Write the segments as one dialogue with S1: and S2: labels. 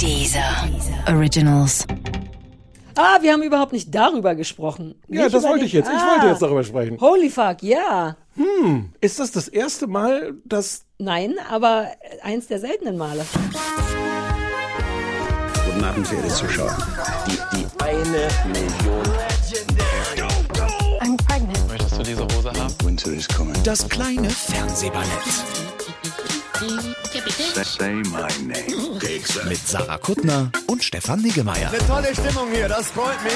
S1: Dieser Originals.
S2: Ah, wir haben überhaupt nicht darüber gesprochen.
S3: Ja,
S2: Nicht
S3: das wollte
S2: den-
S3: ich jetzt. Ich
S2: Ah,
S3: wollte jetzt darüber sprechen.
S2: Holy fuck, ja.
S3: Ist das das erste Mal, dass
S2: Nein, aber eins der seltenen Male.
S4: Guten Abend, verehrte Zuschauer. Die, die eine Million.
S5: I'm pregnant.
S6: Möchtest du diese Hose haben?
S4: Winter is coming.
S7: Das kleine Fernsehballett
S4: Say my name.
S7: mit Sarah Kuttner und Stefan Niggemeier.
S8: Tolle Stimmung hier, das freut mich.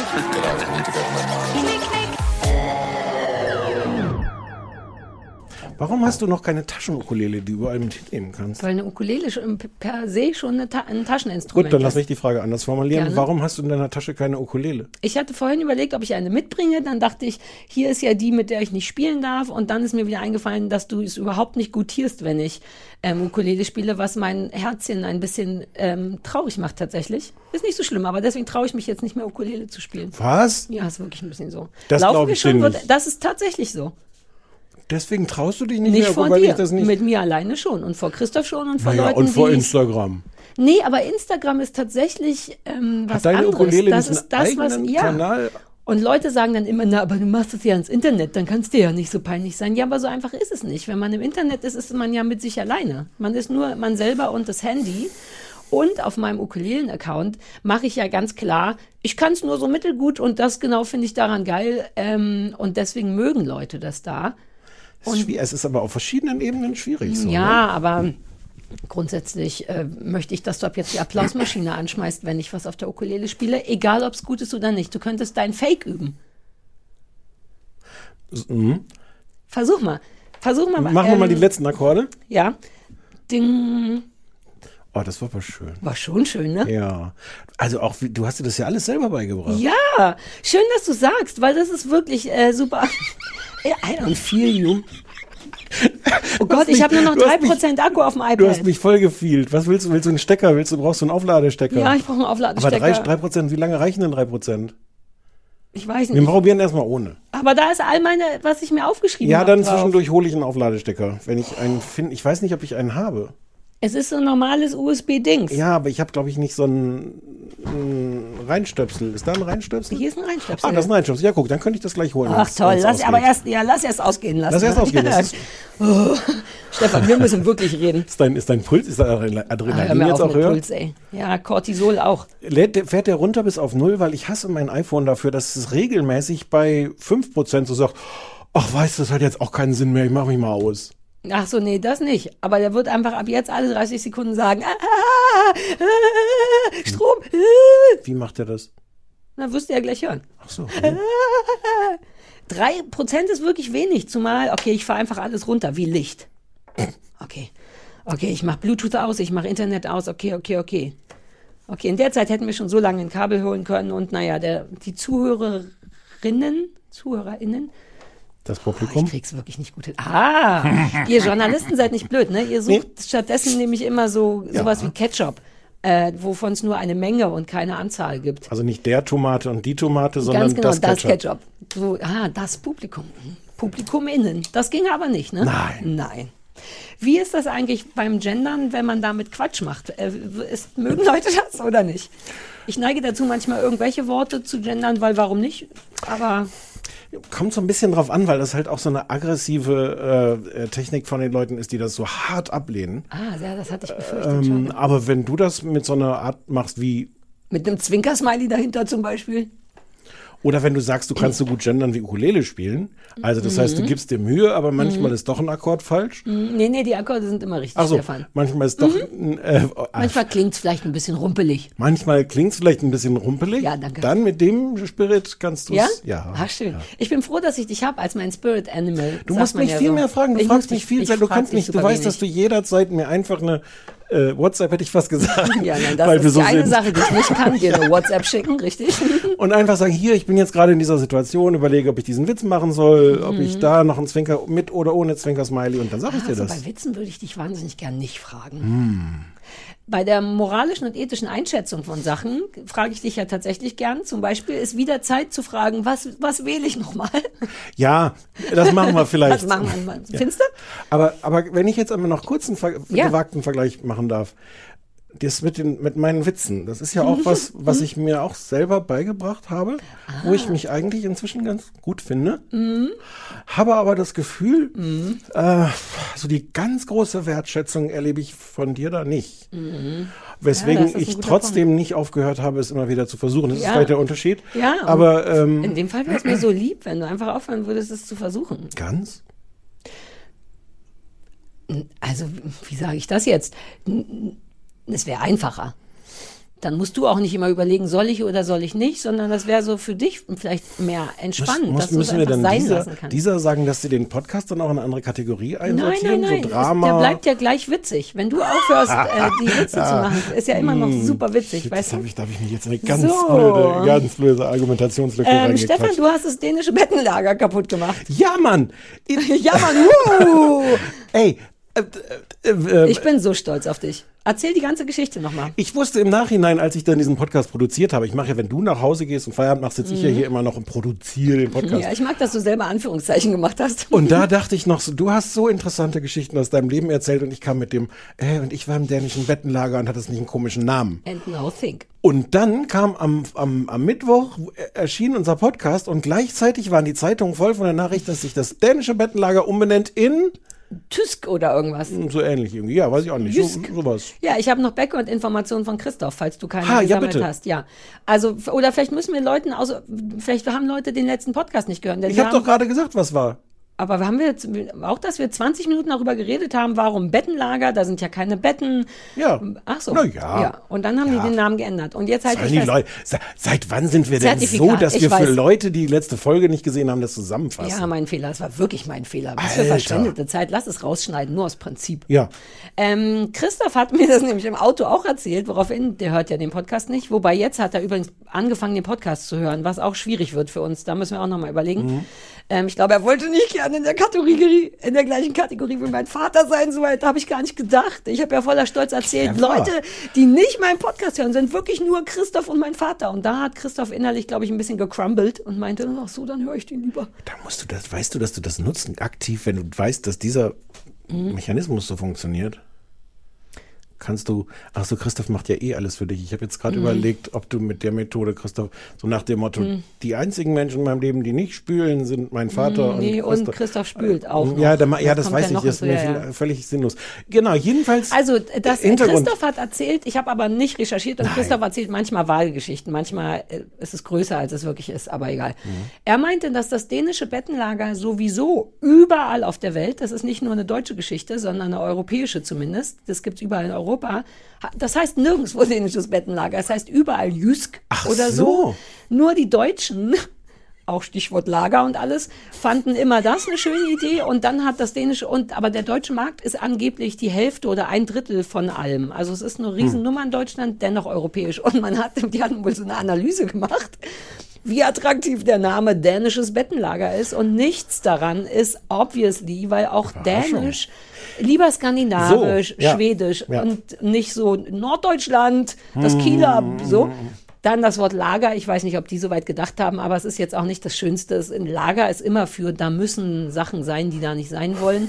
S3: Warum hast du noch keine Taschenukulele, die du überall mit hinnehmen kannst?
S2: Weil eine Ukulele schon per se schon eine Ta ein Tascheninstrument
S3: Gut, dann lass
S2: ist.
S3: mich die Frage anders formulieren.
S2: Gerne.
S3: Warum hast du in deiner Tasche keine Ukulele?
S2: Ich hatte vorhin überlegt, ob ich eine mitbringe. Dann dachte ich, hier ist ja die, mit der ich nicht spielen darf. Und dann ist mir wieder eingefallen, dass du es überhaupt nicht gutierst, wenn ich ähm, Ukulele spiele, was mein Herzchen ein bisschen ähm, traurig macht tatsächlich. Ist nicht so schlimm, aber deswegen traue ich mich jetzt nicht mehr Ukulele zu spielen.
S3: Was?
S2: Ja, ist wirklich ein bisschen so.
S3: Das
S2: Laufen wir
S3: ich
S2: schon, wird-. Das ist tatsächlich so.
S3: Deswegen traust du dich nicht,
S2: Nicht
S3: mehr,
S2: vor
S3: weil
S2: dir.
S3: ich das nicht.
S2: Mit mir alleine schon und vor Christoph schon und vor
S3: naja,
S2: Leuten,
S3: und vor Instagram.
S2: Nee, aber Instagram ist tatsächlich ähm, was
S3: Hat deine
S2: anderes.
S3: Ukulele
S2: das ist das, was ja.
S3: Kanal?
S2: Und Leute sagen dann immer, na, aber du machst es ja ins Internet, dann kannst du ja nicht so peinlich sein. Ja, aber so einfach ist es nicht. Wenn man im Internet ist, ist man ja mit sich alleine. Man ist nur man selber und das Handy. Und auf meinem Ukulelen-Account mache ich ja ganz klar, ich kann es nur so mittelgut und das genau finde ich daran geil. Ähm, und deswegen mögen Leute das da.
S3: Es ist, es ist aber auf verschiedenen Ebenen schwierig. So, ne?
S2: Ja, aber grundsätzlich äh, möchte ich, dass du ab jetzt die Applausmaschine anschmeißt, wenn ich was auf der Ukulele spiele, egal ob es gut ist oder nicht. Du könntest dein Fake üben.
S3: Mhm.
S2: Versuch mal. Versuch mal.
S3: Machen wir mal
S2: ähm,
S3: die letzten Akkorde.
S2: Ja. Ding.
S3: Oh, das war aber schön.
S2: War schon schön, ne?
S3: Ja. Also auch, du hast dir das ja alles selber beigebracht.
S2: Ja. Schön, dass du sagst, weil das ist wirklich äh, super. I don't feel you. Oh Gott, ich habe nur noch
S3: du hast mich-
S2: 3% Akku auf dem iPad.
S3: Du hast mich voll gefielt. Was willst du? Willst du einen Stecker? Willst du, brauchst du einen Aufladestecker?
S2: ja, ich brauche einen
S3: aber
S2: Aufladestecker.
S3: drei, drei Prozent, wie lange reichen denn drei Prozent?
S2: ich weiß
S3: Wir
S2: nicht.
S3: probieren erstmal ohne.
S2: Aber da ist all meine, was ich mir aufgeschrieben
S3: Ja,
S2: habe.
S3: dann
S2: drauf.
S3: zwischendurch hole ich einen Aufladestecker. Wenn ich einen finde, ich weiß nicht, ob ich einen habe.
S2: Es ist so ein normales USB-Dings.
S3: Ja, aber ich habe, glaube ich, nicht so einen, einen Reinstöpsel. Ist da ein Reinstöpsel?
S2: Hier ist ein Reinstöpsel.
S3: Ah, das ist ein Reinstöpsel. Ja, guck, dann könnte ich das gleich holen.
S2: Ach toll, lass, aber erst, ja, lass erst ausgehen lassen.
S3: Lass erst ausgehen. Ist,
S2: Oh, Stefan, wir müssen wirklich reden.
S3: ist, dein, ist dein Puls, ist dein Adrenalin
S2: Ah,
S3: jetzt auch höher?
S2: Puls, ey. Ja, Cortisol auch.
S3: Lädt, fährt der runter bis auf null, weil ich hasse mein iPhone dafür, dass es regelmäßig bei 5% so sagt, ach weißt du, das hat jetzt auch keinen Sinn mehr, ich mache mich mal aus.
S2: Ach so, nee, das nicht. Aber der wird einfach ab jetzt alle 30 Sekunden sagen, ah, ah, ah, Strom. Ah.
S3: Wie macht er das?
S2: Na, wirst du ja gleich hören.
S3: Ach so.
S2: Drei Prozent ist wirklich wenig, zumal, okay, ich fahre einfach alles runter, wie Licht. Okay. Okay, ich mache Bluetooth aus, ich mache Internet aus, okay, okay, okay. Okay, in der Zeit hätten wir schon so lange ein Kabel holen können und naja, der, die Zuhörerinnen, ZuhörerInnen,
S3: Das
S2: Oh, ich
S3: Publikum?
S2: krieg's wirklich nicht gut hin. Ah, ihr Journalisten seid nicht blöd, ne? Ihr sucht stattdessen nämlich immer so sowas wie Ketchup, äh, wovon es nur eine Menge und keine Anzahl gibt.
S3: Also nicht der Tomate und die Tomate, sondern
S2: Ganz genau,
S3: das
S2: das
S3: Ketchup.
S2: Ketchup. So, ah, das Publikum. Publikum innen. Das ging aber nicht, ne?
S3: Nein.
S2: Nein. Wie ist das eigentlich beim Gendern, wenn man damit Quatsch macht? Äh, ist, mögen Leute das oder nicht? Ich neige dazu, manchmal irgendwelche Worte zu gendern, weil warum nicht? Aber
S3: Kommt so ein bisschen drauf an, weil das halt auch so eine aggressive äh, äh, Technik von den Leuten ist, die das so hart ablehnen.
S2: ah, ja, das hatte ich befürchtet
S3: Ähm, aber wenn du das mit so einer Art machst wie,
S2: Mit einem Zwinkersmiley dahinter zum Beispiel.
S3: Oder wenn du sagst, du kannst so gut gendern wie Ukulele spielen, also das heißt, du
S2: Mhm.
S3: gibst dir Mühe, aber manchmal ist doch ein Akkord falsch.
S2: Nee, nee, die Akkorde sind immer richtig,
S3: Ach so,
S2: Stefan.
S3: manchmal ist doch, ein, äh, äh,
S2: Manchmal klingt es vielleicht ein bisschen rumpelig.
S3: manchmal klingt es vielleicht ein bisschen rumpelig.
S2: Ja, danke.
S3: Dann mit dem Spirit kannst du
S2: Ja?
S3: es. Ja.
S2: Ach, schön. Ich bin froh, dass ich dich habe als mein Spirit Animal.
S3: Du musst mich
S2: ja
S3: viel
S2: so.
S3: mehr fragen. Du
S2: Ich
S3: fragst mich viel Zeit. Du kannst nicht. Du weißt, dass du
S2: wenig.
S3: jederzeit mir einfach eine äh, WhatsApp hätte ich fast gesagt.
S2: Ja, nein, das ist
S3: so
S2: die eine
S3: sind.
S2: Sache, die ich nicht kann, dir eine WhatsApp schicken, richtig?
S3: Und einfach sagen, hier, ich bin jetzt gerade in dieser Situation, überlege, ob ich diesen Witz machen soll, ob ich da noch einen Zwinker mit oder ohne Zwinker-Smiley und dann sage ich dir
S2: Also
S3: das.
S2: bei Witzen würde ich dich wahnsinnig gern nicht fragen. Bei der moralischen und ethischen Einschätzung von Sachen frage ich dich ja tatsächlich gern. Zum Beispiel ist wieder Zeit zu fragen, was, was wähle ich nochmal?
S3: Ja, das machen wir vielleicht.
S2: Was machen wir mal? Findest du?
S3: Aber, aber wenn ich jetzt einmal noch kurz einen ver
S2: Ja.
S3: gewagten Vergleich machen darf. Das mit, den, mit meinen Witzen, das ist ja auch was, was ich mir auch selber beigebracht habe, wo ich mich eigentlich inzwischen ganz gut finde. Habe aber das Gefühl, äh, so die ganz große Wertschätzung erlebe ich von dir da nicht. Weswegen
S2: Ja, ist
S3: ich trotzdem nicht aufgehört habe, es immer wieder zu versuchen. Das ist
S2: Ja.
S3: vielleicht der Unterschied.
S2: Ja,
S3: aber ähm,
S2: In dem Fall wäre es mir so lieb, wenn du einfach aufhören würdest, es zu versuchen.
S3: ganz?
S2: Also, wie sage ich das jetzt? N- Es wäre einfacher. Dann musst du auch nicht immer überlegen, soll ich oder soll ich nicht, sondern das wäre so für dich vielleicht mehr entspannend,
S3: Muss,
S2: dass du es einfach
S3: dann
S2: sein
S3: dieser,
S2: lassen kannst.
S3: dieser sagen, dass sie den Podcast dann auch in eine andere Kategorie
S2: Nein, nein,
S3: einsortieren?
S2: nein.
S3: So Drama.
S2: Der bleibt ja gleich witzig. Wenn du aufhörst, äh, die Witze zu machen, ist ja immer noch super witzig,
S3: Shit,
S2: weißt
S3: das
S2: du?
S3: ich, da habe ich mich jetzt in eine ganz
S2: So.
S3: blöde, ganz blöde Argumentationslücke
S2: Ähm. Stefan, du hast das dänische Bettenlager kaputt gemacht.
S3: Ja, Mann!
S2: Ja, Mann,
S3: ey, äh, äh, äh,
S2: Ich bin so stolz auf dich. Erzähl die ganze Geschichte nochmal.
S3: ich wusste im Nachhinein, als ich dann diesen Podcast produziert habe, ich mache ja, wenn du nach Hause gehst und Feierabend machst, sitze ich ja hier immer noch und produziere den Podcast.
S2: Mhm. Ja, ich mag, dass du selber Anführungszeichen gemacht hast.
S3: Und da dachte ich noch so, du hast so interessante Geschichten aus deinem Leben erzählt und ich kam mit dem, äh, und ich war im dänischen Bettenlager und hatte es nicht einen komischen Namen.
S2: And now think.
S3: Und dann kam am, am, am Mittwoch, erschien unser Podcast und gleichzeitig waren die Zeitungen voll von der Nachricht, dass sich das dänische Bettenlager umbenennt in
S2: Tüsk oder irgendwas.
S3: so ähnlich irgendwie. Ja, weiß ich auch nicht. So, sowas.
S2: Ja, ich habe noch Background-Informationen von Christoph, falls du keine
S3: Ha, ja,
S2: gesammelt
S3: bitte.
S2: hast. Ja, also oder vielleicht müssen wir Leuten, also vielleicht haben Leute den letzten Podcast nicht gehört.
S3: Ich habe doch gerade gesagt, was war.
S2: Aber haben wir jetzt auch, dass wir 20 Minuten darüber geredet haben, warum Bettenlager, da sind ja keine Betten.
S3: Ja.
S2: Ach so.
S3: Na ja.
S2: ja. Und dann haben
S3: Ja.
S2: die den Namen geändert. Und jetzt halt ich fest,
S3: se- seit wann sind wir denn so, dass
S2: ich
S3: wir für
S2: weiß.
S3: Leute, die die letzte Folge nicht gesehen haben, das zusammenfassen?
S2: Ja, mein Fehler. Es war wirklich mein Fehler. Was für
S3: Alter.
S2: verschwendete Zeit. Lass es rausschneiden, nur aus Prinzip.
S3: Ja.
S2: Ähm, Christoph hat mir das nämlich im Auto auch erzählt, woraufhin, der hört ja den Podcast nicht. Wobei jetzt hat er übrigens angefangen, den Podcast zu hören, was auch schwierig wird für uns. Da müssen wir auch nochmal überlegen.
S3: Mhm.
S2: Ähm, ich glaube, er wollte nicht gerne in der Kategorie, in der gleichen Kategorie wie mein Vater sein. So weit habe ich gar nicht gedacht. Ich habe ja voller Stolz erzählt,
S3: Clever.
S2: Leute, die nicht meinen Podcast hören, sind wirklich nur Christoph und mein Vater. Und da hat Christoph innerlich, glaube ich, ein bisschen gecrumbled und meinte, ach so, dann höre ich den lieber.
S3: Da musst du das, weißt du, dass du das nutzt aktiv, wenn du weißt, dass dieser
S2: Mhm.
S3: Mechanismus so funktioniert? Kannst du, ach so, Christoph macht ja eh alles für dich. Ich habe jetzt gerade
S2: Mhm.
S3: überlegt, ob du mit der Methode, Christoph, so nach dem Motto, die einzigen Menschen in meinem Leben, die nicht spülen, sind mein Vater
S2: Mhm, Nee,
S3: und
S2: und
S3: Christoph.
S2: Christoph spült auch.
S3: Ja,
S2: noch.
S3: da, ma- ja, das
S2: kommt
S3: weiß ich, das ist mir
S2: ja, ja.
S3: völlig sinnlos. Genau, jedenfalls.
S2: Also, das
S3: äh.
S2: Christoph hat erzählt, ich habe aber nicht recherchiert und Christoph erzählt manchmal Wahlgeschichten, manchmal äh, ist es größer, als es wirklich ist, aber egal.
S3: Mhm.
S2: Er meinte, dass das dänische Bettenlager sowieso überall auf der Welt, das ist nicht nur eine deutsche Geschichte, sondern eine europäische zumindest, das gibt's überall in Europa. Ha- Das heißt nirgendwo dänisches Bettenlager, das heißt überall Jysk
S3: Ach
S2: oder so.
S3: so.
S2: Nur die Deutschen auch Stichwort Lager und alles, fanden immer das eine schöne Idee und dann hat das dänische und aber der deutsche Markt ist angeblich die Hälfte oder ein Drittel von allem. Also es ist eine Riesennummer in Deutschland, dennoch europäisch und man hat die hatten wohl so eine Analyse gemacht, wie attraktiv der Name dänisches Bettenlager ist und nichts daran ist obviously, weil auch Dänisch lieber skandinavisch,
S3: So, ja.
S2: schwedisch
S3: Ja.
S2: und nicht so Norddeutschland, das Kieler so. Dann das Wort Lager. Ich weiß nicht, ob die so weit gedacht haben, aber es ist jetzt auch nicht das Schönste. Es- Ein Lager ist immer für, da müssen Sachen sein, die da nicht sein wollen.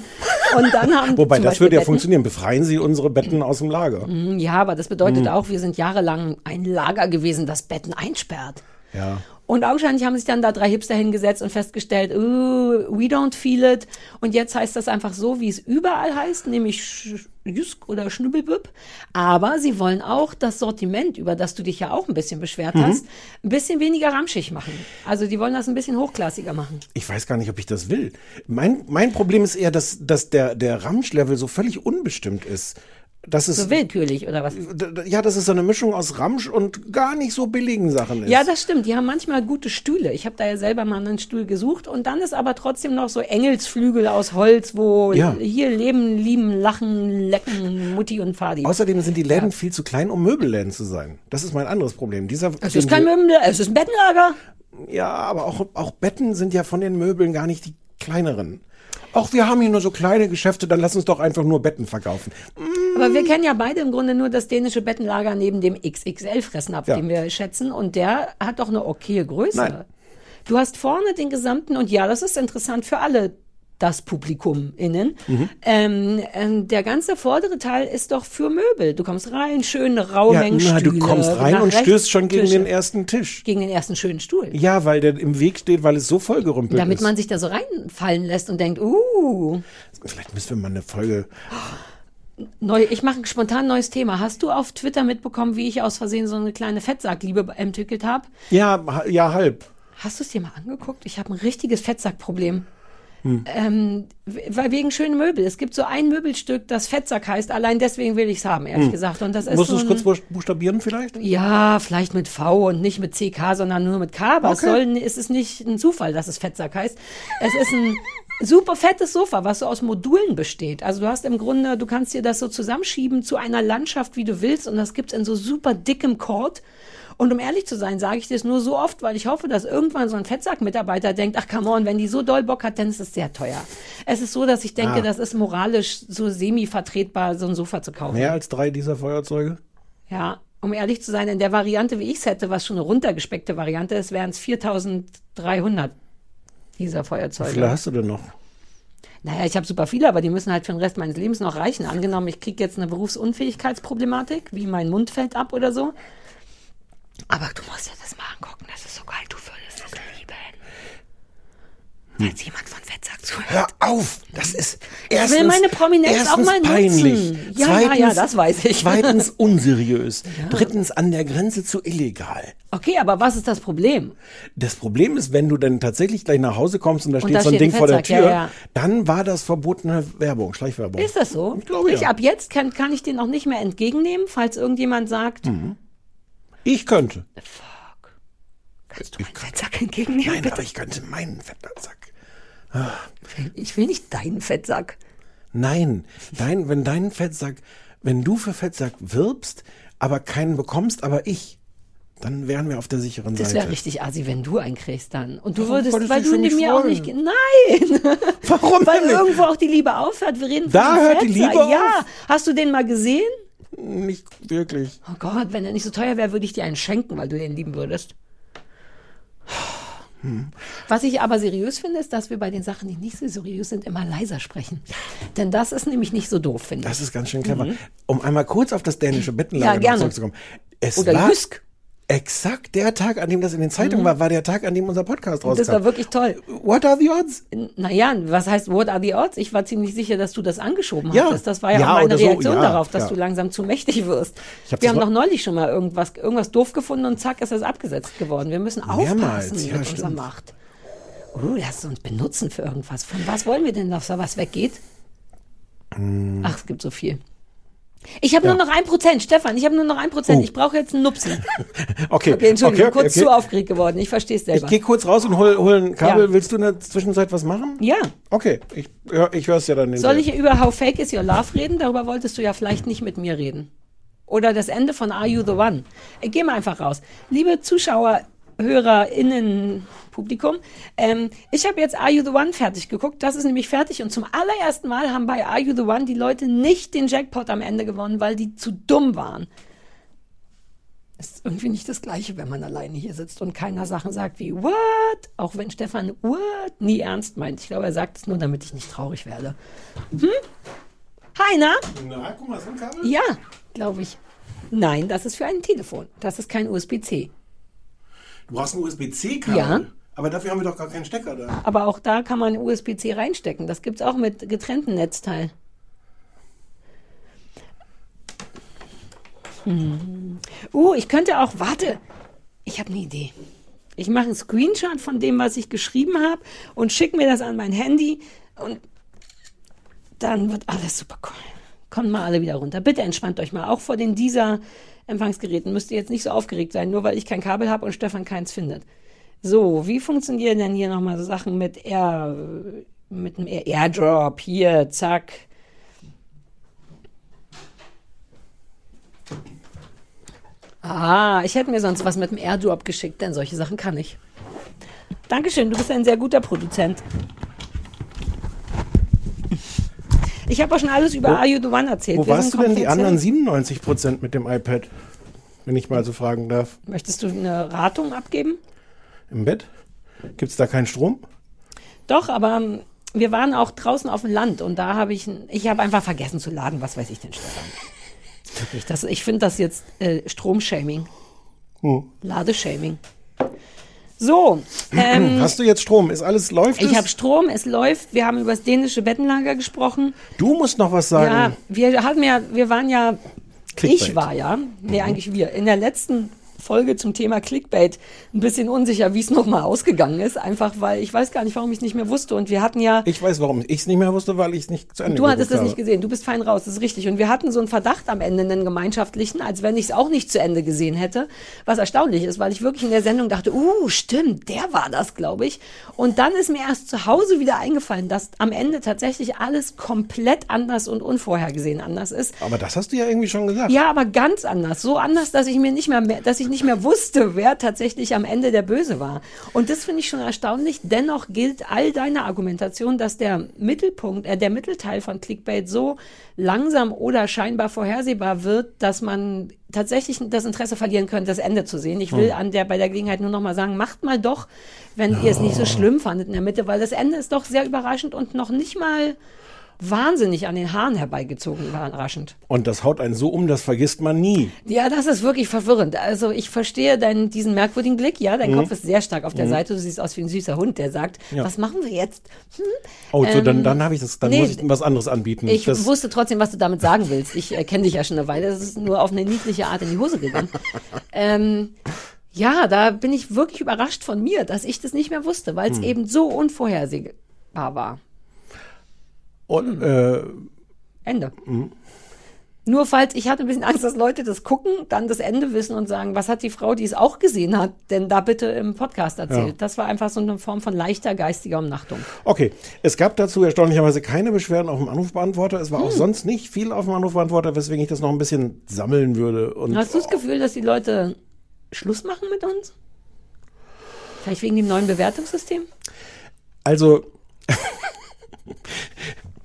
S2: Und dann haben
S3: Wobei, das
S2: Beispiel
S3: würde ja
S2: Betten-
S3: funktionieren. Befreien Sie unsere Betten aus dem Lager.
S2: Ja, aber das bedeutet
S3: Mhm.
S2: auch, wir sind jahrelang ein Lager gewesen, das Betten einsperrt.
S3: Ja.
S2: Und augenscheinlich haben sich dann da drei Hipster hingesetzt und festgestellt, oh, we don't feel it. Und jetzt heißt das einfach so, wie es überall heißt, nämlich Jysk oder Schnübbelbüb. Aber sie wollen auch das Sortiment, über das du dich ja auch ein bisschen beschwert
S3: Mhm.
S2: hast, ein bisschen weniger ramschig machen. Also die wollen das ein bisschen hochklassiger machen.
S3: Ich weiß gar nicht, ob ich das will. Mein, mein Problem ist eher, dass, dass der, der Ramsch-Level so völlig unbestimmt ist. Das ist,
S2: So willkürlich oder was?
S3: ja, das ist so eine Mischung aus Ramsch und gar nicht so billigen Sachen ist.
S2: Ja, das stimmt. Die haben manchmal gute Stühle. Ich habe da ja selber mal einen Stuhl gesucht und dann ist aber trotzdem noch so Engelsflügel aus Holz, wo
S3: Ja.
S2: hier leben, lieben, lachen, lecken, Mutti und Fadi.
S3: Außerdem sind die Läden viel zu klein, um Möbelläden zu sein. Das ist mein anderes Problem. Dieser,
S2: es ist kein Möbel, es ist ein Bettenlager.
S3: Ja, aber auch, auch Betten sind ja von den Möbeln gar nicht die kleineren. Auch wir haben hier nur so kleine Geschäfte, dann lass uns doch einfach nur Betten verkaufen.
S2: Aber wir kennen ja beide im Grunde nur das dänische Bettenlager neben dem XXL-Fressnapf,
S3: Ja.
S2: den wir schätzen. Und der hat doch eine okaye Größe.
S3: Nein.
S2: Du hast vorne den gesamten, und ja, das ist interessant für alle das Publikum innen.
S3: Mhm.
S2: Ähm, ähm, der ganze vordere Teil ist doch für Möbel. Du kommst rein, schöne raue
S3: Ja, na, du kommst rein und stößt schon gegen
S2: Tische.
S3: den ersten Tisch.
S2: gegen den ersten schönen Stuhl.
S3: Ja, weil der im Weg steht, weil es so vollgerümpelt
S2: Damit
S3: ist.
S2: man sich da so reinfallen lässt und denkt, uh,
S3: Vielleicht müssen wir mal eine Folge.
S2: neu, ich mache spontan neues Thema. Hast du auf Twitter mitbekommen, wie ich aus Versehen so eine kleine Fettsackliebe entwickelt habe?
S3: Ja, ja, halb.
S2: Hast du es dir mal angeguckt? Ich habe ein richtiges Fettsackproblem.
S3: Hm.
S2: Ähm, wegen schönen Möbel. Es gibt so ein Möbelstück, das Fettsack heißt. Allein deswegen will ich es haben, ehrlich gesagt. Und das ist
S3: Hm. Musst
S2: so
S3: du es kurz buch- buchstabieren vielleicht?
S2: Ja, vielleicht mit V und nicht mit CK, sondern nur mit K. Aber es,
S3: Okay.
S2: soll, es ist nicht ein Zufall, dass es Fettsack heißt. Es ist ein super fettes Sofa, was so aus Modulen besteht. Also du hast im Grunde, du kannst dir das so zusammenschieben zu einer Landschaft, wie du willst. Und das gibt's in so super dickem Cord. Und um ehrlich zu sein, sage ich das nur so oft, weil ich hoffe, dass irgendwann so ein Fettsack-Mitarbeiter denkt, ach come on, wenn die so doll Bock hat, dann ist es sehr teuer. Es ist so, dass ich denke,
S3: Ah.
S2: das ist moralisch so semi-vertretbar, so ein Sofa zu kaufen.
S3: Mehr als drei dieser Feuerzeuge?
S2: Ja, um ehrlich zu sein, in der Variante, wie ich es hätte, was schon eine runtergespeckte Variante ist, wären es 4300 dieser
S3: Wie viele
S2: Feuerzeuge.
S3: hast du denn noch?
S2: Naja, ich habe super viele, aber die müssen halt für den Rest meines Lebens noch reichen. Angenommen, ich kriege jetzt eine Berufsunfähigkeitsproblematik, wie mein Mund fällt ab oder so. Aber du musst dir das mal angucken, das ist so geil, du würdest es lieben. Falls jemand von Fettsack zuhört.
S3: Hör auf! Das ist
S2: will
S3: erstens,
S2: meine Prominenz auch mal nutzen.
S3: peinlich.
S2: Ja,
S3: zweitens,
S2: ja, ja, das weiß ich.
S3: Zweitens unseriös. Drittens an der Grenze zu illegal.
S2: Okay, aber was ist das Problem?
S3: Das Problem ist, wenn du dann tatsächlich gleich nach Hause kommst und da steht
S2: da
S3: so ein
S2: steht
S3: Ding
S2: ein
S3: vor der Tür,
S2: ja, ja.
S3: dann war das verbotene Werbung, Schleichwerbung.
S2: Ist das so?
S3: Ich glaube, ja.
S2: ab jetzt kann, kann ich den auch nicht mehr entgegennehmen, falls irgendjemand sagt,
S3: Mhm. Ich könnte.
S2: kannst du meinen Fettsack entgegennehmen?
S3: Nein,
S2: bitte?
S3: aber ich könnte meinen Fettsack.
S2: Ich will nicht deinen Fettsack.
S3: Nein, dein, wenn dein Fettsack, wenn du für Fettsack wirbst, aber keinen bekommst, aber ich, dann wären wir auf der sicheren
S2: Das
S3: Seite.
S2: wäre richtig assi, wenn du einen kriegst dann. Und du
S3: Warum
S2: würdest, weil
S3: du
S2: in mir auch nicht. Nein!
S3: Warum
S2: weil irgendwo auch die Liebe aufhört. Wir reden
S3: Da
S2: von einem
S3: hört die
S2: Fettsack.
S3: Liebe
S2: Ja.
S3: auf?
S2: Hast du den mal gesehen?
S3: Nicht wirklich.
S2: Oh Gott, wenn er nicht so teuer wäre, würde ich dir einen schenken, weil du den lieben würdest. Was ich aber seriös finde, ist, dass wir bei den Sachen, die nicht so seriös sind, immer leiser sprechen. Denn das ist nämlich nicht so doof, finde ich.
S3: Das ist ganz schön clever. Um einmal kurz auf das dänische Bettenlager
S2: Ja,
S3: zurückzukommen. Es
S2: Oder
S3: war
S2: Jysk.
S3: Exakt der Tag, an dem das in den Zeitungen war, war der Tag, an dem unser Podcast rauskam.
S2: Das war wirklich toll.
S3: What are the odds?
S2: Naja, was heißt What are the odds? Ich war ziemlich sicher, dass du das angeschoben
S3: Ja.
S2: hattest. Das war ja,
S3: Ja,
S2: auch meine
S3: oder so,
S2: Reaktion
S3: ja,
S2: darauf, dass
S3: ja.
S2: du langsam zu mächtig wirst.
S3: Hab
S2: Wir haben doch neulich schon mal irgendwas, irgendwas doof gefunden und zack ist das abgesetzt geworden. Wir müssen
S3: Mehrmals,
S2: aufpassen
S3: ja,
S2: mit unserer
S3: stimmt.
S2: Macht. Uh, lass uns benutzen für irgendwas. Von was wollen wir denn, dass da was weggeht?
S3: Hm.
S2: Ach, es gibt so viel. Ich habe nur noch ein Prozent, Stefan. Ich habe nur noch ein Prozent.
S3: Oh.
S2: Ich brauche jetzt einen Nupsen.
S3: Okay,
S2: Okay, Entschuldigung,
S3: okay, okay,
S2: kurz zu aufgeregt geworden. Ich verstehe es
S3: Ich
S2: selber.
S3: gehe kurz raus und hol, hol ein Kabel.
S2: Ja.
S3: Willst du in der Zwischenzeit was machen?
S2: ja.
S3: Okay, ich, ich höre es ja dann
S2: Soll ich über How Fake Is Your Love reden? Darüber wolltest du ja vielleicht nicht mit mir reden. Oder das Ende von Are You the One? Geh mal einfach raus. Liebe Zuschauer, HörerInnen, Publikum, ähm, ich habe jetzt Are You the One fertig geguckt. Das ist nämlich fertig. Und zum allerersten Mal haben bei Are You the One die Leute nicht den Jackpot am Ende gewonnen, weil die zu dumm waren. Ist irgendwie nicht das Gleiche, wenn man alleine hier sitzt und keiner Sachen sagt wie What? Auch wenn Stefan What nie ernst meint. Ich glaube, er sagt es nur, damit ich nicht traurig werde. Hm? Heiner?
S3: Na, guck mal, so ein Kabel?
S2: Ja, glaube ich. Nein, das ist für ein Telefon. Das ist kein USB-C.
S3: Du brauchst ein USB-C-Kabel.
S2: Ja.
S3: Aber dafür haben wir doch gar keinen Stecker da.
S2: Aber auch da kann man USB-C reinstecken. Das gibt es auch mit getrennten Netzteil. Hm. Uh, ich könnte auch, warte, ich habe eine Idee. Ich mache einen Screenshot von dem, was ich geschrieben habe und schicke mir das an mein Handy und dann wird alles super cool. Kommt mal alle wieder runter. Bitte entspannt euch mal. Auch vor den dieser Empfangsgeräten müsst ihr jetzt nicht so aufgeregt sein, nur weil ich kein Kabel habe und Stefan keins findet. So, wie funktionieren denn hier nochmal so Sachen mit Air, mit einem Air Airdrop? Hier, zack. Ah, ich hätte mir sonst was mit dem Airdrop geschickt, denn solche Sachen kann ich. Dankeschön, du bist ein sehr guter Produzent. Ich habe auch schon alles über Are the One erzählt.
S3: Wo
S2: Wir
S3: warst du denn die anderen 97 Prozent mit dem iPad? Wenn ich mal so fragen darf.
S2: Möchtest du eine Ratung abgeben?
S3: Im Bett? Gibt's da keinen Strom?
S2: Doch, aber ähm, wir waren auch draußen auf dem Land und da habe ich, ich habe einfach vergessen zu laden, was weiß ich denn, Stefan. Wirklich, das, ich finde das jetzt äh, Stromshaming. Ladeshaming. So, ähm,
S3: Hast du jetzt Strom? Ist alles läuft?
S2: ich habe Strom, es läuft. Wir haben über das dänische Bettenlager gesprochen.
S3: du musst noch was sagen.
S2: Ja, wir hatten ja, wir waren ja,
S3: Clickbait.
S2: ich war ja, nee, eigentlich wir, in der letzten Folge zum Thema Clickbait ein bisschen unsicher, wie es nochmal ausgegangen ist. Einfach weil ich weiß gar nicht, warum ich es nicht mehr wusste. Und wir hatten ja,
S3: Ich weiß, warum ich es nicht mehr wusste, weil ich es nicht zu Ende
S2: Du hattest
S3: habe.
S2: nicht gesehen, du bist fein raus, das ist richtig. Und wir hatten so einen Verdacht am Ende, einen gemeinschaftlichen, als wenn ich es auch nicht zu Ende gesehen hätte. Was erstaunlich ist, weil ich wirklich in der Sendung dachte, uh, stimmt, der war das, glaube ich. Und dann ist mir erst zu Hause wieder eingefallen, dass am Ende tatsächlich alles komplett anders und unvorhergesehen anders ist.
S3: Aber das hast du ja irgendwie schon gesagt.
S2: Ja, aber ganz anders. So anders, dass ich mir nicht mehr dass ich nicht mehr wusste, wer tatsächlich am Ende der Böse war. Und das finde ich schon erstaunlich. Dennoch gilt all deine Argumentation, dass der Mittelpunkt, äh, der Mittelteil von Clickbait so langsam oder scheinbar vorhersehbar wird, dass man tatsächlich das Interesse verlieren könnte, das Ende zu sehen. Ich will an der, bei der Gelegenheit nur noch mal sagen, macht mal doch, wenn ihr es nicht so schlimm fandet in der Mitte, weil das Ende ist doch sehr überraschend und noch nicht mal wahnsinnig an den Haaren herbeigezogen, überraschend.
S3: Und das haut einen so um, das vergisst man nie.
S2: Ja, das ist wirklich verwirrend. Also ich verstehe deinen, diesen merkwürdigen Blick. Ja,
S3: Mhm.
S2: dein Kopf ist sehr stark auf der Seite. Du siehst aus wie ein süßer Hund, der sagt, was machen wir jetzt? Hm?
S3: Oh, so, dann, dann habe ich das, dann
S2: nee,
S3: muss ich was anderes anbieten.
S2: Ich
S3: das,
S2: wusste trotzdem, was du damit sagen willst. Ich äh, kenne dich ja schon eine Weile. Das ist nur auf eine niedliche Art in die Hose gegangen. ähm, ja, da bin ich wirklich überrascht von mir, dass ich das nicht mehr wusste, weil es
S3: Hm.
S2: eben so unvorhersehbar war.
S3: Und, äh,
S2: Ende.
S3: Mhm.
S2: Nur falls, ich hatte ein bisschen Angst, dass Leute das gucken, dann das Ende wissen und sagen, was hat die Frau, die es auch gesehen hat, denn da bitte im Podcast erzählt.
S3: Ja.
S2: Das war einfach so eine Form von leichter geistiger Umnachtung.
S3: okay, es gab dazu erstaunlicherweise keine Beschwerden auf dem Anrufbeantworter. Es war
S2: Hm.
S3: auch sonst nicht viel auf dem Anrufbeantworter, weswegen ich das noch ein bisschen sammeln würde. Und
S2: Hast du das Gefühl, dass die Leute Schluss machen mit uns? Vielleicht wegen dem neuen Bewertungssystem?
S3: Also,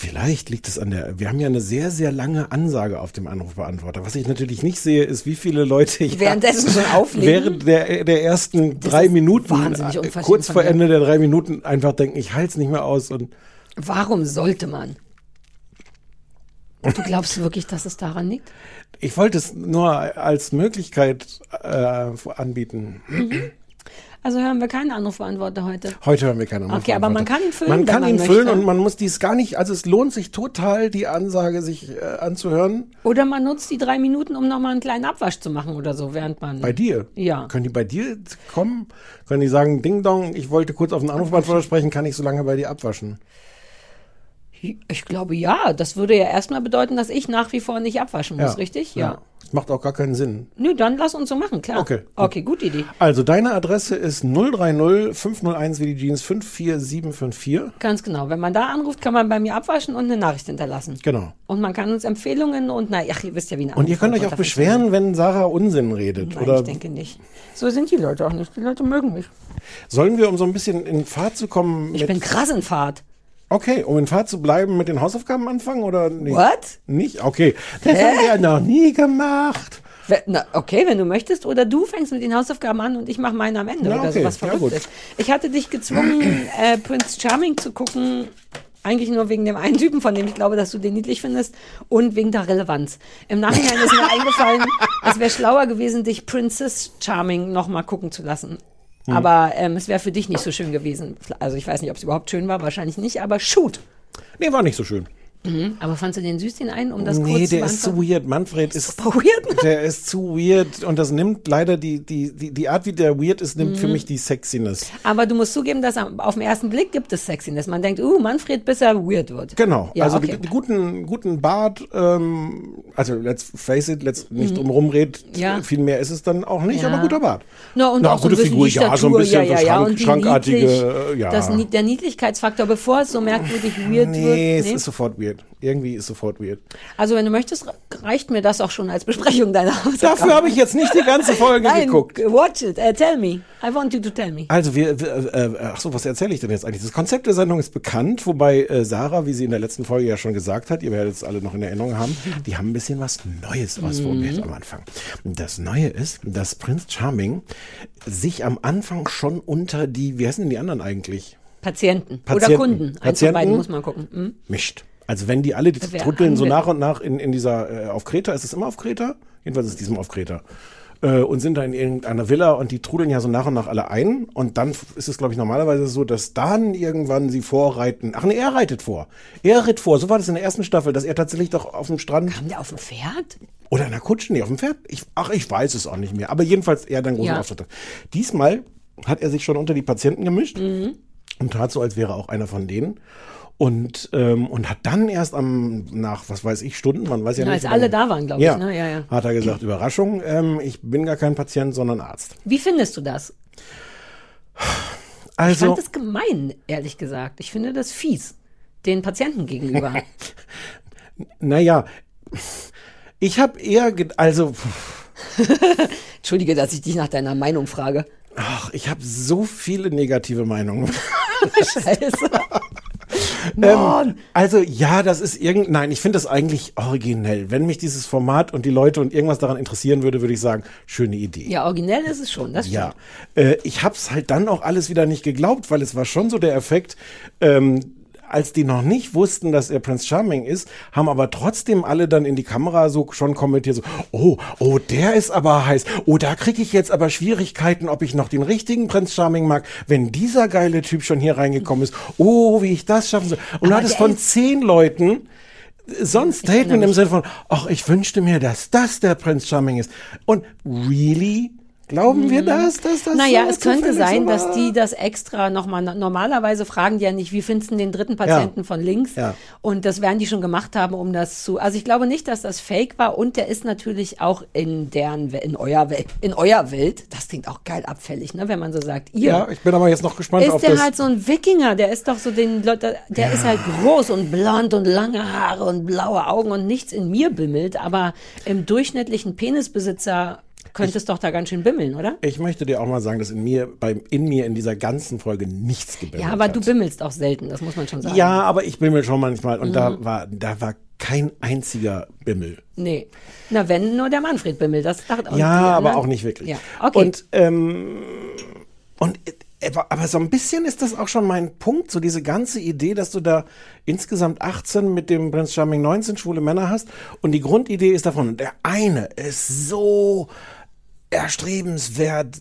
S3: vielleicht liegt es an der, wir haben ja eine sehr, sehr lange Ansage auf dem Anrufbeantworter. Was ich natürlich nicht sehe, ist, wie viele Leute ich
S2: Währenddessen schon auflegen?
S3: während der, der ersten drei
S2: ist
S3: Minuten, äh, kurz vor. Ende der drei Minuten einfach denken, ich halte es nicht mehr aus und
S2: Warum sollte man? Du glaubst wirklich, dass es daran liegt?
S3: ich wollte es nur als Möglichkeit äh, anbieten.
S2: Also hören wir keinen Anrufbeantworter heute.
S3: Heute haben wir keine
S2: Okay, aber man kann ihn füllen,
S3: Man kann
S2: man
S3: ihn füllen
S2: möchte.
S3: und man muss dies gar nicht, also es lohnt sich total, die Ansage sich äh, anzuhören.
S2: Oder man nutzt die drei Minuten, um nochmal einen kleinen Abwasch zu machen oder so, während man.
S3: Bei dir?
S2: Ja.
S3: Können die bei dir kommen? Können die sagen, Ding Dong, ich wollte kurz auf den Anrufbeantworter sprechen, kann ich so lange bei dir abwaschen?
S2: Ich glaube ja. Das würde ja erstmal bedeuten, dass ich nach wie vor nicht abwaschen muss, richtig? Ja.
S3: Das macht auch gar keinen Sinn.
S2: Nö, dann lass uns so machen, klar.
S3: Okay.
S2: Okay, gute Idee.
S3: Also deine Adresse ist 030 501 wie die Jeans 54754.
S2: Ganz genau. Wenn man da anruft, kann man bei mir abwaschen und eine Nachricht hinterlassen.
S3: Genau.
S2: Und man kann uns Empfehlungen und, na, ach, ihr wisst ja, wie eine
S3: Und ihr könnt euch auch beschweren, wenn Sarah Unsinn redet.
S2: Nein,
S3: oder
S2: ich denke nicht. So sind die Leute auch nicht. Die Leute mögen mich.
S3: sollen wir, um so ein bisschen in Fahrt zu kommen,
S2: Ich bin krass in Fahrt.
S3: Okay, um in Fahrt zu bleiben, mit den Hausaufgaben anfangen oder nicht?
S2: What?
S3: Nicht? Okay. Das haben wir ja noch nie gemacht.
S2: Na, okay, wenn du möchtest. Oder du fängst mit den Hausaufgaben an und ich mache meine am Ende.
S3: Ja,
S2: oder
S3: okay.
S2: sowas
S3: Ja, gut.
S2: Verrücktes. ich hatte dich gezwungen, äh, Prince Charming zu gucken. Eigentlich nur wegen dem einen Typen, von dem ich glaube, dass du den niedlich findest und wegen der Relevanz. Im Nachhinein ist mir eingefallen, es wäre schlauer gewesen, dich Princess Charming nochmal gucken zu lassen.
S3: Hm.
S2: Aber ähm, es wäre für dich nicht so schön gewesen. Also ich weiß nicht, ob es überhaupt schön war, wahrscheinlich nicht, aber shoot.
S3: Nee, war nicht so schön.
S2: Aber fandst du den süß, den einen, um das
S3: nee,
S2: kurz
S3: der
S2: zu
S3: ist zu weird. Manfred ist,
S2: Super weird.
S3: der ist zu weird und das nimmt leider die, die, die, die Art, wie der weird ist, nimmt für
S2: Mhm.
S3: mich die Sexiness.
S2: Aber du musst zugeben, dass auf den ersten Blick gibt es Sexiness. Man denkt, uh, Manfred, bis er weird wird.
S3: Genau,
S2: Ja,
S3: also
S2: okay.
S3: guten, guten Bart, ähm, also let's face it, let's nicht drum rumredet,
S2: Mhm. Ja.
S3: viel mehr ist es dann auch nicht,
S2: Ja.
S3: aber guter Bart.
S2: Na, und
S3: Na,
S2: auch so
S3: gute
S2: bisschen
S3: Figur, ja, so ein bisschen
S2: ja, ja,
S3: so schrank-
S2: Und
S3: schrankartige,
S2: niedlich,
S3: äh, ja.
S2: Das, der Niedlichkeitsfaktor, bevor es so merkwürdig weird
S3: Nee,
S2: wird.
S3: es ist sofort weird. Irgendwie ist sofort weird.
S2: Also wenn du möchtest, reicht mir das auch schon als Besprechung deiner Hausaufgaben.
S3: Dafür habe ich jetzt nicht die ganze Folge
S2: Nein,
S3: geguckt.
S2: watch it. Uh, tell me. I want you to tell me.
S3: Also wir, wir äh, ach so, was erzähle ich denn jetzt eigentlich? Das Konzept der Sendung ist bekannt, wobei äh, Sarah, wie sie in der letzten Folge ja schon gesagt hat, ihr werdet es alle noch in Erinnerung haben, die haben ein bisschen was Neues ausprobiert am Anfang. Das Neue ist, dass Prince Charming sich am Anfang schon unter die, wie heißen denn die anderen eigentlich?
S2: Patienten. Oder
S3: Patienten.
S2: Kunden. Eins von
S3: Patienten.
S2: beiden muss man gucken. Hm?
S3: mischt. Also wenn die alle, die
S2: Wer
S3: trutteln so nach und nach in, in dieser, äh, auf Kreta, ist es immer auf Kreta? Jedenfalls ist es diesem auf Kreta. Äh, und sind da in irgendeiner Villa und die trudeln ja so nach und nach alle ein. Und dann ist es, glaube ich, normalerweise so, dass dann irgendwann sie vorreiten. Ach nee, er reitet vor. Er ritt vor. So war das in der ersten Staffel, dass er tatsächlich doch auf dem Strand
S2: Kam der auf dem Pferd?
S3: oder in der Kutsche, nee, auf dem Pferd. Ich, ach, ich weiß es auch nicht mehr. Aber jedenfalls er dann großen
S2: Ja.
S3: Auftritt. Diesmal hat er sich schon unter die Patienten gemischt
S2: Mhm.
S3: und tat so, als wäre auch einer von denen. Und, ähm, und hat dann erst am, nach, was weiß ich, Stunden, man weiß ja
S2: Ja,
S3: nicht.
S2: als alle da waren, glaub ich,
S3: ja,
S2: ne? Ja, ja.
S3: Hat er gesagt, Überraschung, ähm, ich bin gar kein Patient, sondern Arzt.
S2: Wie findest du das? Ich
S3: Also,
S2: fand das gemein, ehrlich gesagt. Ich finde das fies. Den Patienten gegenüber.
S3: naja, ich habe eher, also,
S2: Entschuldige, dass ich dich nach deiner Meinung frage.
S3: ach, ich habe so viele negative Meinungen.
S2: Scheiße.
S3: Ähm, also ja, das ist irgend. Nein, ich finde das eigentlich originell. Wenn mich dieses Format und die Leute und irgendwas daran interessieren würde, würde ich sagen, schöne Idee.
S2: Ja, originell ist es schon. Das
S3: Ja,
S2: stimmt.
S3: äh, ich hab's halt dann auch alles wieder nicht geglaubt, weil es war schon so der Effekt, ähm, als die noch nicht wussten, dass er Prince Charming ist, haben aber trotzdem alle dann in die Kamera so schon kommentiert, so, oh, oh, der ist aber heiß, oh, da kriege ich jetzt aber Schwierigkeiten, ob ich noch den richtigen Prince Charming mag, wenn dieser geile Typ schon hier reingekommen ist, oh, wie ich das schaffen soll. Und du hattest von zehn Leuten so ein Statement im. Sinne von, ach, ich wünschte mir, dass das der Prince Charming ist. Und really? Glauben wir das, dass das
S2: Mhm. Naja,
S3: so
S2: es könnte sein,
S3: so
S2: dass die das extra nochmal, normalerweise fragen die ja nicht, wie findest du den dritten Patienten von links?
S3: Ja.
S2: Und das werden die schon gemacht haben, um das zu, also ich glaube nicht, dass das fake war und der ist natürlich auch in deren, in euer Welt, in euer Welt, das klingt auch geil abfällig, ne, wenn man so sagt, ihr.
S3: Ja, ich bin aber jetzt noch gespannt auf
S2: ist der
S3: das.
S2: halt so ein Wikinger, der ist doch so den der ist halt groß und blond und lange Haare und blaue Augen und nichts in mir bimmelt, aber im durchschnittlichen Penisbesitzer könnte es doch da ganz schön bimmeln, oder?
S3: ich möchte dir auch mal sagen, dass in mir, beim, in mir in dieser ganzen Folge nichts gebimmelt
S2: Ja, aber
S3: hat.
S2: du bimmelst auch selten, das muss man schon sagen.
S3: Ja, aber ich bimmel schon manchmal und
S2: Mhm.
S3: da war, da war kein einziger Bimmel.
S2: Nee. Na, wenn nur der Manfred bimmelt, das dachte auch
S3: Ja, aber
S2: anderen-
S3: auch nicht wirklich.
S2: Ja, okay.
S3: Und, ähm, und äh, aber, so ein bisschen ist das auch schon mein Punkt, so diese ganze Idee, dass du da insgesamt 18 mit dem Prince Charming 19 schwule Männer hast. Und die Grundidee ist davon, der eine ist so erstrebenswert,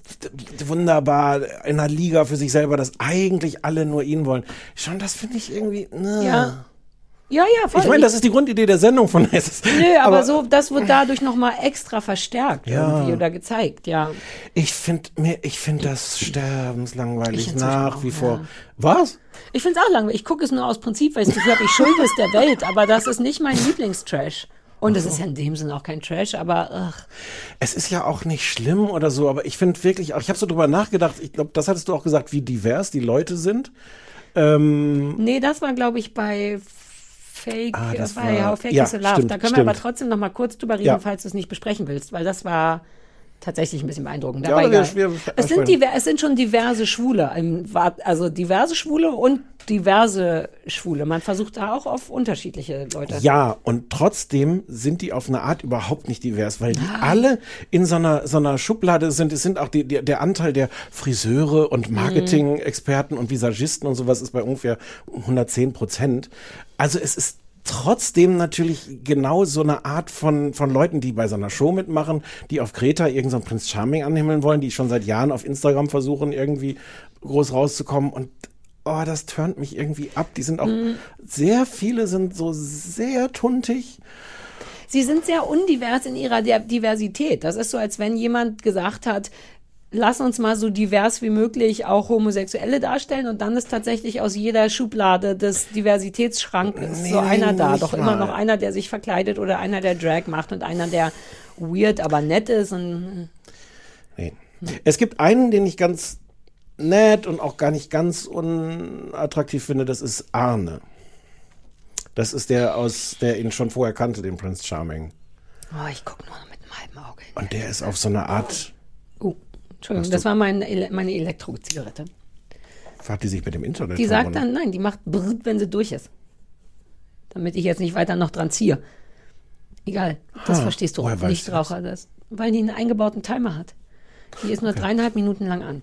S3: wunderbar, in einer Liga für sich selber, dass eigentlich alle nur ihn wollen. Schon, das finde ich irgendwie. Ne.
S2: ja. Ja, ja, voll.
S3: Ich meine, das ist die Grundidee der Sendung von Es ist-
S2: Nö, aber, so, das wird dadurch nochmal extra verstärkt
S3: Ja.
S2: irgendwie oder gezeigt, ja.
S3: Ich finde mir, ich finde das sterbenslangweilig nach
S2: auch,
S3: wie
S2: ja.
S3: vor. Was?
S2: Ich finde es auch langweilig. Ich gucke es nur aus Prinzip, weil ich das Gefühl habe, ich schulde es der Welt, aber das ist nicht mein Lieblingstrash. Und es ist ja in dem Sinne auch kein Trash, aber ach,
S3: Es ist ja auch nicht schlimm oder so, aber ich finde wirklich, auch ich habe so drüber nachgedacht, ich glaube, das hattest du auch gesagt, wie divers die Leute sind. Ähm,
S2: nee, das war, glaube ich, bei Fake,
S3: Ah, das
S2: bei
S3: war-
S2: How Fake
S3: ja,
S2: is a Love.
S3: stimmt,
S2: da können wir
S3: stimmt.
S2: aber trotzdem noch mal kurz drüber reden,
S3: Ja.
S2: falls du es nicht besprechen willst, weil das war tatsächlich ein bisschen beeindruckend.
S3: Ja,
S2: Aber
S3: wir- wir-
S2: es, sind diver, es sind schon diverse Schwule, also diverse Schwule und diverse Schwule. Man versucht da auch auf unterschiedliche Leute.
S3: ja, und trotzdem sind die auf eine Art überhaupt nicht divers, weil die alle in so einer, so einer Schublade sind. Es sind auch die, die, der Anteil der Friseure und Marketing-Experten und Visagisten und sowas ist bei ungefähr 110 Prozent. Also es ist trotzdem natürlich genau so eine Art von, von Leuten, die bei so einer Show mitmachen, die auf Kreta irgendeinen so Prinz Charming anhimmeln wollen, die schon seit Jahren auf Instagram versuchen, irgendwie groß rauszukommen und oh, das turnt mich irgendwie ab. Die sind auch, sehr viele sind so sehr tuntig.
S2: Sie sind sehr undivers in ihrer Diversität. Das ist so, als wenn jemand gesagt hat, lass uns mal so divers wie möglich auch Homosexuelle darstellen und dann ist tatsächlich aus jeder Schublade des Diversitätsschrankes
S3: Nee,
S2: so einer da. Doch immer
S3: mal.
S2: noch einer, der sich verkleidet oder einer, der Drag macht und einer, der weird, aber nett ist und
S3: Nee. Es gibt einen, den ich ganz nett und auch gar nicht ganz unattraktiv finde, das ist Arne. Das ist der aus, der ihn schon vorher kannte, den Prince Charming.
S2: oh, ich gucke nur mit einem halben Auge.
S3: Und der ist auf so eine Art,
S2: Entschuldigung, das war mein, Ele- meine Elektrozigarette.
S3: hat die sich mit dem Internet
S2: Die sagt dann, nein, die macht brrrt, wenn sie durch ist. Damit ich jetzt nicht weiter noch dran ziehe. Egal, das
S3: Ah,
S2: verstehst du Nichtraucher, das. Weil die einen eingebauten Timer hat. Die ist nur dreieinhalb Minuten lang an.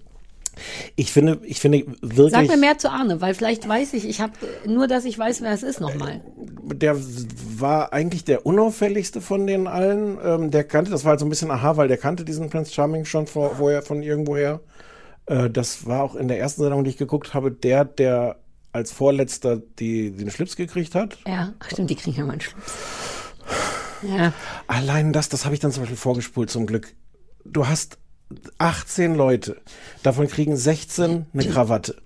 S3: Ich finde, ich finde wirklich.
S2: Sag mir mehr zu Arne, weil vielleicht weiß ich, ich habe nur, dass ich weiß, wer es ist nochmal.
S3: der war eigentlich der unauffälligste von den allen. Ähm, der kannte, das war halt so ein bisschen aha, weil der kannte diesen Prince Charming schon vor, vorher von irgendwoher. Äh, das war auch in der ersten Sendung, die ich geguckt habe, der, der als vorletzter die, den Schlips gekriegt hat.
S2: Ja, ach stimmt, die kriegen ja mal einen Schluss. Ja,
S3: Allein das, das habe ich dann zum Beispiel vorgespult zum Glück. Du hast 18 Leute, davon kriegen 16 eine Krawatte.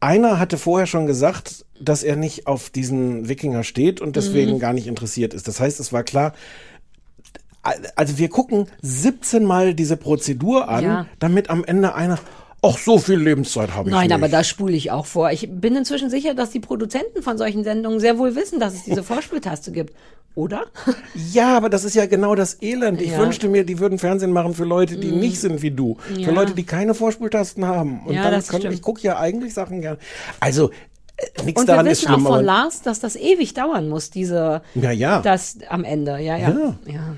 S3: Einer hatte vorher schon gesagt, dass er nicht auf diesen Wikinger steht und deswegen gar nicht interessiert ist. Das heißt, es war klar, also wir gucken 17 Mal diese Prozedur an,
S2: Ja.
S3: damit am Ende einer, ach, so viel Lebenszeit habe ich
S2: Nein,
S3: nicht.
S2: aber da spule ich auch vor. Ich bin inzwischen sicher, dass die Produzenten von solchen Sendungen sehr wohl wissen, dass es diese Vorspultaste gibt. Oder?
S3: Ja, aber das ist ja genau das Elend. Ich
S2: Ja.
S3: Wünschte mir, die würden Fernsehen machen für Leute, die nicht sind wie du.
S2: Ja.
S3: Für Leute, die keine Vorspultasten haben. Und
S2: Ja,
S3: dann können, ich gucke ja eigentlich Sachen gern. Also, äh, nichts
S2: Und wir
S3: daran ist
S2: wissen
S3: schlimm,
S2: auch von Lars, dass das ewig dauern muss, diese,
S3: Ja, ja.
S2: das am Ende. Ja, ja.
S3: Ja.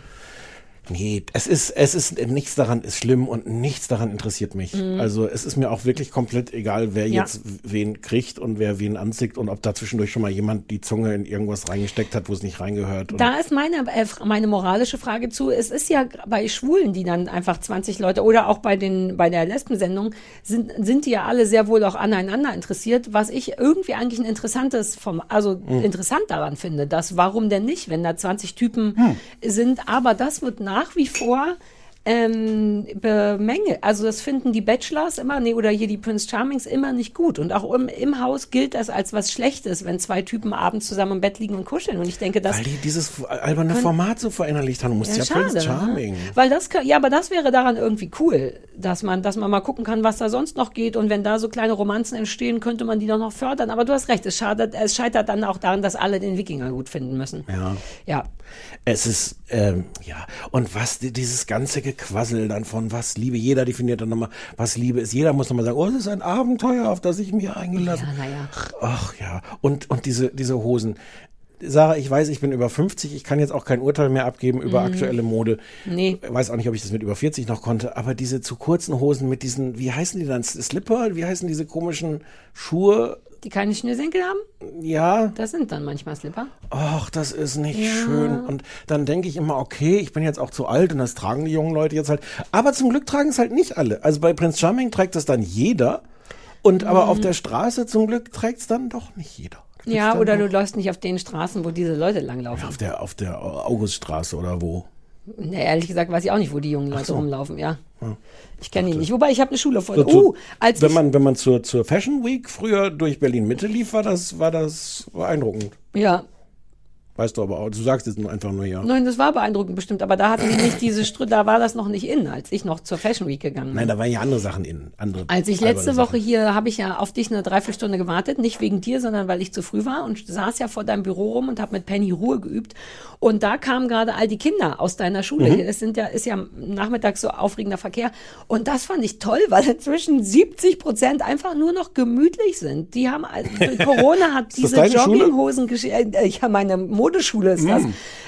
S3: Nee, es ist, es ist, nichts daran ist schlimm und nichts daran interessiert mich. Also, es ist mir auch wirklich komplett egal, wer
S2: Mhm. Ja.
S3: jetzt wen kriegt und wer wen anzieht und ob da zwischendurch schon mal jemand die Zunge in irgendwas reingesteckt hat, wo es nicht reingehört.
S2: Da ist meine, äh, meine moralische Frage zu. Es ist ja bei Schwulen, die dann einfach 20 Leute oder auch bei den bei der Lesbensendung sind sind die ja alle sehr wohl auch aneinander interessiert. Was ich irgendwie eigentlich ein interessantes vom also interessant daran finde, dass warum denn nicht, wenn da 20 Typen sind. Aber das wird nach wie vor ähm, bemängelt. Also das finden die Bachelors immer, nee, oder hier die Prince Charmings immer nicht gut. Und auch im, im Haus gilt das als was Schlechtes, wenn zwei Typen abends zusammen im Bett liegen und kuscheln. Und ich denke, das
S3: weil die dieses alberne Format so verinnerlicht haben. Du musst ja, Prince Charming.
S2: ne? Weil das, ja, aber das wäre daran irgendwie cool, dass man, dass man mal gucken kann, was da sonst noch geht. Und wenn da so kleine Romanzen entstehen, könnte man die doch noch fördern. Aber du hast recht, es, schadet, es scheitert dann auch daran, dass alle den Wikinger gut finden müssen.
S3: Ja.
S2: Ja.
S3: Es ist, ähm, ja, und was die- dieses ganze Gequassel dann von was Liebe, jeder definiert dann nochmal, was Liebe ist. Jeder muss nochmal sagen, oh, es ist ein Abenteuer, auf das ich mich eingelassen
S2: Ja, naja.
S3: Ach ja, und, und diese, diese Hosen. Sarah, ich weiß, ich bin über 50, ich kann jetzt auch kein Urteil mehr abgeben über aktuelle Mode.
S2: Nee.
S3: Weiß auch nicht, ob ich das mit über 40 noch konnte, aber diese zu kurzen Hosen mit diesen, wie heißen die dann? Slipper? Wie heißen diese komischen Schuhe?
S2: Die keine Schnürsenkel haben,
S3: Ja,
S2: das sind dann manchmal Slipper.
S3: ach, das ist nicht schön. Und dann denke ich immer, okay, ich bin jetzt auch zu alt und das tragen die jungen Leute jetzt halt. Aber zum Glück tragen es halt nicht alle. Also bei Prince Charming trägt es dann jeder. Und aber auf der Straße zum Glück trägt es dann doch nicht jeder.
S2: Ja, oder du läufst nicht auf den Straßen, wo diese Leute langlaufen.
S3: Auf der, auf der Auguststraße oder wo?
S2: Nee, ehrlich gesagt weiß ich auch nicht, wo die jungen Leute
S3: so.
S2: rumlaufen, ja. Ich kenne ihn nicht. Wobei, ich habe eine Schule voll.
S3: So zu-
S2: Uh, als
S3: wenn man, wenn man zur, zur Fashion Week früher durch Berlin Mitte lief, war das, war das beeindruckend.
S2: ja,
S3: Weißt du aber auch, du sagst es nur einfach nur ja.
S2: Nein, das war beeindruckend bestimmt, aber da hatten die nicht diese Strü da war das noch nicht in, als ich noch zur Fashion Week gegangen bin.
S3: Nein, da waren ja andere Sachen in. Andere
S2: Als ich letzte Woche
S3: Sachen.
S2: hier, habe ich ja auf dich eine Dreiviertelstunde gewartet, nicht wegen dir, sondern weil ich zu früh war und saß ja vor deinem Büro rum und habe mit Penny Ruhe geübt. Und da kamen gerade all die Kinder aus deiner Schule.
S3: Mhm.
S2: Es sind ja, ist ja nachmittags so aufregender Verkehr. Und das fand ich toll, weil inzwischen 70 Prozent einfach nur noch gemütlich sind. Die haben, also Corona hat diese? Jogginghosen geschickt. Äh, ja, meine Modeschule ist das.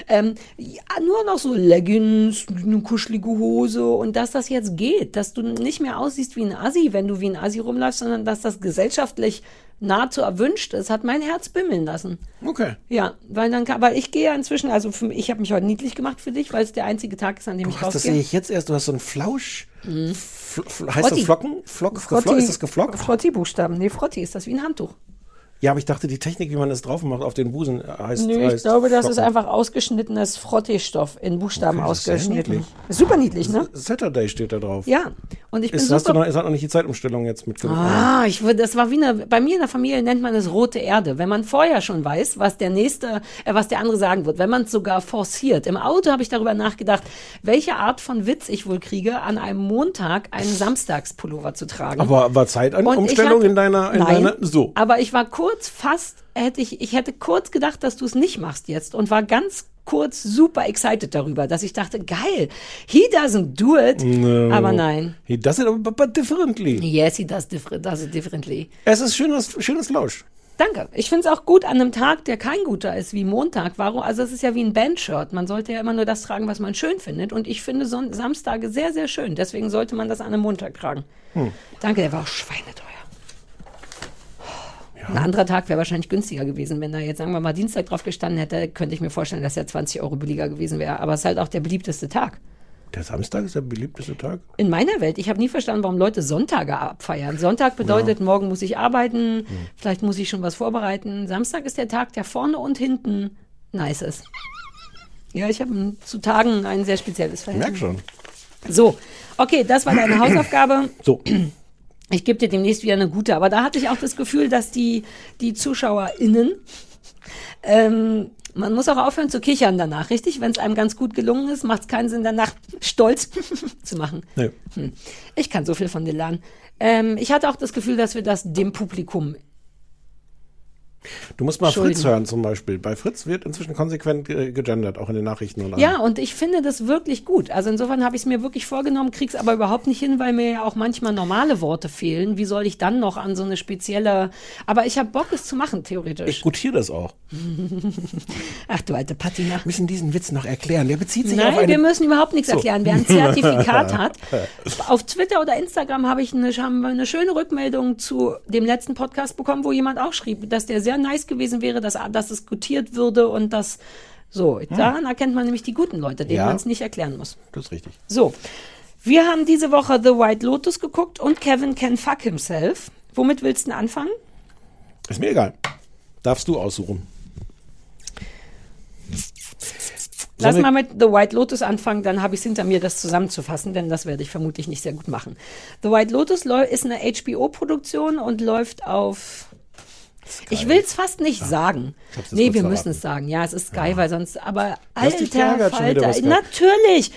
S2: Ähm, ja, nur noch so Leggings, eine kuschelige Hose und dass das jetzt geht, dass du nicht mehr aussiehst wie ein Assi, wenn du wie ein Assi rumläufst, sondern dass das gesellschaftlich nahezu erwünscht ist, hat mein Herz bimmeln lassen.
S3: Okay.
S2: Ja, weil dann, kann- weil ich gehe ja inzwischen, also für, ich habe mich heute niedlich gemacht für dich, weil es der einzige Tag ist, an dem ich
S3: Ach, das sehe
S2: rausgehe.
S3: ich jetzt erst. Du hast so einen Flausch. Fl fl heißt
S2: Frotti.
S3: das Flocken? Flock, geflo ist das geflockt?
S2: Frotti-Buchstaben. Nee, Frotti ist das wie ein Handtuch.
S3: Ja, aber ich dachte, die Technik, wie man es drauf macht auf den Busen, heißt.
S2: Nö, ich
S3: heißt
S2: glaube, das ist einfach ausgeschnittenes Frottee-Stoff in Buchstaben
S3: Okay, das
S2: ausgeschnitten.
S3: niedlich.
S2: Super niedlich, ne?
S3: Saturday steht da drauf.
S2: Ja. Und ich bin
S3: Ist,
S2: super
S3: noch, ist hat noch nicht die Zeitumstellung jetzt mitgenommen?
S2: Ah, ich würde, das war wie eine, bei mir in der Familie nennt man es rote Erde. Wenn man vorher schon weiß, was der nächste, äh, was der andere sagen wird, wenn man es sogar forciert. Im Auto habe ich darüber nachgedacht, welche Art von Witz ich wohl kriege, an einem Montag einen Samstagspullover zu tragen.
S3: Aber war Zeitumstellung in deiner, in
S2: Nein,
S3: deiner, so.
S2: Aber ich war kurz fast, hätte ich, ich hätte kurz gedacht, dass du es nicht machst jetzt und war ganz kurz super excited darüber, dass ich dachte, geil, he doesn't do it. Aber nein.
S3: He does it but differently.
S2: Yes, he does, different, does it differently.
S3: Es ist schönes, schönes Lausch.
S2: Danke. Ich finde es auch gut an einem Tag, der kein guter ist wie Montag. Warum? Also es ist ja wie ein Bandshirt. Man sollte ja immer nur das tragen, was man schön findet. Und ich finde Son Samstage sehr, sehr schön. Deswegen sollte man das an einem Montag tragen. Danke, der war auch schweineteuer. Ein anderer Tag wäre wahrscheinlich günstiger gewesen. Wenn da jetzt, sagen wir mal, Dienstag drauf gestanden hätte, könnte ich mir vorstellen, dass er 20 Euro billiger gewesen wäre. Aber es ist halt auch der beliebteste Tag.
S3: Der Samstag ist der beliebteste Tag.
S2: In meiner Welt, ich habe nie verstanden, warum Leute Sonntage abfeiern. Sonntag bedeutet, morgen muss ich arbeiten, vielleicht muss ich schon was vorbereiten. Samstag ist der Tag, der vorne und hinten nice ist. Ja, ich habe zu Tagen ein sehr spezielles
S3: Ich
S2: Verhältnis.
S3: merk schon.
S2: So, okay, das war deine Hausaufgabe.
S3: So,
S2: Ich gebe dir demnächst wieder eine gute, aber da hatte ich auch das Gefühl, dass die, die ZuschauerInnen, ähm, man muss auch aufhören zu kichern danach, richtig? Wenn es einem ganz gut gelungen ist, macht es keinen Sinn, danach stolz zu machen.
S3: nee.
S2: Hm. Ich kann so viel von dir lernen. Ähm, ich hatte auch das Gefühl, dass wir das dem Publikum.
S3: Du musst mal Fritz hören zum Beispiel. Bei Fritz wird inzwischen konsequent äh, gegendert, auch in den Nachrichten und.
S2: Ja, und ich finde das wirklich gut. Also insofern habe ich es mir wirklich vorgenommen, krieg's aber überhaupt nicht hin, weil mir ja auch manchmal normale Worte fehlen. Wie soll ich dann noch an so eine spezielle. Aber ich habe Bock, es zu machen, theoretisch.
S3: Ich gutiere das auch.
S2: Ach du alte Patina.
S3: Wir müssen diesen Witz noch erklären. Der bezieht sich auf
S2: Nein,
S3: eine...
S2: wir müssen überhaupt nichts erklären. Wer ein Zertifikat hat, auf Twitter oder Instagram habe ich eine, haben wir eine schöne Rückmeldung zu dem letzten Podcast bekommen, wo jemand auch schrieb, dass der sehr nice gewesen wäre, dass, es gutiert würde und dass so. Daran erkennt man nämlich die guten Leute, denen
S3: Ja.
S2: man es nicht erklären muss.
S3: das ist richtig.
S2: So, wir haben diese Woche The White Lotus geguckt und Kevin Can Fuck Himself. Womit willst du denn anfangen?
S3: Ist mir egal. Darfst du aussuchen.
S2: Lass mal mit The White Lotus anfangen, dann habe ich es hinter mir, das zusammenzufassen, denn das werde ich vermutlich nicht sehr gut machen. The White Lotus ist eine HBO-Produktion und läuft auf. Ich will es fast nicht sagen. Nee, wir
S3: verraten.
S2: müssen es sagen. Ja, es ist Sky, weil sonst, aber alter Falter, natürlich.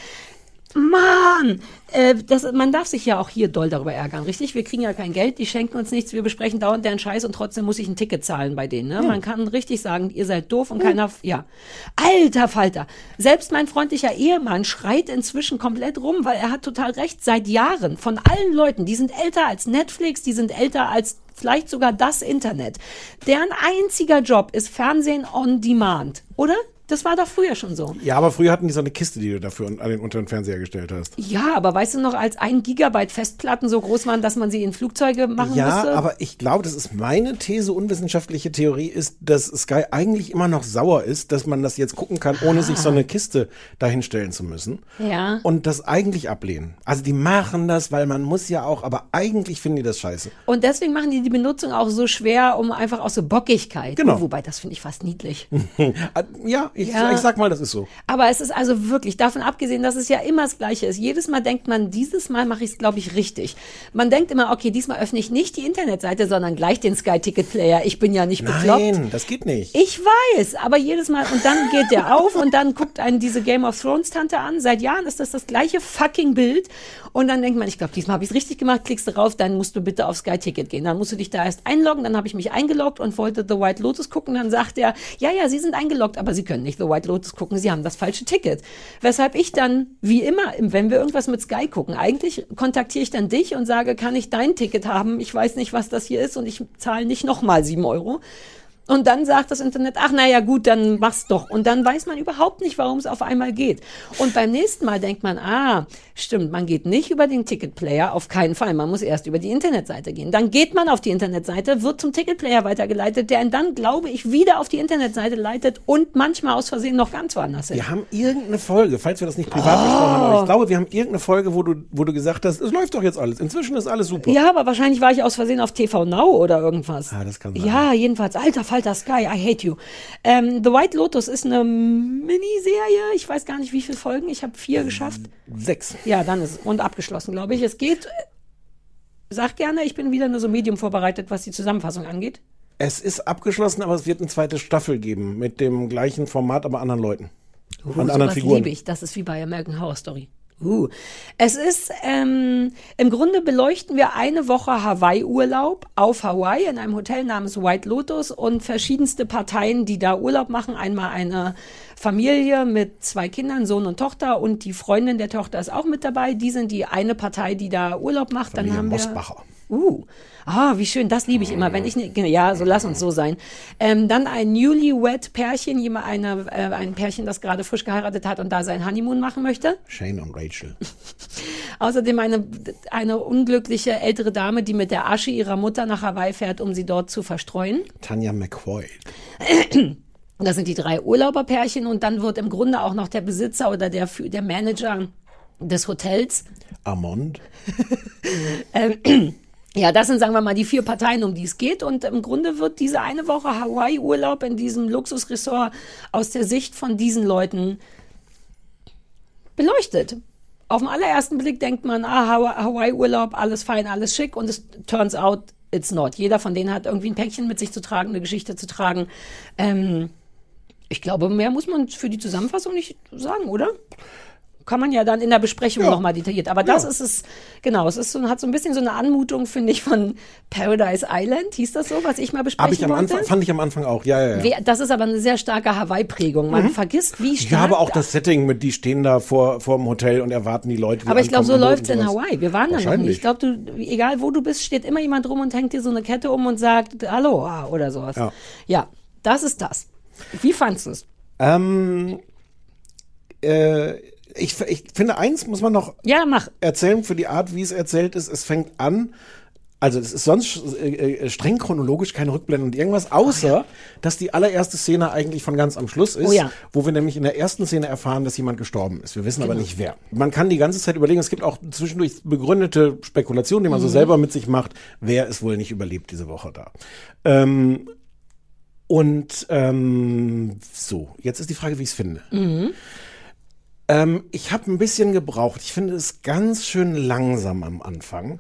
S2: Mann, äh, das, man darf sich ja auch hier doll darüber ärgern, richtig? Wir kriegen ja kein Geld, die schenken uns nichts, wir besprechen dauernd deren Scheiß und trotzdem muss ich ein Ticket zahlen bei denen. Ne? Man kann richtig sagen, ihr seid doof und keiner, ja. Alter Falter, selbst mein freundlicher Ehemann schreit inzwischen komplett rum, weil er hat total recht, seit Jahren von allen Leuten, die sind älter als Netflix, die sind älter als vielleicht sogar das Internet. Deren einziger Job ist Fernsehen on Demand, oder? Das war doch früher schon so.
S3: Ja, aber früher hatten die so eine Kiste, die du dafür an den unter den Fernseher gestellt hast.
S2: Ja, aber weißt du noch, als ein Gigabyte Festplatten so groß waren, dass man sie in Flugzeuge machen
S3: Ja,
S2: musste?
S3: aber ich glaube, das ist meine These, unwissenschaftliche Theorie ist, dass Sky eigentlich immer noch sauer ist, dass man das jetzt gucken kann, ohne sich so eine Kiste dahinstellen zu müssen.
S2: Ja.
S3: Und das eigentlich ablehnen. Also die machen das, weil man muss ja auch, aber eigentlich finden die das scheiße.
S2: Und deswegen machen die die Benutzung auch so schwer, um einfach aus so Bockigkeit.
S3: Genau.
S2: Wobei, das finde ich fast niedlich.
S3: Ah, Ja, ich,
S2: Ja.
S3: ich sag mal, das ist so.
S2: Aber es ist also wirklich, davon abgesehen, dass es ja immer das Gleiche ist. Jedes Mal denkt man, dieses Mal mache ich es, glaube ich, richtig. Man denkt immer, okay, diesmal öffne ich nicht die Internetseite, sondern gleich den Sky Ticket Player. Ich bin ja nicht bekloppt.
S3: Nein, das geht nicht.
S2: Ich weiß, aber jedes Mal und dann geht der auf und dann guckt einen diese Game of Thrones Tante an. Seit Jahren ist das das gleiche fucking Bild und dann denkt man, ich glaube, diesmal habe ich es richtig gemacht. Klickst du drauf, dann musst du bitte auf Sky Ticket gehen. Dann musst du dich da erst einloggen. Dann habe ich mich eingeloggt und wollte The White Lotus gucken. Dann sagt er, ja, ja, Sie sind eingeloggt, aber Sie können nicht The White Lotus gucken. Sie haben das falsche Ticket. Weshalb ich dann, wie immer, wenn wir irgendwas mit Sky gucken, eigentlich kontaktiere ich dann dich und sage, kann ich dein Ticket haben? Ich weiß nicht, was das hier ist und ich zahle nicht nochmal sieben Euro. Und dann sagt das Internet, ach naja gut, dann mach's doch. Und dann weiß man überhaupt nicht, warum es auf einmal geht. Und beim nächsten Mal denkt man, ah, stimmt, man geht nicht über den Ticketplayer, auf keinen Fall. Man muss erst über die Internetseite gehen. Dann geht man auf die Internetseite, wird zum Ticketplayer weitergeleitet, der ihn dann, glaube ich, wieder auf die Internetseite leitet und manchmal aus Versehen noch ganz woanders hin.
S3: Wir haben irgendeine Folge, falls wir das nicht privat besprochen haben, aber ich glaube, wir haben irgendeine Folge, wo du, wo du gesagt hast, es läuft doch jetzt alles. Inzwischen ist alles super.
S2: Ja, aber wahrscheinlich war ich aus Versehen auf TV Now oder irgendwas.
S3: Ah, das kann sein.
S2: Ja, jedenfalls. Alter Falter Sky, I hate you. Ähm, The White Lotus ist eine Miniserie. Ich weiß gar nicht, wie viele Folgen. Ich habe vier geschafft.
S3: Sechs.
S2: Ja, dann ist und abgeschlossen, glaube ich. Es geht. Sag gerne, ich bin wieder nur so medium vorbereitet, was die Zusammenfassung angeht.
S3: Es ist abgeschlossen, aber es wird eine zweite Staffel geben mit dem gleichen Format, aber anderen Leuten. und anderen Figuren.
S2: liebe ich. Das ist wie bei American Horror Story. Uh. Es ist, ähm, im Grunde beleuchten wir eine Woche Hawaii-Urlaub auf Hawaii in einem Hotel namens White Lotus und verschiedenste Parteien, die da Urlaub machen. Einmal eine Familie mit zwei Kindern, Sohn und Tochter und die Freundin der Tochter ist auch mit dabei. Die sind die eine Partei, die da Urlaub macht.
S3: Familie
S2: Dann haben
S3: Mosbacher.
S2: wir Uh, ah, wie schön, das liebe ich immer. Wenn ich ne, ja, so lass uns so sein. Ähm, dann ein newlywed Pärchen, jemand eine, äh, ein Pärchen, das gerade frisch geheiratet hat und da sein Honeymoon machen möchte.
S3: Shane und Rachel.
S2: Außerdem eine, eine unglückliche ältere Dame, die mit der Asche ihrer Mutter nach Hawaii fährt, um sie dort zu verstreuen.
S3: Tanja McCoy.
S2: Das sind die drei Urlauberpärchen und dann wird im Grunde auch noch der Besitzer oder der, der Manager des Hotels
S3: Amond.
S2: Ähm, ja, das sind, sagen wir mal, die vier Parteien, um die es geht. Und im Grunde wird diese eine Woche Hawaii-Urlaub in diesem Luxusressort aus der Sicht von diesen Leuten beleuchtet. Auf den allerersten Blick denkt man, ah, Hawa- Hawaii-Urlaub, alles fein, alles schick. Und es turns out, it's not. Jeder von denen hat irgendwie ein Päckchen mit sich zu tragen, eine Geschichte zu tragen. Ähm, ich glaube, mehr muss man für die Zusammenfassung nicht sagen, oder? Kann man ja dann in der Besprechung
S3: Ja.
S2: nochmal detailliert. Aber das
S3: Ja.
S2: ist es, genau, es ist so, hat so ein bisschen so eine Anmutung, finde ich, von Paradise Island. Hieß das so, was ich mal besprechen
S3: Hab ich am
S2: wollte?
S3: Anfang, fand ich am Anfang auch, ja, ja, ja.
S2: Das ist aber eine sehr starke Hawaii-Prägung. Man vergisst, wie stark.
S3: Mhm. Ja, aber auch das Setting mit, die stehen da vor, vor dem Hotel und erwarten die Leute. Die
S2: Aber ich glaube, so
S3: und
S2: läuft's in. Hawaii. Wir waren da noch nicht. Ich glaube, du, egal wo du bist, steht immer jemand rum und hängt dir so eine Kette um und sagt Hallo ah, oder sowas.
S3: Ja.
S2: ja, das ist das. Wie fandst du es?
S3: Ähm, äh, ich, ich finde, eins muss man noch
S2: Ja, mach.
S3: erzählen für die Art, wie es erzählt ist. Es fängt an, also es ist sonst äh, äh, streng chronologisch keine Rückblende und irgendwas, außer dass die allererste Szene eigentlich von ganz am Schluss ist,
S2: Oh ja.
S3: wo wir nämlich in der ersten Szene erfahren, dass jemand gestorben ist. Wir wissen aber nicht wer. Man kann die ganze Zeit überlegen, es gibt auch zwischendurch begründete Spekulationen, die man so selber mit sich macht, wer ist wohl nicht überlebt diese Woche da. Ähm, und ähm, so, jetzt ist die Frage, wie ich es finde. Ähm, ich habe ein bisschen gebraucht. Ich finde es ganz schön langsam am Anfang.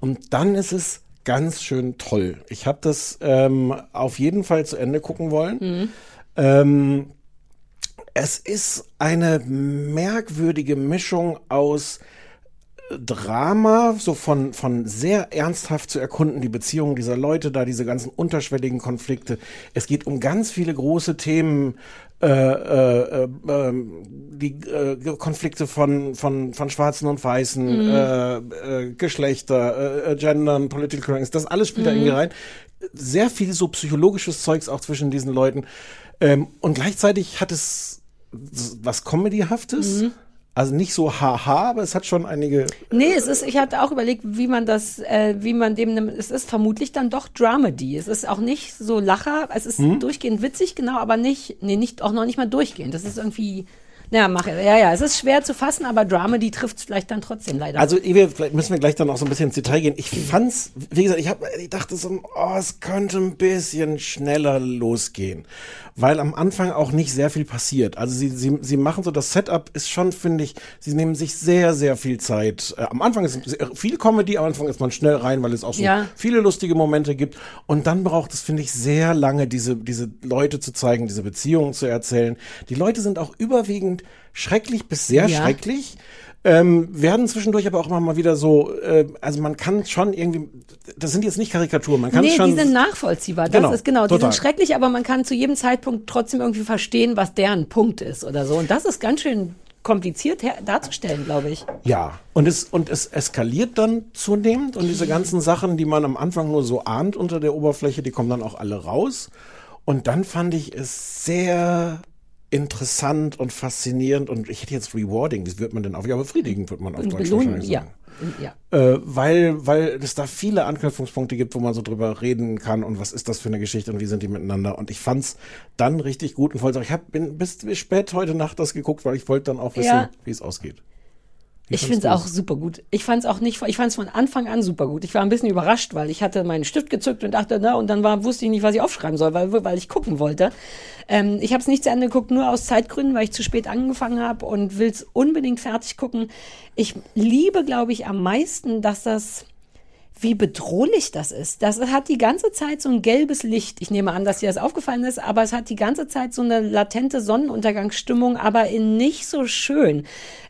S3: Und dann ist es ganz schön toll. Ich habe das ähm, auf jeden Fall zu Ende gucken wollen. Ähm, es ist eine merkwürdige Mischung aus Drama, so von, von sehr ernsthaft zu erkunden, die Beziehungen dieser Leute da, diese ganzen unterschwelligen Konflikte. Es geht um ganz viele große Themen, äh, äh, äh, ähm, die äh, Konflikte von, von, von Schwarzen und Weißen, äh, äh, Geschlechter, äh, Gendern, Political Correctness, das alles spielt da irgendwie rein. Sehr viel so psychologisches Zeugs auch zwischen diesen Leuten. Ähm, und gleichzeitig hat es was Comedyhaftes. Also nicht so haha, aber es hat schon einige.
S2: Nee, es ist, ich hatte auch überlegt, wie man das, äh, wie man dem, nimm- es ist vermutlich dann doch Dramedy. Es ist auch nicht so Lacher, es ist
S3: Hm?
S2: durchgehend witzig, genau, aber nicht, nee, nicht, auch noch nicht mal durchgehend. Das ist irgendwie, ja, mach, ja, ja, es ist schwer zu fassen, aber Dramedy trifft es vielleicht dann trotzdem leider.
S3: Also Ewe, vielleicht müssen wir gleich dann auch so ein bisschen ins Detail gehen. Ich fand's, wie gesagt, ich, hab, ich dachte so, oh, es könnte ein bisschen schneller losgehen, weil am Anfang auch nicht sehr viel passiert. Also sie, sie, sie machen so, das Setup ist schon, finde ich, sie nehmen sich sehr, sehr viel Zeit. Äh, am Anfang ist viel Comedy, am Anfang ist man schnell rein, weil es auch so
S2: Ja.
S3: viele lustige Momente gibt. Und dann braucht es, finde ich, sehr lange, diese, diese Leute zu zeigen, diese Beziehungen zu erzählen. Die Leute sind auch überwiegend schrecklich bis sehr
S2: Ja.
S3: schrecklich. Ähm, werden zwischendurch aber auch immer mal wieder so, äh, also man kann schon irgendwie, das sind jetzt nicht Karikaturen, man kann
S2: nee,
S3: schon.
S2: die sind nachvollziehbar. Das
S3: Genau,
S2: ist genau, die
S3: total.
S2: sind schrecklich, aber man kann zu jedem Zeitpunkt trotzdem irgendwie verstehen, was deren Punkt ist oder so. Und das ist ganz schön kompliziert darzustellen, glaube ich.
S3: Ja, und es, und es eskaliert dann zunehmend und diese ganzen Sachen, die man am Anfang nur so ahnt unter der Oberfläche, die kommen dann auch alle raus. Und dann fand ich es sehr interessant und faszinierend und ich hätte jetzt rewarding, wie wird man denn auf, ja, befriedigend wird man auf
S2: Und
S3: Deutsch
S2: belohnen,
S3: wahrscheinlich
S2: ja.
S3: sagen.
S2: ja.
S3: Äh, weil, weil es da viele Anknüpfungspunkte gibt, wo man so drüber reden kann und was ist das für eine Geschichte und wie sind die miteinander. Und ich fand's dann richtig gut und wollte sagen, ich hab, bin bis spät heute Nacht das geguckt, weil ich wollte dann auch wissen,
S2: Ja.
S3: wie es ausgeht.
S2: Ich finde es auch super gut. Ich fand es auch nicht, ich fand es von Anfang an super gut. Ich war ein bisschen überrascht, weil ich hatte meinen Stift gezückt und dachte, na, und dann war, wusste ich nicht, was ich aufschreiben soll, weil, weil ich gucken wollte. Ähm, ich habe es nicht zu Ende geguckt, nur aus Zeitgründen, weil ich zu spät angefangen habe und will es unbedingt fertig gucken. Ich liebe, glaube ich, am meisten, dass das wie bedrohlich das ist. Das hat die ganze Zeit so ein gelbes Licht. Ich nehme an, dass dir das aufgefallen ist, aber es hat die ganze Zeit so eine latente Sonnenuntergangsstimmung, aber in nicht so schön.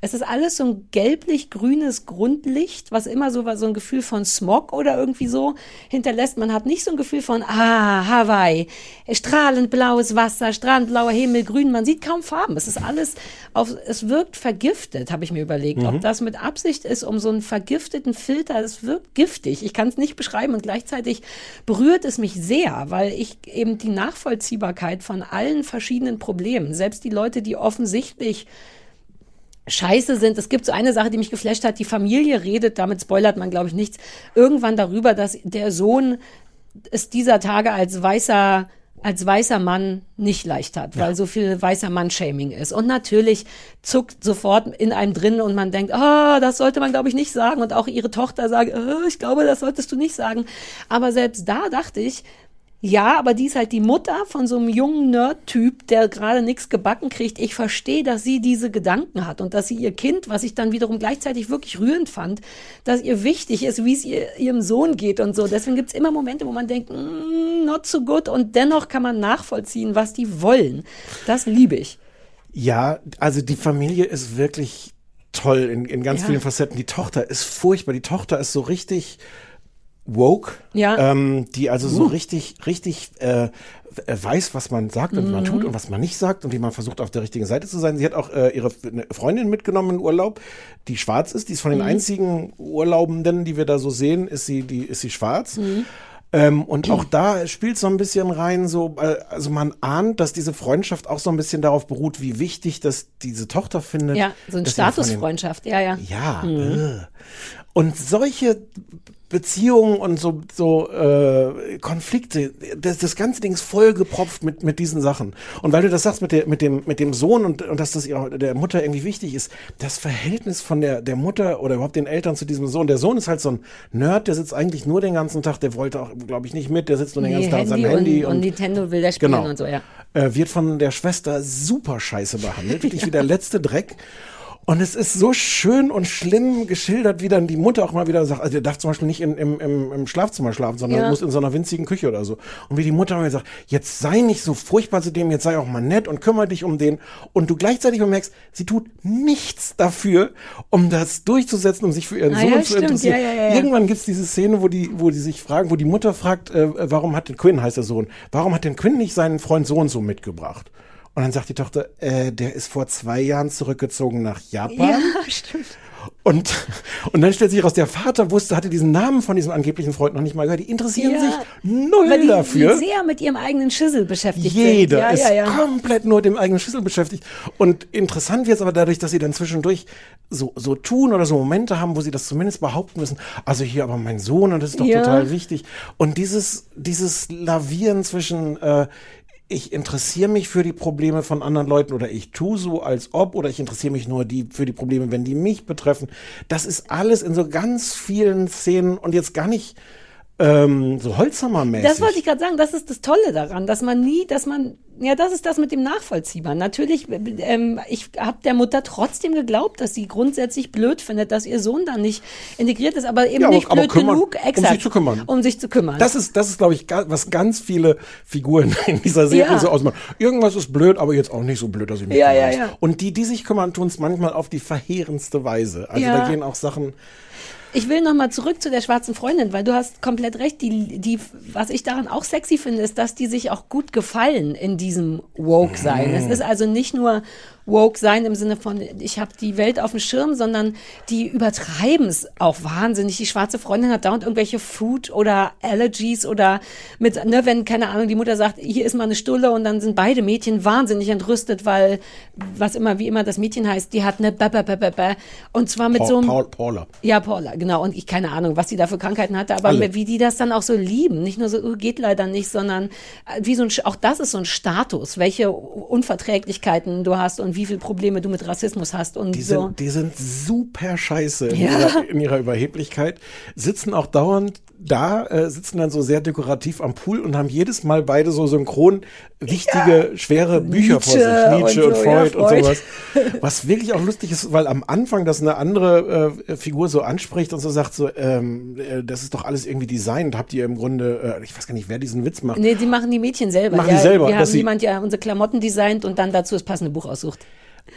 S2: Es ist alles so ein gelblich-grünes Grundlicht, was immer so, so ein Gefühl von Smog oder irgendwie so hinterlässt. Man hat nicht so ein Gefühl von, ah, Hawaii, strahlend blaues Wasser, strahlend blauer Himmel, grün. Man sieht kaum Farben. Es ist alles auf, es wirkt vergiftet, habe ich mir überlegt. Ob das mit Absicht ist, um so einen vergifteten Filter, es wirkt giftig. Ich kann es nicht beschreiben und gleichzeitig berührt es mich sehr, weil ich eben die Nachvollziehbarkeit von allen verschiedenen Problemen, selbst die Leute, die offensichtlich scheiße sind. Es gibt so eine Sache, die mich geflasht hat. Die Familie redet, damit spoilert man, glaube ich, nichts, irgendwann darüber, dass der Sohn es dieser Tage als weißer als weißer Mann nicht leicht hat, weil so viel weißer Mann-Shaming ist. Und natürlich zuckt sofort in einem drin und man denkt, ah, das sollte man, glaube ich, nicht sagen. Und auch ihre Tochter sagt, äh, ich glaube, das solltest du nicht sagen. Aber selbst da dachte ich, ja, aber die ist halt die Mutter von so einem jungen Nerd-Typ, der gerade nichts gebacken kriegt. Ich verstehe, dass sie diese Gedanken hat und dass sie ihr Kind, was ich dann wiederum gleichzeitig wirklich rührend fand, dass ihr wichtig ist, wie es ihr, ihrem Sohn geht und so. Deswegen gibt's immer Momente, wo man denkt, mm, not so good und dennoch kann man nachvollziehen, was die wollen. Das liebe ich.
S3: Ja, also die Familie ist wirklich toll in, in ganz
S2: Ja.
S3: vielen Facetten. Die Tochter ist furchtbar. Die Tochter ist so richtig woke,
S2: Ja.
S3: ähm, die also so richtig, richtig äh, äh, weiß, was man sagt und wie man
S2: Mhm.
S3: tut und was man nicht sagt und wie man versucht, auf der richtigen Seite zu sein. Sie hat auch äh, ihre eine Freundin mitgenommen in Urlaub, die schwarz ist. Die ist von
S2: Mhm.
S3: den einzigen Urlaubenden, die wir da so sehen, ist sie, die, ist sie schwarz.
S2: Mhm.
S3: Ähm, und auch da spielt so ein bisschen rein, so, äh, also man ahnt, dass diese Freundschaft auch so ein bisschen darauf beruht, wie wichtig das diese Tochter findet.
S2: Ja, so eine Statusfreundschaft, ja, ja.
S3: Ja. äh. Und solche Beziehungen und so, so äh, Konflikte, das, das ganze Ding ist vollgepropft mit, mit diesen Sachen. Und weil du das sagst mit, der, mit, dem, mit dem Sohn und, und dass das ihrer, der Mutter irgendwie wichtig ist, das Verhältnis von der, der Mutter oder überhaupt den Eltern zu diesem Sohn. Der Sohn ist halt so ein Nerd, der sitzt eigentlich nur den ganzen Tag, der wollte auch, glaube ich, nicht mit, der sitzt nur den
S2: Nee,
S3: ganzen Tag an seinem
S2: Handy,
S3: Handy.
S2: und, und Nintendo will der spielen
S3: Genau.
S2: und so, ja.
S3: äh, wird von der Schwester super scheiße behandelt, wirklich wie der letzte Dreck. Und es ist so schön und schlimm geschildert, wie dann die Mutter auch mal wieder sagt, also der darf zum Beispiel nicht in, im, im, im Schlafzimmer schlafen, sondern
S2: Ja.
S3: muss in so einer winzigen Küche oder so. Und wie die Mutter mal sagt, jetzt sei nicht so furchtbar zu dem, jetzt sei auch mal nett und kümmere dich um den. Und du gleichzeitig bemerkst, sie tut nichts dafür, um das durchzusetzen, um sich für ihren
S2: Ah,
S3: Sohn
S2: ja,
S3: zu
S2: stimmt.
S3: interessieren.
S2: Ja.
S3: Irgendwann gibt's diese Szene, wo die, wo die sich fragen, wo die Mutter fragt, äh, warum hat denn Quinn, heißt der Sohn, warum hat denn Quinn nicht seinen Freund so und so mitgebracht? Und dann sagt die Tochter, äh, der ist vor zwei Jahren zurückgezogen nach Japan.
S2: Ja, stimmt.
S3: Und, und dann stellt sich raus, der Vater wusste, hatte diesen Namen von diesem angeblichen Freund noch nicht mal gehört. Die interessieren
S2: Ja.
S3: sich null
S2: Weil die,
S3: dafür.
S2: die sehr mit ihrem eigenen Schüssel beschäftigt
S3: Jeder.
S2: Ja,
S3: ist
S2: ja, ja.
S3: komplett nur dem eigenen Schlüssel beschäftigt. Und interessant wird es aber dadurch, dass sie dann zwischendurch so, so tun oder so Momente haben, wo sie das zumindest behaupten müssen. Also hier aber mein Sohn und das ist doch total wichtig. Und dieses, dieses Lavieren zwischen, äh, ich interessiere mich für die Probleme von anderen Leuten oder ich tue so als ob oder ich interessiere mich nur die, für die Probleme, wenn die mich betreffen. Das ist alles in so ganz vielen Szenen und jetzt gar nicht ähm, so Holzhammermäßig.
S2: Das wollte ich gerade sagen, das ist das Tolle daran, dass man nie, dass man, ja, das ist das mit dem Nachvollziehbaren. Natürlich, ähm, ich habe der Mutter trotzdem geglaubt, dass sie grundsätzlich blöd findet, dass ihr Sohn da nicht integriert ist, aber eben
S3: Ja, aber-
S2: nicht
S3: aber
S2: blöd
S3: kümmern-
S2: genug,
S3: um
S2: exakt,
S3: sich zu kümmern.
S2: Um sich zu kümmern.
S3: Das ist, das ist, glaube ich, was ganz viele Figuren in dieser Serie
S2: Ja.
S3: so ausmachen. Irgendwas ist blöd, aber jetzt auch nicht so blöd, dass ich mich
S2: Ja,
S3: kümmere.
S2: ja, ja.
S3: Und die, die sich kümmern, tun es manchmal auf die verheerendste Weise. Also da gehen auch Sachen.
S2: Ich will noch mal zurück zu der schwarzen Freundin, weil du hast komplett recht. Die, die, was ich daran auch sexy finde, ist, dass die sich auch gut gefallen in diesem Woke-Sein. Es ist also nicht nur Woke-Sein im Sinne von, ich habe die Welt auf dem Schirm, sondern die übertreiben es auch wahnsinnig. Die schwarze Freundin hat dauernd irgendwelche Food- oder Allergies oder mit, ne, wenn, keine Ahnung, die Mutter sagt, hier ist mal eine Stulle und dann sind beide Mädchen wahnsinnig entrüstet, weil, was immer, wie immer das Mädchen heißt, die hat eine Ba, ba, ba, ba, ba. und zwar mit
S3: Paul,
S2: so einem
S3: Paul, Paula.
S2: ja, Paula, genau. Und ich keine Ahnung, was die da für Krankheiten hatte, aber
S3: Alle.
S2: wie die das dann auch so lieben. Nicht nur so, oh, geht leider nicht, sondern äh, wie so ein, auch das ist so ein Status, welche Unverträglichkeiten du hast und wie viele Probleme du mit Rassismus hast und
S3: Die
S2: so.
S3: sind, die sind super scheiße in,
S2: Ja.
S3: ihrer, in ihrer Überheblichkeit, sitzen auch dauernd da, äh, sitzen dann so sehr dekorativ am Pool und haben jedes Mal beide so synchron wichtige, schwere Bücher vor sich.
S2: Nietzsche
S3: Nietzsche
S2: und
S3: und,
S2: ja,
S3: Freud und sowas. Was wirklich auch lustig ist, weil am Anfang das eine andere äh, Figur so anspricht und so sagt so, ähm, äh, das ist doch alles irgendwie designt. Habt ihr im Grunde, äh, ich weiß gar nicht, wer diesen Witz macht.
S2: Nee, die machen die Mädchen selber.
S3: Machen
S2: ja,
S3: die selber,
S2: Wir haben
S3: sie-
S2: jemand ja unsere Klamotten designt und dann dazu das passende Buch aussucht.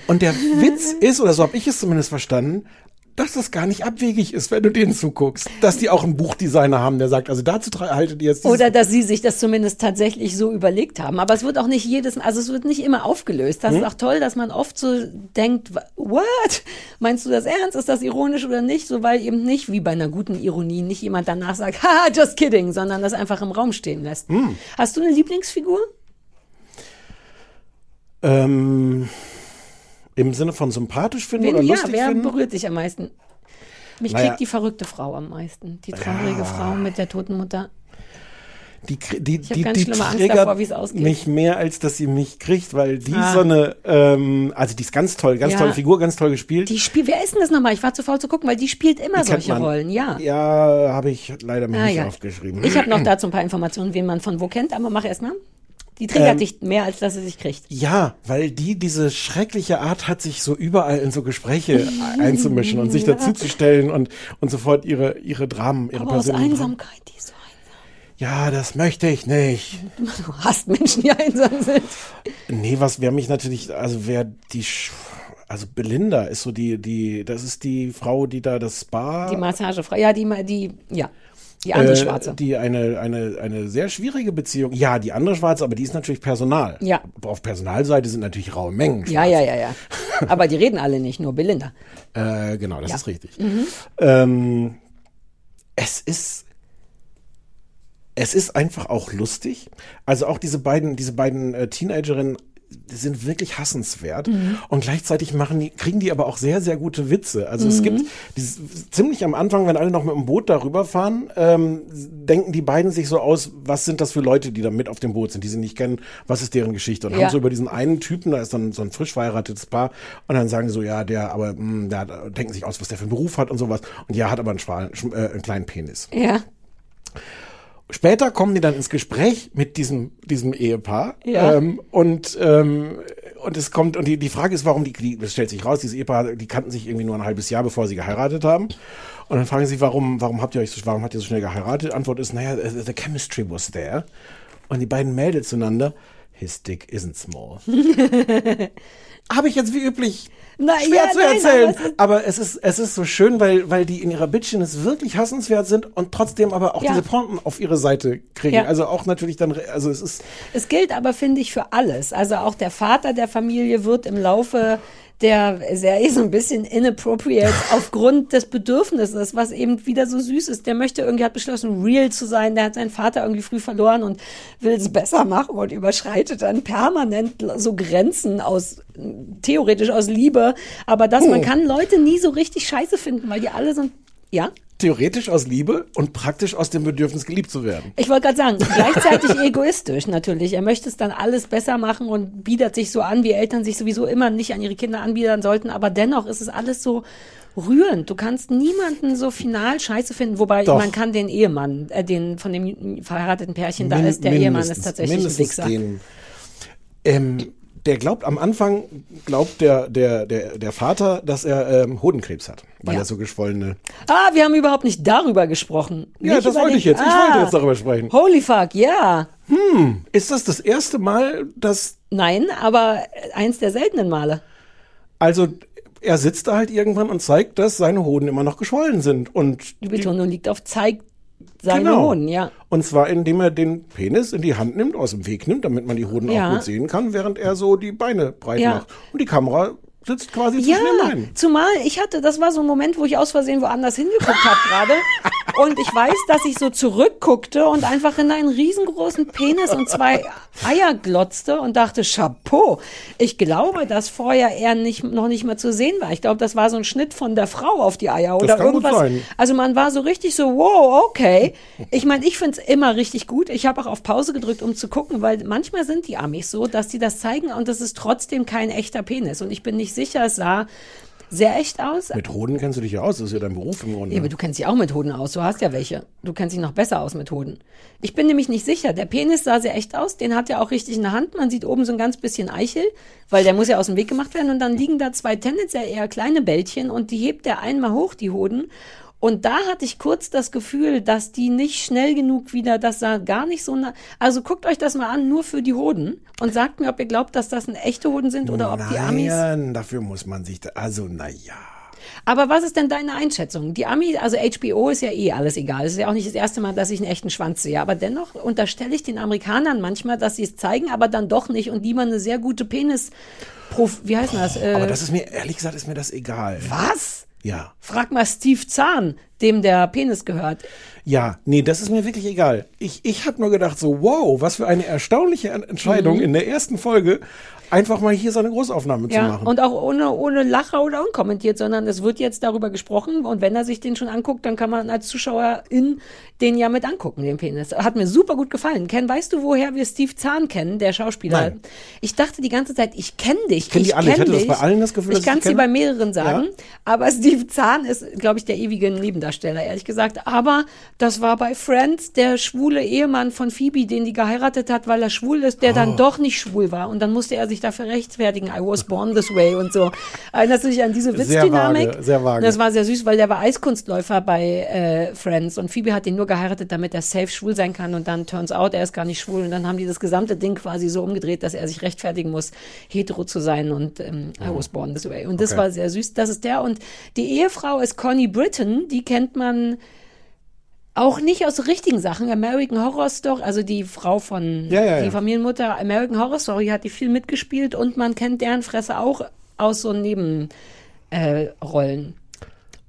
S3: Und der Witz ist, oder so habe ich es zumindest verstanden, dass das gar nicht abwegig ist, wenn du denen zuguckst. Dass die auch einen Buchdesigner haben, der sagt, also dazu haltet ihr jetzt
S2: Oder dass sie sich das zumindest tatsächlich so überlegt haben. Aber es wird auch nicht jedes, also es wird nicht immer aufgelöst.
S3: Hm?
S2: Das ist auch toll, dass man oft so denkt, what? Meinst du das ernst? Ist das ironisch oder nicht? So, weil eben nicht, wie bei einer guten Ironie, nicht jemand danach sagt, haha, just kidding, sondern das einfach im Raum stehen lässt.
S3: Hm.
S2: Hast du eine Lieblingsfigur?
S3: Ähm, Im Sinne von sympathisch finden
S2: Wen,
S3: oder
S2: ja,
S3: lustig
S2: wer
S3: finden?
S2: berührt dich am meisten? Mich
S3: Naja.
S2: kriegt die verrückte Frau am meisten. Die traurige Frau mit der toten Mutter.
S3: Die, die,
S2: hab
S3: die,
S2: ganz
S3: die triggert
S2: davor,
S3: mich mehr, als dass sie mich kriegt, weil die
S2: Ah.
S3: so eine, ähm, also die ist ganz toll, ganz
S2: Ja.
S3: tolle Figur, ganz toll gespielt.
S2: Die spielt, wer ist denn das nochmal? Ich war zu faul zu gucken, weil die spielt immer
S3: Die
S2: solche. Rollen, ja.
S3: Ja, habe ich leider mir
S2: Ah,
S3: nicht
S2: ja.
S3: aufgeschrieben.
S2: Ich habe noch dazu ein paar Informationen, wen man von wo kennt, aber mach erst mal. Die triggert
S3: Ähm,
S2: dich mehr, als dass sie sich kriegt.
S3: Ja, weil die diese schreckliche Art hat, sich so überall in so Gespräche einzumischen und sich dazuzustellen und, und sofort ihre, ihre Dramen, ihre
S2: Aber aus. Einsamkeit, die ist so
S3: Ja, das möchte ich nicht.
S2: einsam. Du hasst Menschen, die einsam sind.
S3: Nee, was wer mich natürlich, also wer die, Sch- also Belinda ist so die, die, das ist die Frau, die da das Spa,
S2: Die Massagefrau. Ja, die, die, ja. Die andere
S3: äh,
S2: Schwarze.
S3: die eine, eine, eine sehr schwierige Beziehung, ja, die andere Schwarze, aber die ist natürlich Personal.
S2: Ja.
S3: Auf Personalseite sind natürlich raue Mengen.
S2: ja, ja, ja, ja. Aber die reden alle nicht, nur Belinda.
S3: Äh, genau, das
S2: Ja.
S3: ist richtig. Ähm, es ist es ist einfach auch lustig. Also auch diese beiden, diese beiden äh, Teenagerinnen sind wirklich hassenswert und gleichzeitig machen die, kriegen die aber auch sehr, sehr gute Witze. Also es gibt dieses, ziemlich am Anfang, wenn alle noch mit dem Boot darüber fahren, ähm, denken die beiden sich so aus, was sind das für Leute, die da mit auf dem Boot sind, die sie nicht kennen, was ist deren Geschichte und
S2: Ja.
S3: haben so über diesen einen Typen, da ist dann so ein frisch verheiratetes Paar und dann sagen die so, ja, der, aber mh, der hat, denken sich aus, was der für einen Beruf hat und sowas und ja, hat aber einen, schwalen, sch- äh, einen kleinen Penis.
S2: Ja.
S3: Später kommen die dann ins Gespräch mit diesem, diesem Ehepaar.
S2: Ja.
S3: Ähm, und, ähm, und es kommt, und die, die Frage ist, warum die, die, das stellt sich raus, dieses Ehepaar, die kannten sich irgendwie nur ein halbes Jahr, bevor sie geheiratet haben. Und dann fragen sie, warum, warum habt ihr euch so, warum habt ihr so schnell geheiratet? Antwort ist, naja, the, the chemistry was there. Und die beiden melden zueinander, his dick isn't small. Habe ich jetzt wie üblich
S2: Na
S3: schwer
S2: ja,
S3: zu
S2: nein,
S3: erzählen.
S2: aber
S3: aber,
S2: es ist-
S3: es ist, es ist so schön, weil, weil die in ihrer Bitchiness wirklich hassenswert sind und trotzdem aber auch
S2: Ja.
S3: diese Pointen auf ihre Seite kriegen.
S2: Ja.
S3: Also auch natürlich dann, also es ist,
S2: Es gilt aber, finde ich, für alles. Also auch der Vater der Familie wird im Laufe der Serie so ein bisschen inappropriate aufgrund des Bedürfnisses, was eben wieder so süß ist. Der möchte irgendwie, hat beschlossen, real zu sein. Der hat seinen Vater irgendwie früh verloren und will es besser machen und überschreitet dann permanent so Grenzen aus, theoretisch aus Liebe. Aber dass man kann Leute nie so richtig scheiße finden, weil die alle so, ja?
S3: Theoretisch aus Liebe und praktisch aus dem Bedürfnis, geliebt zu werden.
S2: Ich wollte gerade sagen, gleichzeitig egoistisch natürlich. Er möchte es dann alles besser machen und bietet sich so an, wie Eltern sich sowieso immer nicht an ihre Kinder anbiedern sollten. Aber dennoch ist es alles so rührend. Du kannst niemanden so final scheiße finden. Wobei
S3: Doch.
S2: man kann den Ehemann, äh, den von dem verheirateten Pärchen, da
S3: Min-
S2: ist der Ehemann ist
S3: mindestens-
S2: tatsächlich ein Wichser.
S3: Den, ähm, der glaubt am Anfang, glaubt der, der, der, der Vater, dass er ähm, Hodenkrebs hat, weil
S2: Ja.
S3: er so geschwollene.
S2: Ah, wir haben überhaupt nicht darüber gesprochen.
S3: Ja,
S2: Nicht
S3: das wollte
S2: den-
S3: ich jetzt. Ich
S2: Ah,
S3: wollte jetzt darüber sprechen.
S2: Holy fuck, ja.
S3: Ist das das erste Mal, dass
S2: Nein, aber eins der seltenen Male.
S3: Also er sitzt da halt irgendwann und zeigt, dass seine Hoden immer noch geschwollen sind. Und
S2: Die Betonung liegt auf zeigt seine
S3: Genau.
S2: Hoden, ja.
S3: Und zwar, indem er den Penis in die Hand nimmt, aus dem Weg nimmt, damit man die Hoden
S2: Ja.
S3: auch gut sehen kann, während er so die Beine breit
S2: Ja.
S3: macht. Und die Kamera sitzt quasi
S2: Ja,
S3: zwischen den Beinen.
S2: zumal ich hatte, das war so ein Moment, wo ich aus Versehen woanders hingeguckt habe gerade. Und ich weiß, dass ich so zurückguckte und einfach in einen riesengroßen Penis und zwei Eier glotzte und dachte, Chapeau. Ich glaube, dass vorher er nicht, noch nicht mal zu sehen war. Ich glaube, das war so ein Schnitt von der Frau auf die Eier oder irgendwas. Also man war so richtig so, wow, okay. Ich meine, ich find's immer richtig gut. Ich habe auch auf Pause gedrückt, um zu gucken, weil manchmal sind die Amis so, dass die das zeigen und das ist trotzdem kein echter Penis. Und ich bin nicht sicher, es sah sehr echt aus.
S3: Mit Hoden kennst du dich ja aus, das ist ja dein Beruf im Grunde.
S2: Ja, aber du kennst dich auch mit Hoden aus. Du hast ja welche. Du kennst dich noch besser aus mit Hoden. Ich bin nämlich nicht sicher. Der Penis sah sehr echt aus. Den hat er auch richtig in der Hand. Man sieht oben so ein ganz bisschen Eichel, weil der muss ja aus dem Weg gemacht werden. Und dann liegen da zwei tendenziell eher kleine Bällchen und die hebt er einmal hoch, die Hoden. Und da hatte ich kurz das Gefühl, dass die nicht schnell genug wieder, das sah gar nicht so nah. Also guckt euch das mal an, nur für die Hoden und sagt mir, ob ihr glaubt, dass das echte Hoden sind oder ob die Amis.
S3: Nein, dafür muss man sich, da, also naja.
S2: Aber was ist denn deine Einschätzung? Die Ami, also HBO ist ja eh alles egal. Es ist ja auch nicht das erste Mal, dass ich einen echten Schwanz sehe. Aber dennoch unterstelle ich den Amerikanern manchmal, dass sie es zeigen, aber dann doch nicht und lieber eine sehr gute Penis. Prof wie heißt das? Äh,
S3: Aber das ist mir, ehrlich gesagt, ist mir das egal.
S2: was?
S3: Ja.
S2: Frag mal Steve Zahn, dem der Penis gehört.
S3: Ja, nee, das ist mir wirklich egal. Ich, ich habe nur gedacht, so, wow, was für eine erstaunliche Ent- Entscheidung
S2: Mhm.
S3: in der ersten Folge, einfach mal hier so eine Großaufnahme zu
S2: Ja,
S3: machen.
S2: und auch ohne, ohne Lacher oder unkommentiert, sondern es wird jetzt darüber gesprochen und wenn er sich den schon anguckt, dann kann man als Zuschauerin den ja mit angucken, den Penis. Hat mir super gut gefallen. Ken, weißt du, woher wir Steve Zahn kennen, der Schauspieler?
S3: Nein.
S2: Ich dachte die ganze Zeit, ich kenne dich.
S3: kenn die alle. Ich
S2: kenn
S3: hatte das
S2: dich.
S3: bei allen das Gefühl,
S2: Ich
S3: ich
S2: kann sie
S3: kenne.
S2: bei mehreren sagen,
S3: Ja.
S2: aber Steve Zahn ist, glaube ich, der ewige Nebendarsteller, ehrlich gesagt. Aber das war bei Friends der schwule Ehemann von Phoebe, den die geheiratet hat, weil er schwul ist, der
S3: Oh.
S2: dann doch nicht schwul war. Und dann musste er sich dafür rechtfertigen. I was born this way und so. Erinnerst du dich an diese
S3: Sehr
S2: Witzdynamik?
S3: vage, sehr vage.
S2: Das war sehr süß, weil der war Eiskunstläufer bei äh, Friends und Phoebe hat ihn nur geheiratet, damit er safe schwul sein kann. Und dann turns out, er ist gar nicht schwul. Und dann haben die das gesamte Ding quasi so umgedreht, dass er sich rechtfertigen muss, hetero zu sein. Und ähm, I was born this way. Und das
S3: Mhm. Okay.
S2: war sehr süß. Das ist der. Und die Ehefrau ist Connie Britton. Die kennt man auch nicht aus richtigen Sachen. American Horror Story, also die Frau von,
S3: Ja, ja,
S2: die. Familienmutter American Horror Story hat die viel mitgespielt und man kennt deren Fresse auch aus so Nebenrollen. Äh, Rollen.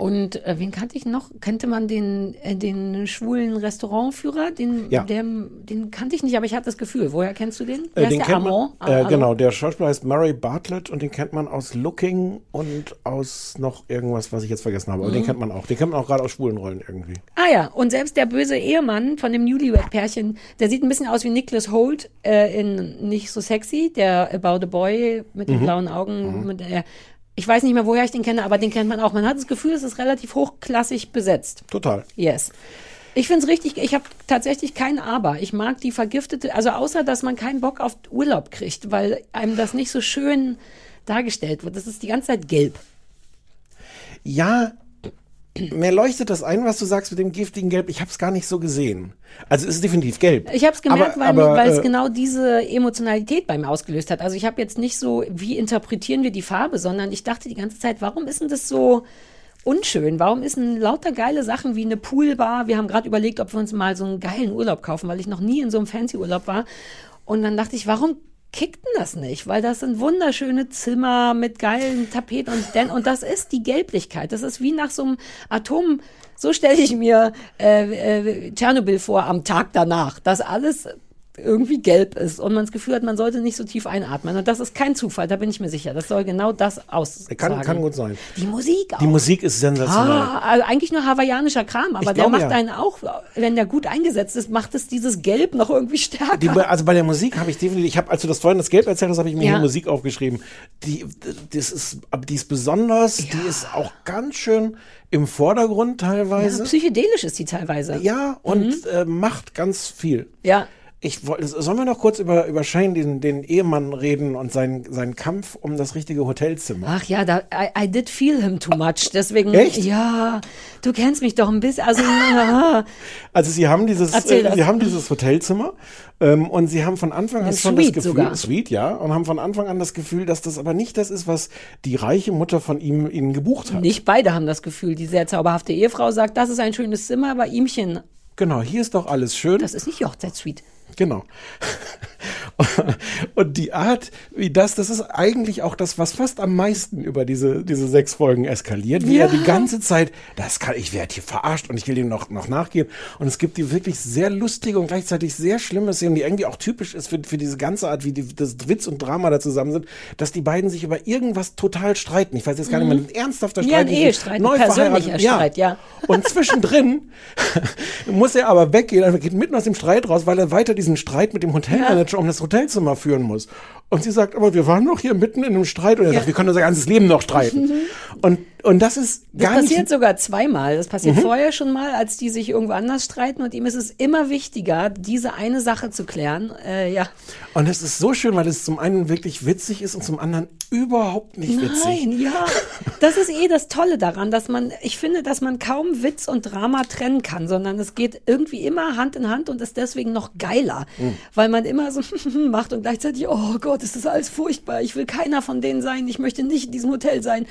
S2: Und äh, wen kannte ich noch? Kannte man den, äh, den schwulen Restaurantführer? Den,
S3: Ja.
S2: der, den kannte ich nicht, aber ich hatte das Gefühl. Woher kennst du den?
S3: Äh, den kennt man,
S2: Amon?
S3: äh,
S2: Ah,
S3: genau, der Schauspieler heißt Murray Bartlett und den kennt man aus Looking und aus noch irgendwas, was ich jetzt vergessen habe. Aber
S2: Mhm.
S3: den kennt man auch. Den kennt man auch gerade aus schwulen Rollen irgendwie.
S2: Ah ja, und selbst der böse Ehemann von dem Newlywed-Pärchen, der sieht ein bisschen aus wie Nicholas Holt äh, in Nicht so sexy, der About a Boy mit den blauen Augen. Mit der, ich weiß nicht mehr, woher ich den kenne, aber den kennt man auch. Man hat das Gefühl, es ist relativ hochklassig besetzt.
S3: Total.
S2: Yes. Ich finde es richtig, ich habe tatsächlich kein Aber. Ich mag die vergiftete, also außer, dass man keinen Bock auf Urlaub kriegt, weil einem das nicht so schön dargestellt wird. Das ist die ganze Zeit gelb.
S3: Ja, mir leuchtet das ein, was du sagst mit dem giftigen Gelb. Ich habe es gar nicht so gesehen. Also es ist definitiv gelb.
S2: Ich habe es gemerkt,
S3: Aber-
S2: weil, es
S3: äh,
S2: genau diese Emotionalität bei mir ausgelöst hat. Also ich habe jetzt nicht so, wie interpretieren wir die Farbe, sondern ich dachte die ganze Zeit, warum ist denn das so unschön? Warum ist denn lauter geile Sachen wie eine Poolbar? Wir haben gerade überlegt, ob wir uns mal so einen geilen Urlaub kaufen, weil ich noch nie in so einem fancy Urlaub war. Und dann dachte ich, warum kickt denn das nicht? Weil das sind wunderschöne Zimmer mit geilen Tapeten und denn, und das ist die Gelblichkeit. Das ist wie nach so einem Atom. So stelle ich mir äh, äh, Tschernobyl vor am Tag danach, dass alles irgendwie gelb ist und man das Gefühl hat, man sollte nicht so tief einatmen. Und das ist kein Zufall, da bin ich mir sicher. Das soll genau das aussagen.
S3: Kann, kann gut sein.
S2: Die Musik auch.
S3: Die Musik ist sensationell.
S2: Ah, also eigentlich nur hawaiianischer Kram, aber
S3: Ich
S2: der macht
S3: ja.
S2: einen auch, wenn der gut eingesetzt ist, macht es dieses Gelb noch irgendwie stärker.
S3: Die, also bei der Musik habe ich definitiv, ich habe, als du das vorhin das Gelb erzählt hast, habe ich mir
S2: Ja.
S3: hier Musik aufgeschrieben. Die, das ist, die ist besonders, die ist auch ganz schön im Vordergrund
S2: ja,
S3: teilweise.
S2: psychedelisch ist die teilweise.
S3: Ja, und
S2: Mhm.
S3: äh, macht ganz viel.
S2: Ja.
S3: Ich wollte, sollen wir noch kurz über, über Shane, den, den Ehemann, reden und seinen, seinen Kampf um das richtige Hotelzimmer?
S2: Ach ja, da, I, I did feel him too much. Deswegen,
S3: Echt?
S2: ja, du kennst mich doch ein bisschen. Also, ja,
S3: Also sie haben dieses, äh, sie haben dieses Hotelzimmer ähm, und sie haben von Anfang an schon das Gefühl,
S2: sogar.
S3: Suite, ja, und haben von Anfang an das Gefühl, dass das aber nicht das ist, was die reiche Mutter von ihm ihnen gebucht hat.
S2: nicht beide haben das Gefühl. Die sehr zauberhafte Ehefrau sagt, das ist ein schönes Zimmer, aber ihmchen,
S3: Genau, hier ist doch alles schön.
S2: das ist nicht die Hochzeitssuite.
S3: Genau. Und die Art, wie das, das ist eigentlich auch das, was fast am meisten über diese, diese sechs Folgen eskaliert, wie
S2: Ja.
S3: er die ganze Zeit, das kann, ich werde hier verarscht und ich will dem noch, noch nachgehen. Und es gibt die wirklich sehr lustige und gleichzeitig sehr schlimme Szene, die irgendwie auch typisch ist für, für diese ganze Art, wie die, das Witz und Drama da zusammen sind, dass die beiden sich über irgendwas total streiten. Ich weiß jetzt gar nicht mehr, ein ernsthafter
S2: Ja,
S3: Streit.
S2: ein
S3: die sind
S2: Ehestreit, ein
S3: neu
S2: persönlicher
S3: verheiratet.
S2: Streit, ja.
S3: Und zwischendrin muss er aber weggehen, er geht mitten aus dem Streit raus, weil er weiter diesen Streit mit dem Hotelmanager um das Hotelzimmer führen muss. Und sie sagt, aber wir waren doch hier mitten in einem Streit. Und er sagt, wir können unser ganzes Leben noch streiten. Und, und das ist
S2: Das
S3: gar
S2: passiert
S3: nicht...
S2: sogar zweimal. Das passiert vorher schon mal, als die sich irgendwo anders streiten und ihm ist es immer wichtiger, diese eine Sache zu klären. Äh, ja.
S3: Und es ist so schön, weil es zum einen wirklich witzig ist und zum anderen überhaupt nicht witzig.
S2: Nein, ja. Das ist eh das Tolle daran, dass man, ich finde, dass man kaum Witz und Drama trennen kann, sondern es geht irgendwie immer Hand in Hand und ist deswegen noch geiler,
S3: Hm.
S2: weil man immer so macht und gleichzeitig, oh Gott, ist das alles furchtbar, ich will keiner von denen sein, ich möchte nicht in diesem Hotel sein.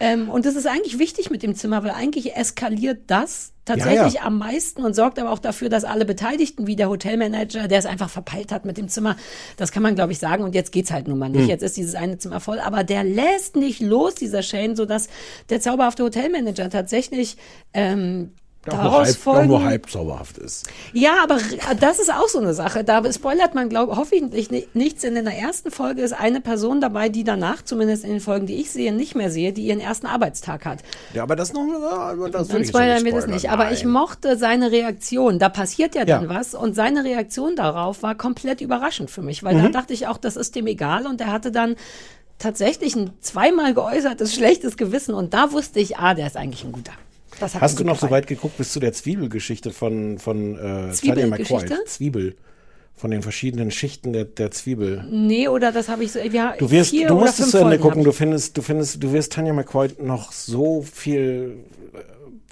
S2: Ähm, und das ist eigentlich wichtig mit dem Zimmer, weil eigentlich eskaliert das tatsächlich
S3: Ja, ja.
S2: am meisten und sorgt aber auch dafür, dass alle Beteiligten, wie der Hotelmanager, der es einfach verpeilt hat mit dem Zimmer, das kann man glaube ich sagen und jetzt geht's halt nun mal
S3: Hm.
S2: nicht. Jetzt ist dieses eine Zimmer voll, aber der lässt nicht los, dieser Shane, sodass der zauberhafte Hotelmanager tatsächlich ähm,
S3: Nur,
S2: daraus
S3: halb,
S2: folgen.
S3: nur halb zauberhaft ist.
S2: Ja, aber das ist auch so eine Sache. Da spoilert man, glaube hoffentlich ni- nichts. In der ersten Folge ist eine Person dabei, die danach, zumindest in den Folgen, die ich sehe, nicht mehr sehe, die ihren ersten Arbeitstag hat.
S3: Ja, aber das noch... Das will
S2: Dann
S3: ich
S2: spoilern wir das nicht. Aber ich
S3: Nein.
S2: mochte seine Reaktion. Da passiert ja dann
S3: Ja.
S2: was. Und seine Reaktion darauf war komplett überraschend für mich. Weil
S3: Mhm.
S2: da dachte ich auch, das ist dem egal. Und er hatte dann tatsächlich ein zweimal geäußertes schlechtes Gewissen. Und da wusste ich, ah, der ist eigentlich ein guter. Das
S3: Hast du noch so
S2: gefallen.
S3: weit geguckt bis zu der Zwiebelgeschichte von, von äh, Tanya
S2: Zwiebelgeschichte?
S3: McQuaid? Zwiebel. Von den verschiedenen Schichten der, der Zwiebel.
S2: Nee, oder das habe ich so. Ja,
S3: Du wirst, du musst es zu Ende gucken. Du findest, du findest, du wirst Tanya McQuaid noch so viel äh,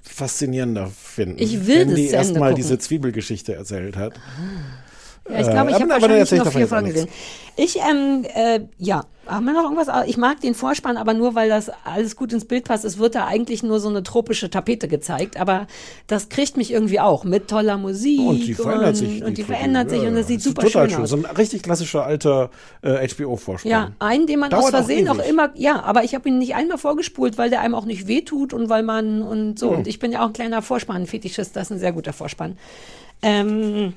S3: faszinierender finden.
S2: Ich will
S3: wenn
S2: das
S3: die erstmal diese Zwiebelgeschichte erzählt hat.
S2: Ja, ich glaube, ich
S3: Äh,
S2: habe wahrscheinlich
S3: davon
S2: vier Folgen gesehen. Ich, ähm, äh, ja, haben wir noch irgendwas? Ah, Ich mag den Vorspann, aber nur, weil das alles gut ins Bild passt. Es wird da eigentlich nur so eine tropische Tapete gezeigt, aber das kriegt mich irgendwie auch mit toller Musik.
S3: Und die verändert
S2: und,
S3: sich.
S2: Und die verändert sich
S3: Ja,
S2: und
S3: ja.
S2: es sieht super
S3: total
S2: schön aus.
S3: So ein richtig klassischer alter äh, HBO-Vorspann.
S2: Ja, einen, den man
S3: Dauert
S2: aus Versehen
S3: auch
S2: auch, immer, ja, aber ich habe ihn nicht einmal vorgespult, weil der einem auch nicht wehtut und weil man und so.
S3: Hm.
S2: Und ich bin ja auch ein kleiner Vorspann-Fetischist, das ist ein sehr guter Vorspann. Ähm,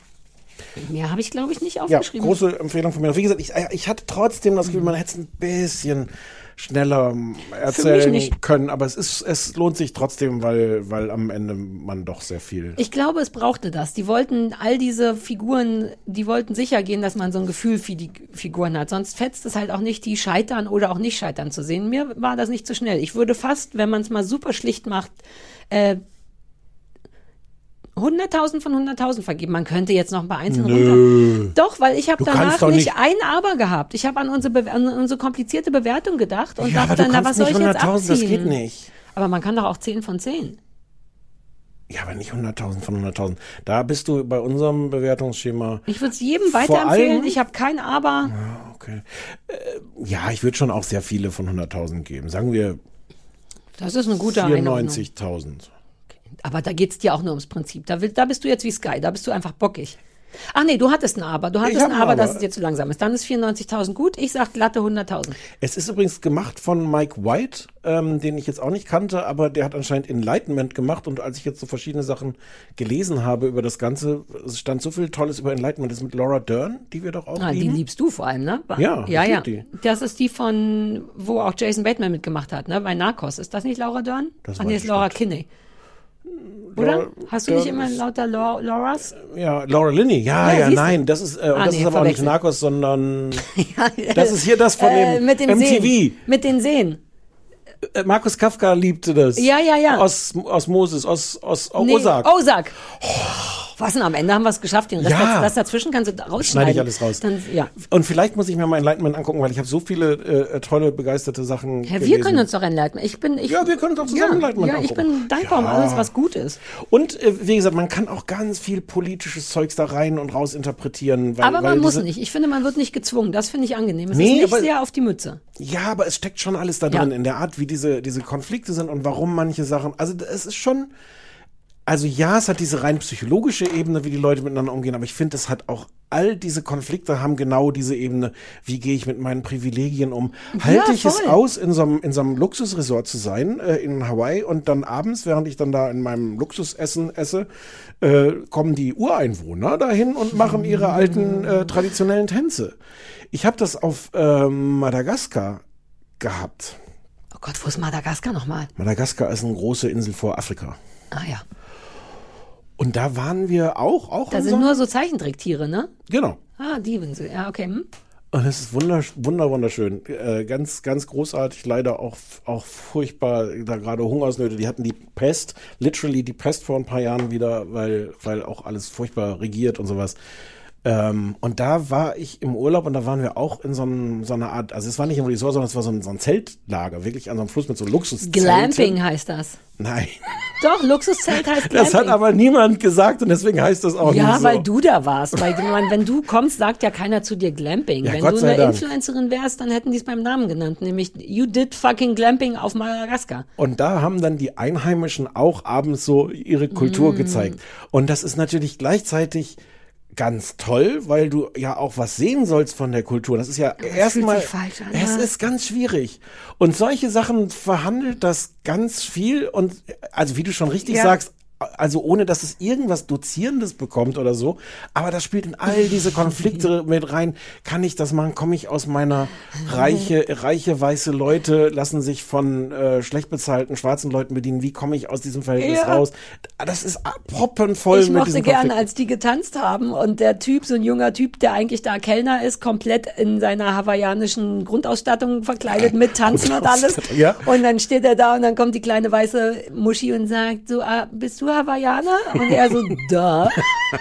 S2: mehr habe ich, glaube ich, nicht
S3: Ja,
S2: aufgeschrieben.
S3: große Empfehlung von mir. Wie gesagt, ich, ich hatte trotzdem das Gefühl, man hätte es ein bisschen schneller ähm, erzählen können, aber es ist, es lohnt sich trotzdem, weil, weil am Ende man doch sehr viel.
S2: Ich glaube, es brauchte das. Die wollten all diese Figuren, die wollten sicher gehen, dass man so ein Gefühl für die Figuren hat. Sonst fetzt es halt auch nicht, die scheitern oder auch nicht scheitern zu sehen. Mir war das nicht zu schnell. Ich würde fast, wenn man es mal super schlicht macht, äh, 100.000 von 100.000 vergeben. Man könnte jetzt noch ein paar einzelne runter. Doch, weil ich habe danach nicht
S3: nicht-
S2: ein Aber gehabt. Ich habe an unsere, Be an unsere komplizierte Bewertung gedacht und
S3: ja,
S2: dachte dann, na, was soll
S3: nicht
S2: ich jetzt
S3: 100.000,
S2: abziehen?
S3: das geht nicht.
S2: Aber man kann doch auch 10 von 10.
S3: Ja, aber nicht 100.000 von 100.000. Da bist du bei unserem Bewertungsschema.
S2: Ich würde es jedem weiterempfehlen.
S3: allem-
S2: Ich habe kein Aber.
S3: Okay. Äh, ja, ich würde schon auch sehr viele von 100.000 geben. Sagen wir
S2: Das ist eine gute Einordnung.
S3: 94.000.
S2: Aber da geht's dir auch nur ums Prinzip. Da, will, da bist du jetzt wie Sky, da bist du einfach bockig. Ach nee, du hattest ein Aber. Du hattest ein
S3: ein
S2: Aber, dass
S3: Aber.
S2: es dir zu langsam ist. Dann ist 94.000 gut. Ich sag glatte 100.000.
S3: Es ist übrigens gemacht von Mike White, ähm, den ich jetzt auch nicht kannte, aber der hat anscheinend Enlightenment gemacht und als ich jetzt so verschiedene Sachen gelesen habe über das Ganze, es stand so viel Tolles über Enlightenment. Das ist mit Laura Dern, die wir doch auch
S2: Ah, die
S3: lieben.
S2: liebst du vor allem, ne?
S3: Ja,
S2: ja, ja.
S3: die.
S2: Das ist die von, wo auch Jason Bateman mitgemacht hat, ne? Bei Narcos. Ist das nicht Laura Dern?
S3: Das
S2: Ach nee, ist Laura. Kinney. Oder?
S3: Laura
S2: Hast du nicht immer lauter Lau- Lauras?
S3: Ja, Laura Linney. Ja,
S2: Ja,
S3: ja, nein, das ist, äh, und
S2: Ah,
S3: das
S2: nee,
S3: ist aber auch nicht. Narcos, sondern
S2: Ja,
S3: Das ist hier das von
S2: äh,
S3: dem
S2: mit dem
S3: MTV.
S2: Sehen. Mit den Seen.
S3: äh, Markus Kafka liebte das.
S2: Ja, ja, ja.
S3: Aus, aus Moses, aus, aus oh,
S2: Nee,
S3: Osak.
S2: Osak. Was denn? Am Ende haben wir es geschafft. Den Rest
S3: Ja.
S2: das, dazwischen kannst du rausschneiden.
S3: Schneide ich alles raus.
S2: Dann, ja.
S3: Und vielleicht muss ich mir mal Enlightenment angucken, weil ich habe so viele äh, tolle, begeisterte Sachen
S2: Ja, wir
S3: gelesen.
S2: können uns doch enleiten. Ich bin, ich,
S3: Ja, wir können uns auch zusammen
S2: ja,
S3: Enlightenment
S2: Ja, ich
S3: angucken.
S2: bin dankbar um
S3: Ja.
S2: alles, was gut ist.
S3: Und äh, wie gesagt, man kann auch ganz viel politisches Zeugs da rein und raus interpretieren. Weil,
S2: Aber
S3: weil
S2: man muss
S3: diese,
S2: nicht. Ich finde, man wird nicht gezwungen. Das finde ich angenehm. Es
S3: Nee,
S2: ist nicht
S3: aber-
S2: sehr auf die Mütze.
S3: Ja, aber es steckt schon alles da
S2: Ja.
S3: drin, in der Art, wie diese, diese Konflikte sind und warum manche Sachen. Also es ist schon. Also ja, es hat diese rein psychologische Ebene, wie die Leute miteinander umgehen, aber ich finde, es hat auch all diese Konflikte haben genau diese Ebene. Wie gehe ich mit meinen Privilegien um? Halte ich es aus, in so einem, in so einem Luxusresort zu sein, äh, in Hawaii und dann abends, während ich dann da in meinem Luxusessen esse, äh, kommen die Ureinwohner dahin und machen ihre alten äh, traditionellen Tänze. Ich habe das auf ähm, Madagaskar gehabt.
S2: Oh Gott, wo ist Madagaskar nochmal?
S3: Madagaskar ist eine große Insel vor Afrika.
S2: Ah ja.
S3: Und da waren wir auch, auch
S2: Da
S3: in
S2: sind
S3: so-
S2: nur so Zeichentricktiere, ne?
S3: genau.
S2: Ah, die Insel. Ja, okay. Hm?
S3: Und es ist wunder, wunderschön. Äh, ganz, ganz großartig. Leider auch, auch furchtbar, da gerade Hungersnöte. Die hatten die Pest, literally die Pest vor ein paar Jahren wieder, weil, weil auch alles furchtbar regiert und sowas. Ähm, und da war ich im Urlaub und da waren wir auch in so, einem, so einer Art, also es war nicht im Resort, sondern es war so ein, so ein Zeltlager, wirklich an so einem Fluss mit so Luxuszelten.
S2: Glamping heißt das.
S3: Nein,
S2: Doch, Luxuszelt heißt Glamping.
S3: das hat aber niemand gesagt und deswegen heißt das auch
S2: ja,
S3: nicht so.
S2: weil du da warst. Weil man, wenn du kommst, sagt ja keiner zu dir Glamping.
S3: Ja,
S2: wenn
S3: Gott
S2: du eine
S3: Dank.
S2: Influencerin wärst, dann hätten die es beim Namen genannt, nämlich You did fucking Glamping auf Madagaskar.
S3: Und da haben dann die Einheimischen auch abends so ihre Kultur
S2: Mm.
S3: gezeigt. Und das ist natürlich gleichzeitig ganz toll, weil du ja auch was sehen sollst von der Kultur. Das ist ja erstmal, es ist ganz schwierig. Und solche Sachen verhandelt das ganz viel und also wie du schon richtig
S2: Ja.
S3: sagst, also ohne dass es irgendwas Dozierendes bekommt oder so, aber das spielt in all diese Konflikte mit rein. Kann ich das machen? Komme ich aus meiner reiche, reiche weiße Leute lassen sich von äh, schlecht bezahlten schwarzen Leuten bedienen? Wie komme ich aus diesem Verhältnis
S2: Ja.
S3: raus? Das ist proppenvoll
S2: Ich
S3: mit
S2: mochte
S3: diesen
S2: gerne, als die getanzt haben und der Typ, so ein junger Typ, der eigentlich da Kellner ist, komplett in seiner hawaiianischen Grundausstattung verkleidet mit Tanzen und alles.
S3: Ja.
S2: Und dann steht er da und dann kommt die kleine weiße Muschi und sagt so, ah, bist du Hawaiianer? Und er so, da.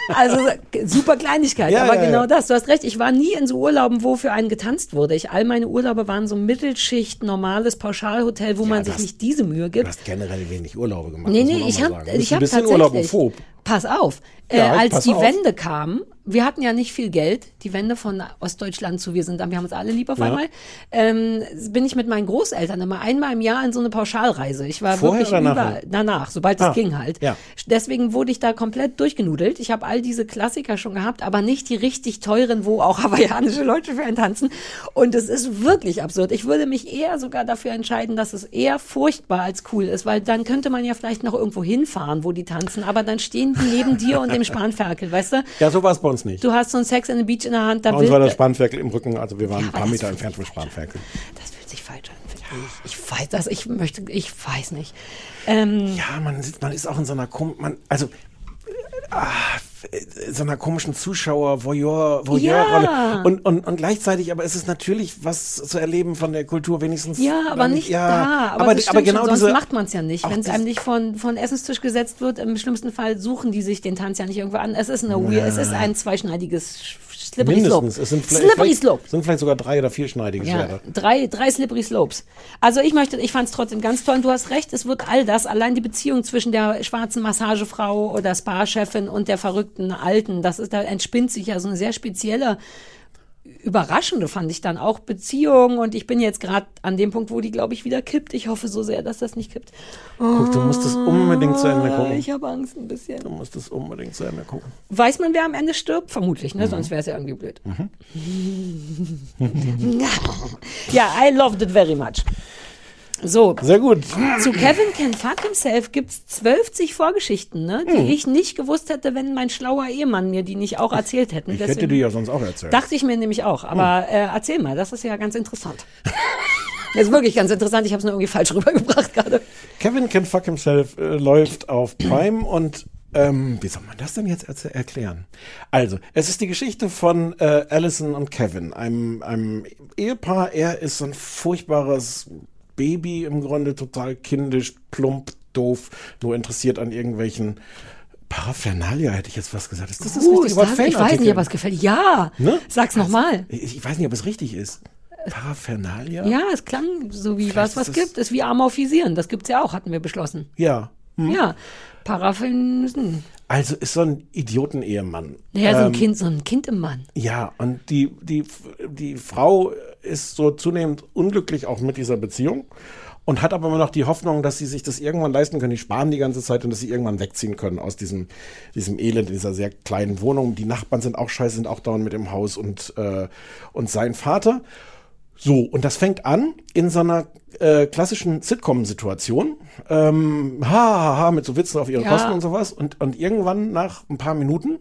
S2: Also super Kleinigkeit,
S3: Ja,
S2: aber
S3: ja,
S2: genau
S3: ja.
S2: das. Du hast recht, ich war nie in so Urlauben, wo für einen getanzt wurde. Ich, all meine Urlaube waren so Mittelschicht, normales Pauschalhotel, wo man sich nicht diese Mühe gibt.
S3: Du hast generell wenig Urlaube gemacht.
S2: Nee, nee, ich habe ich hab tatsächlich.
S3: urlaubophob.
S2: Pass auf, äh, als die
S3: auf.
S2: Wende kam, wir hatten ja nicht viel Geld, die Wende von Ostdeutschland zu wir sind da, wir haben uns alle lieb auf
S3: Ja.
S2: einmal, ähm, bin ich mit meinen Großeltern immer einmal im Jahr in so eine Pauschalreise. Ich war
S3: Vorher
S2: wirklich
S3: oder nachher?
S2: überall, danach, sobald
S3: Ah,
S2: es ging halt.
S3: ja.
S2: Deswegen wurde ich da komplett durchgenudelt. Ich habe all diese Klassiker schon gehabt, aber nicht die richtig teuren, wo auch hawaiianische Leute für einen tanzen. Und es ist wirklich absurd. Ich würde mich eher sogar dafür entscheiden, dass es eher furchtbar als cool ist, weil dann könnte man ja vielleicht noch irgendwo hinfahren, wo die tanzen, aber dann stehen die neben dir und dem Spanferkel, weißt du?
S3: Ja, so war es bei uns nicht.
S2: Du hast so ein Sex in the Beach in der Hand, da
S3: Bei uns war das Spanferkel im Rücken, also wir waren
S2: Ja,
S3: ein paar Meter entfernt vom Spanferkel.
S2: das fühlt sich falsch an, ich. Ich weiß das, ich möchte, ich weiß nicht. Ähm,
S3: Ja, man, sitzt, man ist auch in so einer kom man, also ah, in so einer komischen Zuschauer Voyeur Voyeur-Rolle
S2: Ja.
S3: und, und und gleichzeitig, aber es ist natürlich was zu erleben von der Kultur wenigstens.
S2: Ja, aber nicht da. Aber,
S3: aber,
S2: das
S3: aber genau
S2: schon, sonst
S3: diese
S2: macht man es ja nicht. Wenn es einem nicht von, von Essenstisch gesetzt wird, im schlimmsten Fall suchen die sich den Tanz ja nicht irgendwo an. Es ist eine weird, es ist ein zweischneidiges Slippery Slope.
S3: mindestens. Es sind vielleicht,
S2: Slippery Slope.
S3: sind vielleicht sogar drei oder vier schneidige
S2: Ja,
S3: Schwerter.
S2: drei, drei Slippery Slopes. Also ich möchte, ich fand es trotzdem ganz toll. Und du hast recht, es wird all das, allein die Beziehung zwischen der schwarzen Massagefrau oder Spa-Chefin und der verrückten Alten, das ist, da entspinnt sich ja so eine sehr spezielle, überraschende, fand ich dann auch Beziehung. Und ich bin jetzt gerade an dem Punkt, wo die, glaube ich, wieder kippt. Ich hoffe so sehr, dass das nicht kippt.
S3: Guck, du musst es unbedingt zu Ende gucken.
S2: Ich habe Angst ein bisschen.
S3: Du musst es unbedingt zu Ende gucken.
S2: Weiß man, wer am Ende stirbt? Vermutlich, ne? Sonst wäre es ja irgendwie blöd. ja, I loved it very much. So,
S3: Sehr gut.
S2: zu Kevin Can Fuck Himself gibt's 12 Vorgeschichten, ne?
S3: Hm.
S2: Die ich nicht gewusst hätte, wenn mein schlauer Ehemann mir die nicht auch erzählt hätten.
S3: Ich
S2: Deswegen
S3: hätte dir ja sonst auch erzählt.
S2: dachte ich mir nämlich auch. Aber äh, erzähl mal, das ist ja ganz interessant. Das ist wirklich ganz interessant. Ich habe es nur irgendwie falsch rübergebracht gerade.
S3: Kevin Can Fuck Himself äh, läuft auf Prime und ähm, wie soll man das denn jetzt erz- erklären? Also, es ist die Geschichte von äh, Allison und Kevin, einem, einem Ehepaar. Er ist so ein furchtbares Baby im Grunde, total kindisch, plump, doof, nur interessiert an irgendwelchen Paraphernalia, hätte ich jetzt was gesagt. Ist das das
S2: Uh,
S3: richtige Wort?
S2: ich weiß nicht, ob es gefällt. Ja,
S3: Ne?
S2: sag's nochmal.
S3: Ich, ich weiß nicht, ob es richtig ist. Paraphernalia?
S2: Ja, es klang so wie
S3: Vielleicht
S2: was, was
S3: ist es-
S2: gibt. Ist wie Amorphisieren. Das gibt's ja auch, hatten wir beschlossen.
S3: Ja. Hm.
S2: Ja, Paraphen.
S3: Also ist so ein Idioten-Ehemann.
S2: Naja, so ein
S3: Ähm,
S2: Kind, so ein Kind im Mann.
S3: Ja, und die, die, die Frau ist so zunehmend unglücklich auch mit dieser Beziehung. und hat aber immer noch die Hoffnung, dass sie sich das irgendwann leisten können. Die sparen die ganze Zeit und dass sie irgendwann wegziehen können aus diesem, diesem Elend, in dieser sehr kleinen Wohnung. Die Nachbarn sind auch scheiße, sind auch dauernd mit im Haus und, äh, und sein Vater. So, und das fängt an in so einer äh, klassischen Sitcom-Situation. Ähm, ha, ha, ha, mit so Witzen auf ihren
S2: Ja.
S3: Kosten und sowas. Und, und irgendwann nach ein paar Minuten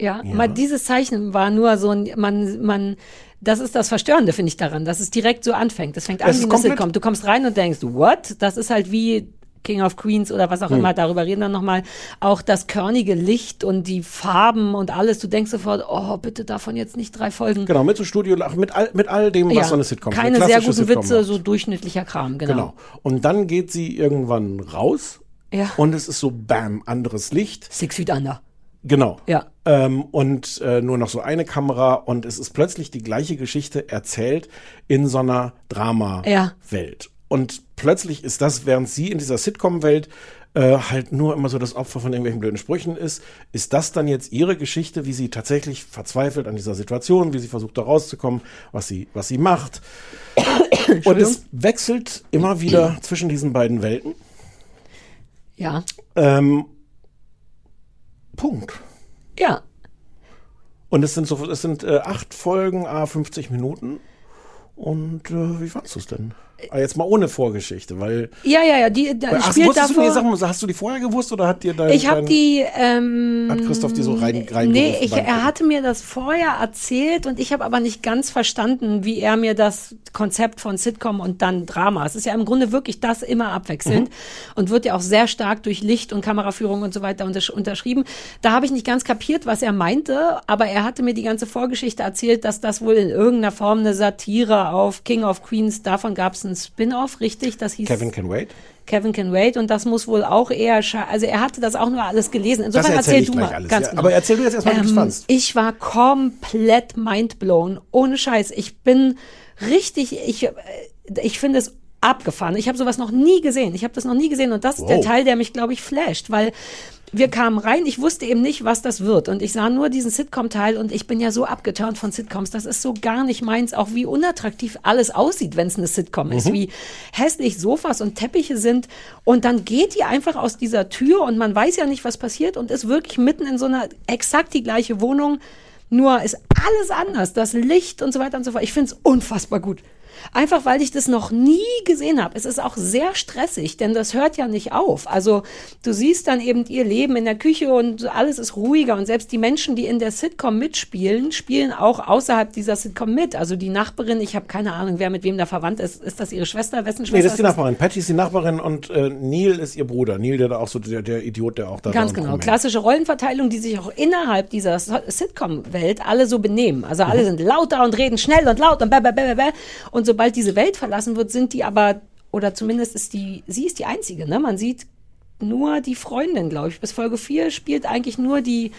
S2: Ja, Mal dieses Zeichen war nur so ein, man, man, das ist das Verstörende, finde ich daran, dass es direkt so anfängt. Das fängt an
S3: Es
S2: wie eine Sitcom. Du kommst rein und denkst, what? Das ist halt wie King of Queens oder was auch
S3: Hm.
S2: immer, darüber reden dann nochmal. Auch das körnige Licht und die Farben und alles. Du denkst sofort, oh, bitte davon jetzt nicht drei Folgen.
S3: Genau, mit so Studio, mit all, mit all dem, was
S2: Ja,
S3: so eine Sitcom eine
S2: Keine sehr guten
S3: Sitcom
S2: Witze,
S3: macht.
S2: so durchschnittlicher Kram, genau.
S3: Genau. Und dann geht sie irgendwann raus
S2: Ja.
S3: und es ist so, bam, anderes Licht.
S2: Six Feet Under.
S3: Genau.
S2: Ja.
S3: Ähm, und äh, nur noch so eine Kamera und es ist plötzlich die gleiche Geschichte erzählt in so einer Drama-Welt. Und plötzlich ist das, während sie in dieser Sitcom-Welt äh, halt nur immer so das Opfer von irgendwelchen blöden Sprüchen ist, ist das dann jetzt ihre Geschichte, wie sie tatsächlich verzweifelt an dieser Situation, wie sie versucht da rauszukommen, was sie, was sie macht. Und es wechselt immer wieder zwischen diesen beiden Welten.
S2: Ja.
S3: Ähm, Punkt.
S2: Ja.
S3: Und es sind so, es sind äh, acht Folgen, a 50 Minuten. Und äh, wie fandst du es denn? Ah, jetzt mal ohne Vorgeschichte, weil.
S2: Ja, ja, ja, die, da
S3: Ach,
S2: spielt
S3: wusstest du,
S2: davor.
S3: nee, mal, hast du die vorher gewusst oder hat dir dein.
S2: Ich habe die. Ähm,
S3: Hat Christoph die so rein, reingerufen
S2: nee, ich, er hatte mir das vorher erzählt und ich habe aber nicht ganz verstanden, wie er mir das Konzept von Sitcom und dann Drama. Es ist ja im Grunde wirklich das immer abwechselnd
S3: Mhm.
S2: und wird ja auch sehr stark durch Licht und Kameraführung und so weiter untersch unterschrieben. Da habe ich nicht ganz kapiert, was er meinte, aber er hatte mir die ganze Vorgeschichte erzählt, dass das wohl in irgendeiner Form eine Satire auf King of Queens, davon gab es einen Spin-off, richtig? Das hieß
S3: Kevin Can Wait?
S2: Kevin Can Wait und das muss wohl auch eher, also er hatte das auch nur alles gelesen. Insofern
S3: Das erzähl
S2: erzähl du mal.
S3: alles,
S2: Ganz
S3: ja.
S2: genau.
S3: Aber erzähl du jetzt erstmal, wie du's fandst.
S2: Ich war komplett mindblown. Ohne Scheiß. Ich bin richtig, ich, äh, ich finde es abgefahren. Ich habe sowas noch nie gesehen. Ich habe das noch nie gesehen und das ist der
S3: Wow.
S2: Teil, der mich, glaube ich, flasht, weil wir kamen rein, ich wusste eben nicht, was das wird. Und ich sah nur diesen Sitcom-Teil und ich bin ja so abgeturnt von Sitcoms. Das ist so gar nicht meins, auch wie unattraktiv alles aussieht, wenn es eine Sitcom ist. Wie hässlich Sofas und Teppiche sind. Und dann geht die einfach aus dieser Tür und man weiß ja nicht, was passiert und ist wirklich mitten in so einer exakt die gleiche Wohnung. Nur ist alles anders, das Licht und so weiter und so fort. Ich finde es unfassbar gut. Einfach weil ich das noch nie gesehen habe. Es ist auch sehr stressig, denn das hört ja nicht auf. Also du siehst dann eben ihr Leben in der Küche und alles ist ruhiger und selbst die Menschen, die in der Sitcom mitspielen, spielen auch außerhalb dieser Sitcom mit. Also die Nachbarin, ich habe keine Ahnung, wer mit wem da verwandt ist. Ist das ihre Schwester? Wessen Schwester
S3: Nee, das ist die? Nachbarin. Patty ist die Nachbarin und äh, Neil ist ihr Bruder. Neil, der da auch so der, der Idiot, der auch da
S2: Ganz genau. Klassische Rollenverteilung, die sich auch innerhalb dieser So- Sitcom-Welt alle so benehmen. Also alle sind lauter und reden schnell und laut und bäh, bäh, bäh, bäh. Und sobald diese Welt verlassen wird, sind die aber, oder zumindest ist die, sie ist die einzige, ne? Man sieht nur die Freundin, glaube ich. Bis Folge 4 spielt eigentlich nur die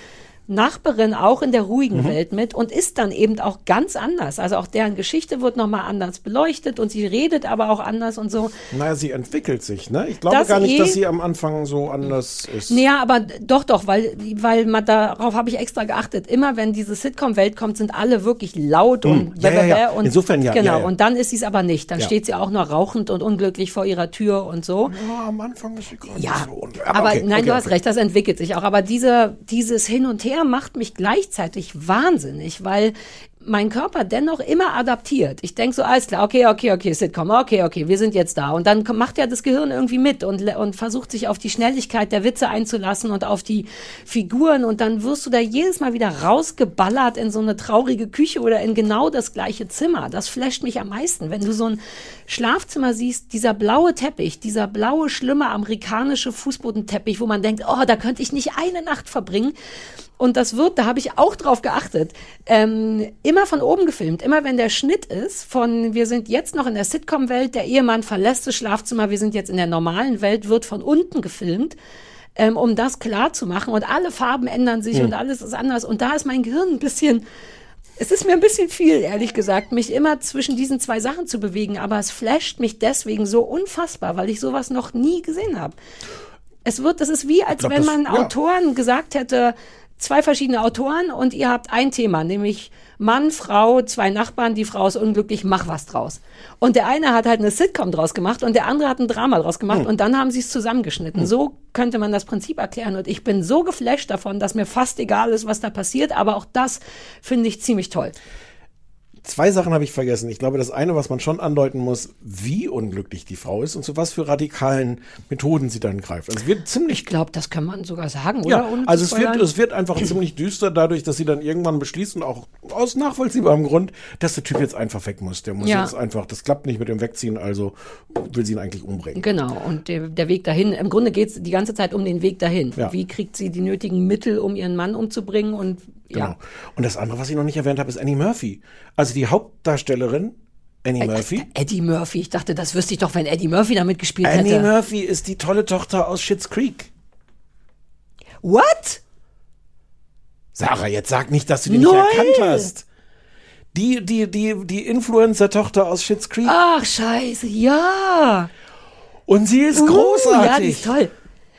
S2: Nachbarin auch in der ruhigen Welt mit und ist dann eben auch ganz anders. Also auch deren Geschichte wird nochmal anders beleuchtet und sie redet aber auch anders und so.
S3: Naja, sie entwickelt sich, ne? Ich glaube
S2: Das
S3: gar nicht,
S2: eh-
S3: dass sie am Anfang so anders ist.
S2: Naja, aber doch, doch, weil, weil man darauf habe ich extra geachtet. Immer wenn diese Sitcom-Welt kommt, sind alle wirklich laut und
S3: Hm. Ja, ja, ja.
S2: und
S3: Insofern ja,
S2: Genau. Und dann ist sie es aber nicht. Dann steht sie auch nur rauchend und unglücklich vor ihrer Tür und so.
S3: Ja, am Anfang ist sie gerade
S2: Ja,
S3: so. Und-
S2: aber
S3: okay,
S2: nein,
S3: okay,
S2: du hast
S3: okay.
S2: recht, das entwickelt sich auch. Aber diese, dieses Hin und Her macht mich gleichzeitig wahnsinnig, weil mein Körper dennoch immer adaptiert. Ich denke so, alles klar, okay, okay, okay, Sitcom, okay, okay, wir sind jetzt da. Und dann macht ja das Gehirn irgendwie mit und, und versucht sich auf die Schnelligkeit der Witze einzulassen und auf die Figuren. Und dann wirst du da jedes Mal wieder rausgeballert in so eine traurige Küche oder in genau das gleiche Zimmer. Das flasht mich am meisten. Wenn du so ein Schlafzimmer siehst, dieser blaue Teppich, dieser blaue, schlimme amerikanische Fußbodenteppich, wo man denkt, oh, da könnte ich nicht eine Nacht verbringen. Und das wird, da habe ich auch drauf geachtet, ähm, immer von oben gefilmt. Immer wenn der Schnitt ist von, wir sind jetzt noch in der Sitcom-Welt, der Ehemann verlässt das Schlafzimmer, wir sind jetzt in der normalen Welt, wird von unten gefilmt, ähm, um das klar zu machen. Und alle Farben ändern sich und alles ist anders. Und da ist mein Gehirn ein bisschen, es ist mir ein bisschen viel, ehrlich gesagt, mich immer zwischen diesen zwei Sachen zu bewegen. Aber es flasht mich deswegen so unfassbar, weil ich sowas noch nie gesehen habe. Es wird, das ist wie, als
S3: glaub,
S2: wenn
S3: das-
S2: man
S3: ja.
S2: Autoren gesagt hätte, zwei verschiedene Autoren und ihr habt ein Thema, nämlich Mann, Frau, zwei Nachbarn, die Frau ist unglücklich, mach was draus. Und der eine hat halt eine Sitcom draus gemacht und der andere hat ein Drama draus gemacht und dann haben sie es zusammengeschnitten. So könnte man das Prinzip erklären und ich bin so geflasht davon, dass mir fast egal ist, was da passiert, aber auch das finde ich ziemlich toll.
S3: Zwei Sachen habe ich vergessen. Ich glaube, das eine, was man schon andeuten muss, wie unglücklich die Frau ist und zu was für radikalen Methoden sie dann greift. Also es wird ziemlich
S2: Ich glaube, das kann man sogar sagen, oder?
S3: Ja, also es wird, es wird einfach ziemlich düster dadurch, dass sie dann irgendwann beschließen, auch aus nachvollziehbarem Grund, dass der Typ jetzt einfach weg muss. Der muss
S2: Ja.
S3: jetzt einfach, das klappt nicht mit dem Wegziehen, also will sie ihn eigentlich umbringen.
S2: Genau, und der, der Weg dahin, im Grunde geht es die ganze Zeit um den Weg dahin.
S3: Ja.
S2: Wie kriegt sie die nötigen Mittel, um ihren Mann umzubringen und
S3: Genau.
S2: ja.
S3: Und das andere, was ich noch nicht erwähnt habe, ist Annie Murphy. Also die Hauptdarstellerin, Annie Murphy.
S2: Eddie Murphy, ich dachte, das wüsste ich doch, wenn Eddie Murphy damit gespielt
S3: Annie
S2: hätte.
S3: Murphy ist die tolle Tochter aus Schitt's Creek.
S2: What?
S3: Sarah, jetzt sag nicht, dass du die nicht
S2: Nein!
S3: erkannt hast. Die, die, die, die Influencer-Tochter aus Schitt's Creek.
S2: Ach, scheiße, ja.
S3: Und sie ist
S2: Uh,
S3: großartig.
S2: Ja, die ist toll.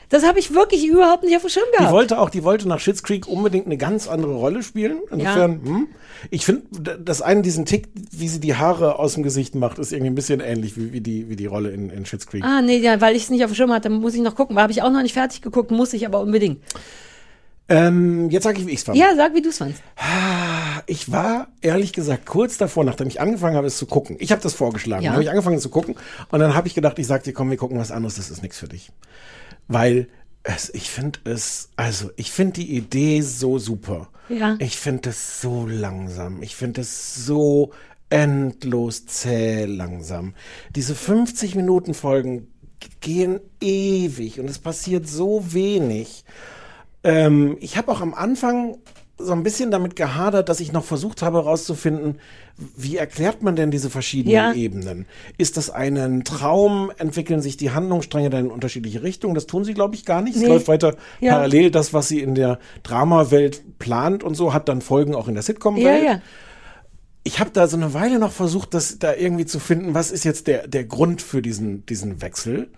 S2: Das habe ich wirklich überhaupt nicht auf dem Schirm
S3: Die
S2: gehabt.
S3: wollte auch, die wollte nach Schitt's Creek unbedingt eine ganz andere Rolle spielen. Insofern, hm, ich finde, das eine, diesen Tick, wie sie die Haare aus dem Gesicht macht, ist irgendwie ein bisschen ähnlich wie, wie die, wie die Rolle in, in Schitt's Creek.
S2: Ah, nee, ja, weil ich es nicht auf dem Schirm hatte, muss ich noch gucken. Habe ich auch noch nicht fertig geguckt, muss ich aber unbedingt.
S3: Ähm, jetzt sage ich, wie ich's fand.
S2: Ja, sag, wie du es fandst.
S3: Ich war ehrlich gesagt kurz davor, nachdem ich angefangen habe, es zu gucken. Ich habe das vorgeschlagen.
S2: Ja.
S3: Dann habe ich angefangen zu gucken und dann habe ich gedacht, ich sag dir, komm, wir gucken was anderes, das ist nichts für dich. Weil es, ich finde es, also ich finde die Idee so super.
S2: Ja.
S3: Ich finde es so langsam. Ich finde es so endlos zäh langsam. Diese 50 Minuten Folgen gehen ewig und es passiert so wenig. Ähm, ich habe auch am Anfang so ein bisschen damit gehadert, dass ich noch versucht habe herauszufinden, wie erklärt man denn diese verschiedenen
S2: Ja.
S3: Ebenen? Ist das ein Traum? Entwickeln sich die Handlungsstränge dann in unterschiedliche Richtungen? Das tun sie, glaube ich, gar nicht. Es
S2: Nee.
S3: läuft weiter
S2: Ja.
S3: parallel. Das, was sie in der Dramawelt plant und so, hat dann Folgen auch in der Sitcom-Welt
S2: ja.
S3: ich habe da so eine Weile noch versucht, das da irgendwie zu finden, was ist jetzt der, der Grund für diesen, diesen Wechsel.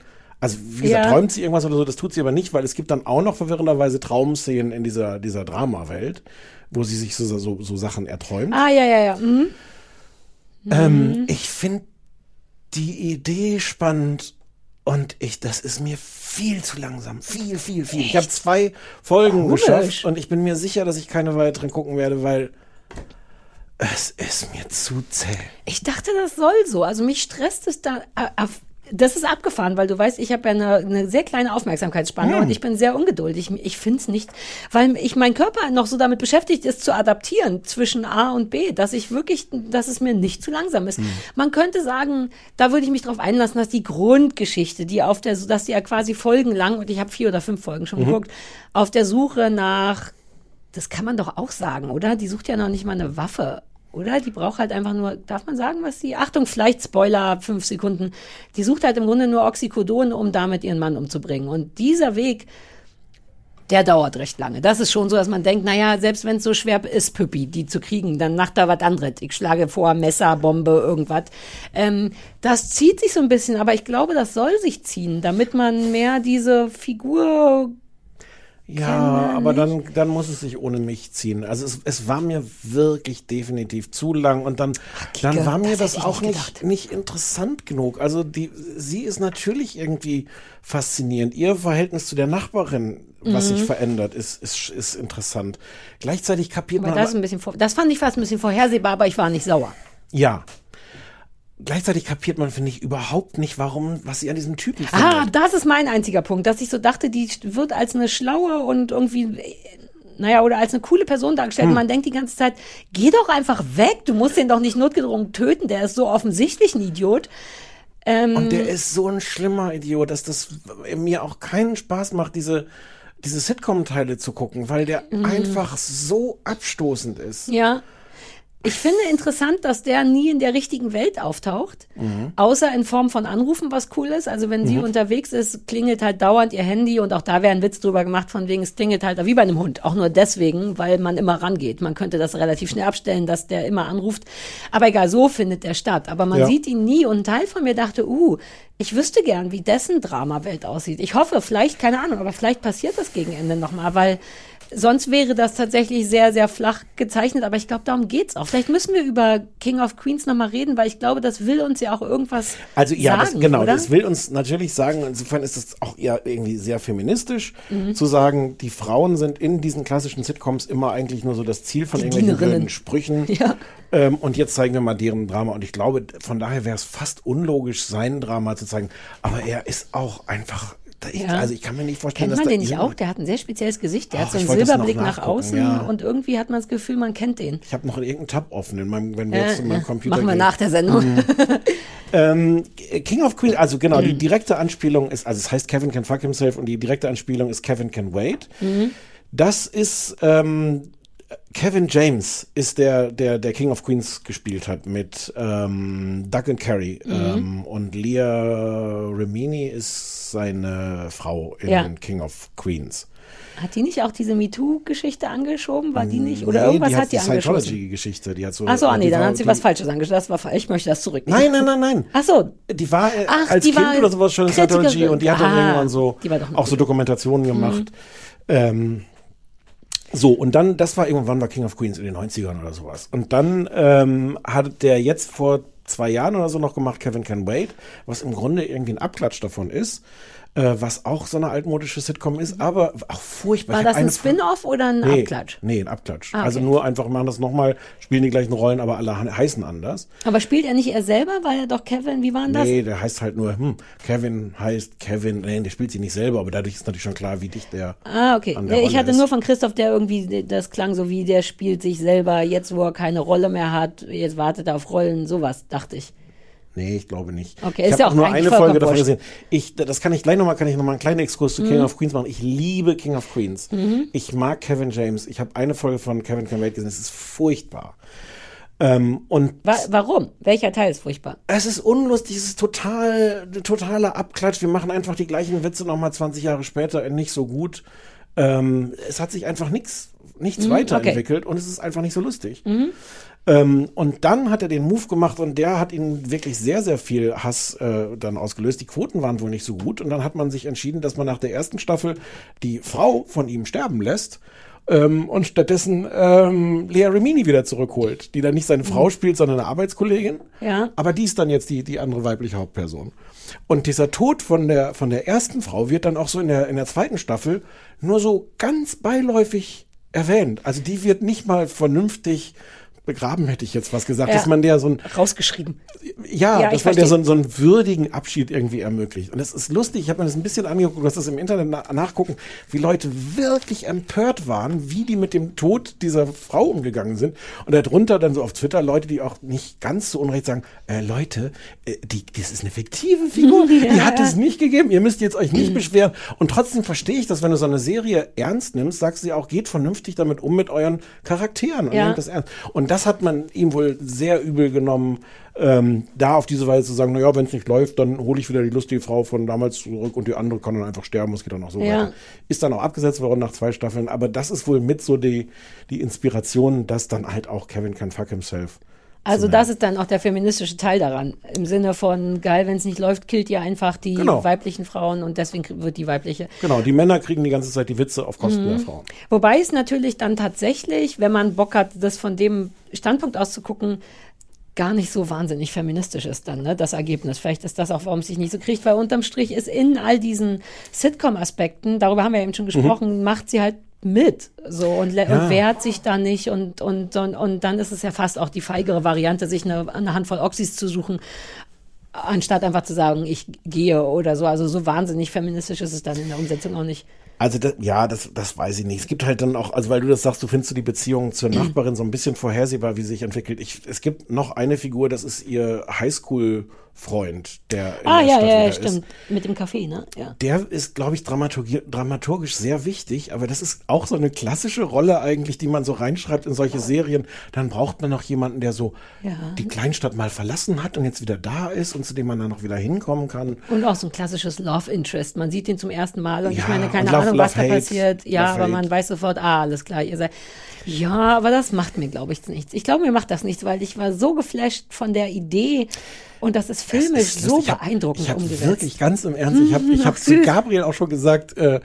S3: Also, wie gesagt,
S2: Ja.
S3: träumt sie irgendwas oder so, das tut sie aber nicht, weil es gibt dann auch noch verwirrenderweise Traumszenen in dieser, dieser Dramawelt, wo sie sich so, so, so Sachen erträumt.
S2: Ah, ja, ja, ja. Mhm.
S3: Ähm, ich finde die Idee spannend und ich, das ist mir viel zu langsam. Viel, viel, viel. Ich habe zwei Folgen
S2: Komisch.
S3: geschafft und ich bin mir sicher, dass ich keine weiteren gucken werde, weil es ist mir zu zäh.
S2: Ich dachte, das soll so. Also mich stresst es da. Das ist abgefahren, weil du weißt, ich habe ja eine, eine sehr kleine Aufmerksamkeitsspanne
S3: Hm.
S2: und ich bin sehr ungeduldig. Ich finde es nicht, weil ich mein Körper noch so damit beschäftigt ist, zu adaptieren zwischen A und B, dass ich wirklich, dass es mir nicht zu langsam ist.
S3: Hm.
S2: Man könnte sagen, da würde ich mich drauf einlassen, dass die Grundgeschichte, die auf der, dass die ja quasi folgenlang, und ich habe vier oder fünf Folgen
S3: Mhm.
S2: schon geguckt, auf der Suche nach das kann man doch auch sagen, oder? Die sucht ja noch nicht mal eine Waffe, oder? Die braucht halt einfach nur, darf man sagen, was die, Achtung, vielleicht Spoiler, fünf Sekunden. Die sucht halt im Grunde nur Oxycodon, um damit ihren Mann umzubringen. Und dieser Weg, der dauert recht lange. Das ist schon so, dass man denkt, naja, selbst wenn es so schwer ist, Püppi, die zu kriegen, dann macht da was anderes. Ich schlage vor, Messer, Bombe, irgendwas. Ähm, das zieht sich so ein bisschen, aber ich glaube, das soll sich ziehen, damit man mehr diese Figur
S3: Ja, aber dann, dann muss es sich ohne mich ziehen. Also es, es war mir wirklich definitiv zu lang und dann, dann war mir
S2: das
S3: das, auch
S2: nicht
S3: nicht, nicht interessant genug. Also die, sie ist natürlich irgendwie faszinierend. Ihr Verhältnis zu der Nachbarin, was
S2: Mhm.
S3: sich verändert, ist, ist, ist interessant. Gleichzeitig kapiert
S2: Aber
S3: man
S2: das, ist ein bisschen das fand ich fast ein bisschen vorhersehbar, aber ich war nicht sauer.
S3: ja. Gleichzeitig kapiert man, finde ich, überhaupt nicht, warum, was sie an diesem Typen
S2: Ah,
S3: findet.
S2: das ist mein einziger Punkt, dass ich so dachte, die wird als eine schlaue und irgendwie, naja, oder als eine coole Person dargestellt.
S3: Hm.
S2: Man denkt die ganze Zeit, geh doch einfach weg, du musst den doch nicht notgedrungen töten, der ist so offensichtlich ein Idiot. Ähm,
S3: Und der ist so ein schlimmer Idiot, dass das mir auch keinen Spaß macht, diese, diese Sitcom-Teile zu gucken, weil der einfach so abstoßend ist.
S2: Mhm. Ja. Ich finde interessant, dass der nie in der richtigen Welt auftaucht,
S3: Mhm.
S2: außer in Form von Anrufen, was cool ist. Also wenn sie unterwegs ist, klingelt halt dauernd ihr Handy und auch da wäre ein Witz drüber gemacht, von wegen es klingelt halt wie bei einem Hund. Auch nur deswegen, weil man immer rangeht. Man könnte das relativ schnell abstellen, dass der immer anruft. Aber egal, so findet der statt. Aber man
S3: Ja.
S2: sieht ihn nie und ein Teil von mir dachte, uh, ich wüsste gern, wie dessen Dramawelt aussieht. Ich hoffe, vielleicht, keine Ahnung, aber vielleicht passiert das gegen Ende nochmal, weil sonst wäre das tatsächlich sehr, sehr flach gezeichnet, aber ich glaube, darum geht's auch. Vielleicht müssen wir über King of Queens nochmal reden, weil ich glaube, das will uns ja auch irgendwas
S3: Also ja,
S2: sagen,
S3: das, genau,
S2: oder?
S3: das will uns natürlich sagen, insofern ist es auch eher irgendwie sehr feministisch,
S2: Mhm.
S3: zu sagen, die Frauen sind in diesen klassischen Sitcoms immer eigentlich nur so das Ziel von
S2: Die
S3: irgendwelchen blöden Sprüchen.
S2: Ja.
S3: Ähm, und jetzt zeigen wir mal deren Drama. Und ich glaube, von daher wäre es fast unlogisch, sein Drama zu zeigen. Aber er ist auch einfach, ich,
S2: Ja.
S3: also ich kann mir nicht vorstellen,
S2: Kennt
S3: dass
S2: man den nicht auch? Der hat ein sehr spezielles Gesicht. Der
S3: Ach,
S2: hat so einen Silberblick nach außen
S3: ja.
S2: und irgendwie hat man das Gefühl, man kennt den.
S3: Ich habe noch irgendeinen Tab offen in meinem, wenn wir
S2: Ja,
S3: jetzt in meinem. Computer
S2: Machen wir
S3: gehen.
S2: nach der Sendung.
S3: Ähm, King of Queens, also genau,
S2: Mhm.
S3: die direkte Anspielung ist, also es heißt Kevin can fuck himself und die direkte Anspielung ist Kevin can wait.
S2: Mhm.
S3: Das ist ähm, Kevin James ist der, der, der King of Queens gespielt hat mit ähm, Doug and Carrie.
S2: Mhm.
S3: Ähm, und Leah Remini ist seine Frau in
S2: Ja.
S3: King of Queens.
S2: Hat die nicht auch diese MeToo-Geschichte angeschoben? War die nicht? Oder
S3: Nee,
S2: irgendwas
S3: die
S2: hat
S3: hat
S2: die
S3: die? Scientology-Geschichte. Die hat so.
S2: Ach so, ah, nee, dann
S3: war-
S2: hat sie
S3: die-
S2: was Falsches angeschoben. Das war falsch. Ich möchte das zurück.
S3: Nein, nein, nein, nein.
S2: Ach so.
S3: Die war äh,
S2: Ach,
S3: als
S2: die
S3: Kind
S2: war
S3: oder sowas schon in Scientology und die hat dann
S2: Ah,
S3: irgendwann so
S2: Mhm.
S3: auch so Dokumentationen gemacht. Ähm, so, und dann, das war irgendwann war King of Queens in den 90ern oder sowas. Und dann ähm, hat der jetzt vor zwei Jahren oder so noch gemacht, Kevin Can Wait, was im Grunde irgendwie ein Abklatsch davon ist, äh, was auch so eine altmodische Sitcom ist, aber auch furchtbar.
S2: War das ein Spin-off oder ein
S3: Nee,
S2: Abklatsch?
S3: Nee, ein Abklatsch.
S2: Ah, okay.
S3: Also nur einfach machen das nochmal, spielen die gleichen Rollen, aber alle he- heißen anders.
S2: Aber spielt er nicht er selber? Weil er doch Kevin, wie war denn das?
S3: Nee, der heißt halt nur, hm, Kevin heißt Kevin, nee, der spielt sie nicht selber, aber dadurch ist natürlich schon klar, wie dicht der.
S2: Ah, okay.
S3: an der
S2: ich
S3: Rolle
S2: hatte
S3: ist.
S2: nur von Christoph, der irgendwie, das klang so wie, der spielt sich selber, jetzt wo er keine Rolle mehr hat, jetzt wartet er auf Rollen, sowas, dachte ich.
S3: Nee, ich glaube nicht.
S2: Okay,
S3: ich
S2: ist
S3: habe
S2: ja
S3: auch nur eine Folge davon gesehen. Ich, das kann ich gleich nochmal, kann ich nochmal einen kleinen Exkurs zu
S2: Mhm.
S3: King of Queens machen. Ich liebe King of Queens. Ich mag Kevin James. Ich habe eine Folge von Kevin Can Wait gesehen. Es ist furchtbar. Ähm, und
S2: Wa warum? Welcher Teil ist furchtbar?
S3: Es ist unlustig, es ist total, totaler Abklatsch. Wir machen einfach die gleichen Witze nochmal 20 Jahre später in nicht so gut. Ähm, es hat sich einfach nichts, nichts
S2: Mhm,
S3: weiterentwickelt und es ist einfach nicht so lustig. Ähm, und dann hat er den Move gemacht und der hat ihn wirklich sehr, sehr viel Hass äh, dann ausgelöst. Die Quoten waren wohl nicht so gut und dann hat man sich entschieden, dass man nach der ersten Staffel die Frau von ihm sterben lässt. Ähm, und stattdessen ähm, Lea Remini wieder zurückholt, die dann nicht seine Frau spielt, sondern eine Arbeitskollegin.
S2: Ja.
S3: Aber die ist dann jetzt die, die andere weibliche Hauptperson. Und dieser Tod von der, von der ersten Frau wird dann auch so in der, in der zweiten Staffel nur so ganz beiläufig erwähnt. Also die wird nicht mal vernünftig begraben, hätte ich jetzt was gesagt,
S2: Ja.
S3: dass man der so ein,
S2: Rausgeschrieben.
S3: ja,
S2: Ja,
S3: dass man der so, so einen würdigen Abschied irgendwie ermöglicht. Und das ist lustig, ich habe mir das ein bisschen angeguckt, du hast das im Internet na nachgucken, wie Leute wirklich empört waren, wie die mit dem Tod dieser Frau umgegangen sind. Und darunter dann so auf Twitter Leute, die auch nicht ganz so unrecht sagen, äh, Leute, äh, die, das ist eine fiktive Figur, die hat es nicht gegeben, ihr müsst jetzt euch nicht beschweren. Und trotzdem verstehe ich das, wenn du so eine Serie ernst nimmst, sagst du ja auch, geht vernünftig damit um mit euren Charakteren und
S2: Ja.
S3: nehmt das ernst. Und das hat man ihm wohl sehr übel genommen, ähm, da auf diese Weise zu sagen, naja, wenn es nicht läuft, dann hole ich wieder die lustige Frau von damals zurück und die andere kann dann einfach sterben, es geht dann auch so
S2: Ja.
S3: weiter. Ist dann auch abgesetzt worden nach zwei Staffeln, aber das ist wohl mit so die, die Inspiration, dass dann halt auch Kevin can fuck himself.
S2: Also das ist dann auch der feministische Teil daran. Im Sinne von, geil, wenn es nicht läuft, killt ihr einfach die
S3: Genau.
S2: weiblichen Frauen und deswegen wird die weibliche.
S3: Genau, die Männer kriegen die ganze Zeit die Witze auf Kosten
S2: Mhm.
S3: der Frauen.
S2: Wobei es natürlich dann tatsächlich, wenn man Bock hat, das von dem Standpunkt aus zu gucken, gar nicht so wahnsinnig feministisch ist dann, ne, das Ergebnis. Vielleicht ist das auch, warum es sich nicht so kriegt, weil unterm Strich ist in all diesen Sitcom-Aspekten, darüber haben wir eben schon gesprochen, macht sie halt mit so und,
S3: Ja.
S2: und wehrt sich da nicht und, und, und, und dann ist es ja fast auch die feigere Variante, sich eine, eine Handvoll Oxys zu suchen, anstatt einfach zu sagen, ich gehe oder so. Also so wahnsinnig feministisch ist es dann in der Umsetzung auch nicht.
S3: Also das, ja, das, das weiß ich nicht. Es gibt halt dann auch, also weil du das sagst, du findest du die Beziehung zur Nachbarin so ein bisschen vorhersehbar, wie sie sich entwickelt. Ich, es gibt noch eine Figur, das ist ihr Highschool-Freund, der in
S2: Ah,
S3: der
S2: ja,
S3: Stadt
S2: ja, ja, stimmt.
S3: ist.
S2: Mit dem Kaffee, ne? Ja.
S3: Der ist, glaube ich, dramaturgi- dramaturgisch sehr wichtig, aber das ist auch so eine klassische Rolle eigentlich, die man so reinschreibt in solche Serien. Dann braucht man noch jemanden, der so
S2: Ja.
S3: die Kleinstadt mal verlassen hat und jetzt wieder da ist und zu dem man dann noch wieder hinkommen kann.
S2: Und auch so ein klassisches Love Interest. Man sieht ihn zum ersten Mal und ich
S3: Ja,
S2: meine, keine
S3: Love-
S2: Ahnung,
S3: Love
S2: was da
S3: Hate.
S2: passiert. Ja, aber
S3: Hate.
S2: man weiß sofort, ah, alles klar, ihr seid. Ja, aber das macht mir, glaube ich, nichts. Ich glaube, mir macht das nichts, weil ich war so geflasht von der Idee und das ist filmisch
S3: Es ist
S2: so.
S3: Ich hab-
S2: beeindruckend
S3: Ich habe
S2: umgesetzt.
S3: wirklich ganz im Ernst, ich habe ich
S2: ach,
S3: hab zu. Gabriel auch schon gesagt, äh,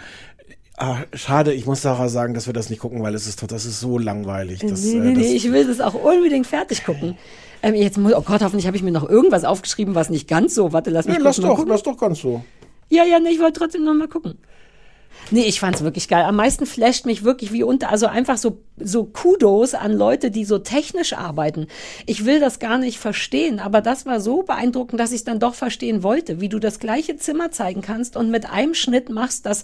S3: Ah, schade, ich muss Sarah sagen, dass wir das nicht gucken, weil es ist, das ist so langweilig. Das,
S2: nee,
S3: äh,
S2: nee,
S3: das,
S2: nee, ich will das auch unbedingt fertig gucken. Ähm, jetzt muss, oh Gott, hoffentlich habe ich mir noch irgendwas aufgeschrieben, was nicht ganz so. Warte, lass mich
S3: nee, lass doch, lass doch ganz so.
S2: Ja, ja, nee, ich wollte trotzdem noch mal gucken. Nee, ich fand's wirklich geil. Am meisten flasht mich wirklich wie unter, also einfach so, so Kudos an Leute, die so technisch arbeiten. Ich will das gar nicht verstehen, aber das war so beeindruckend, dass ich dann doch verstehen wollte, wie du das gleiche Zimmer zeigen kannst und mit einem Schnitt machst, dass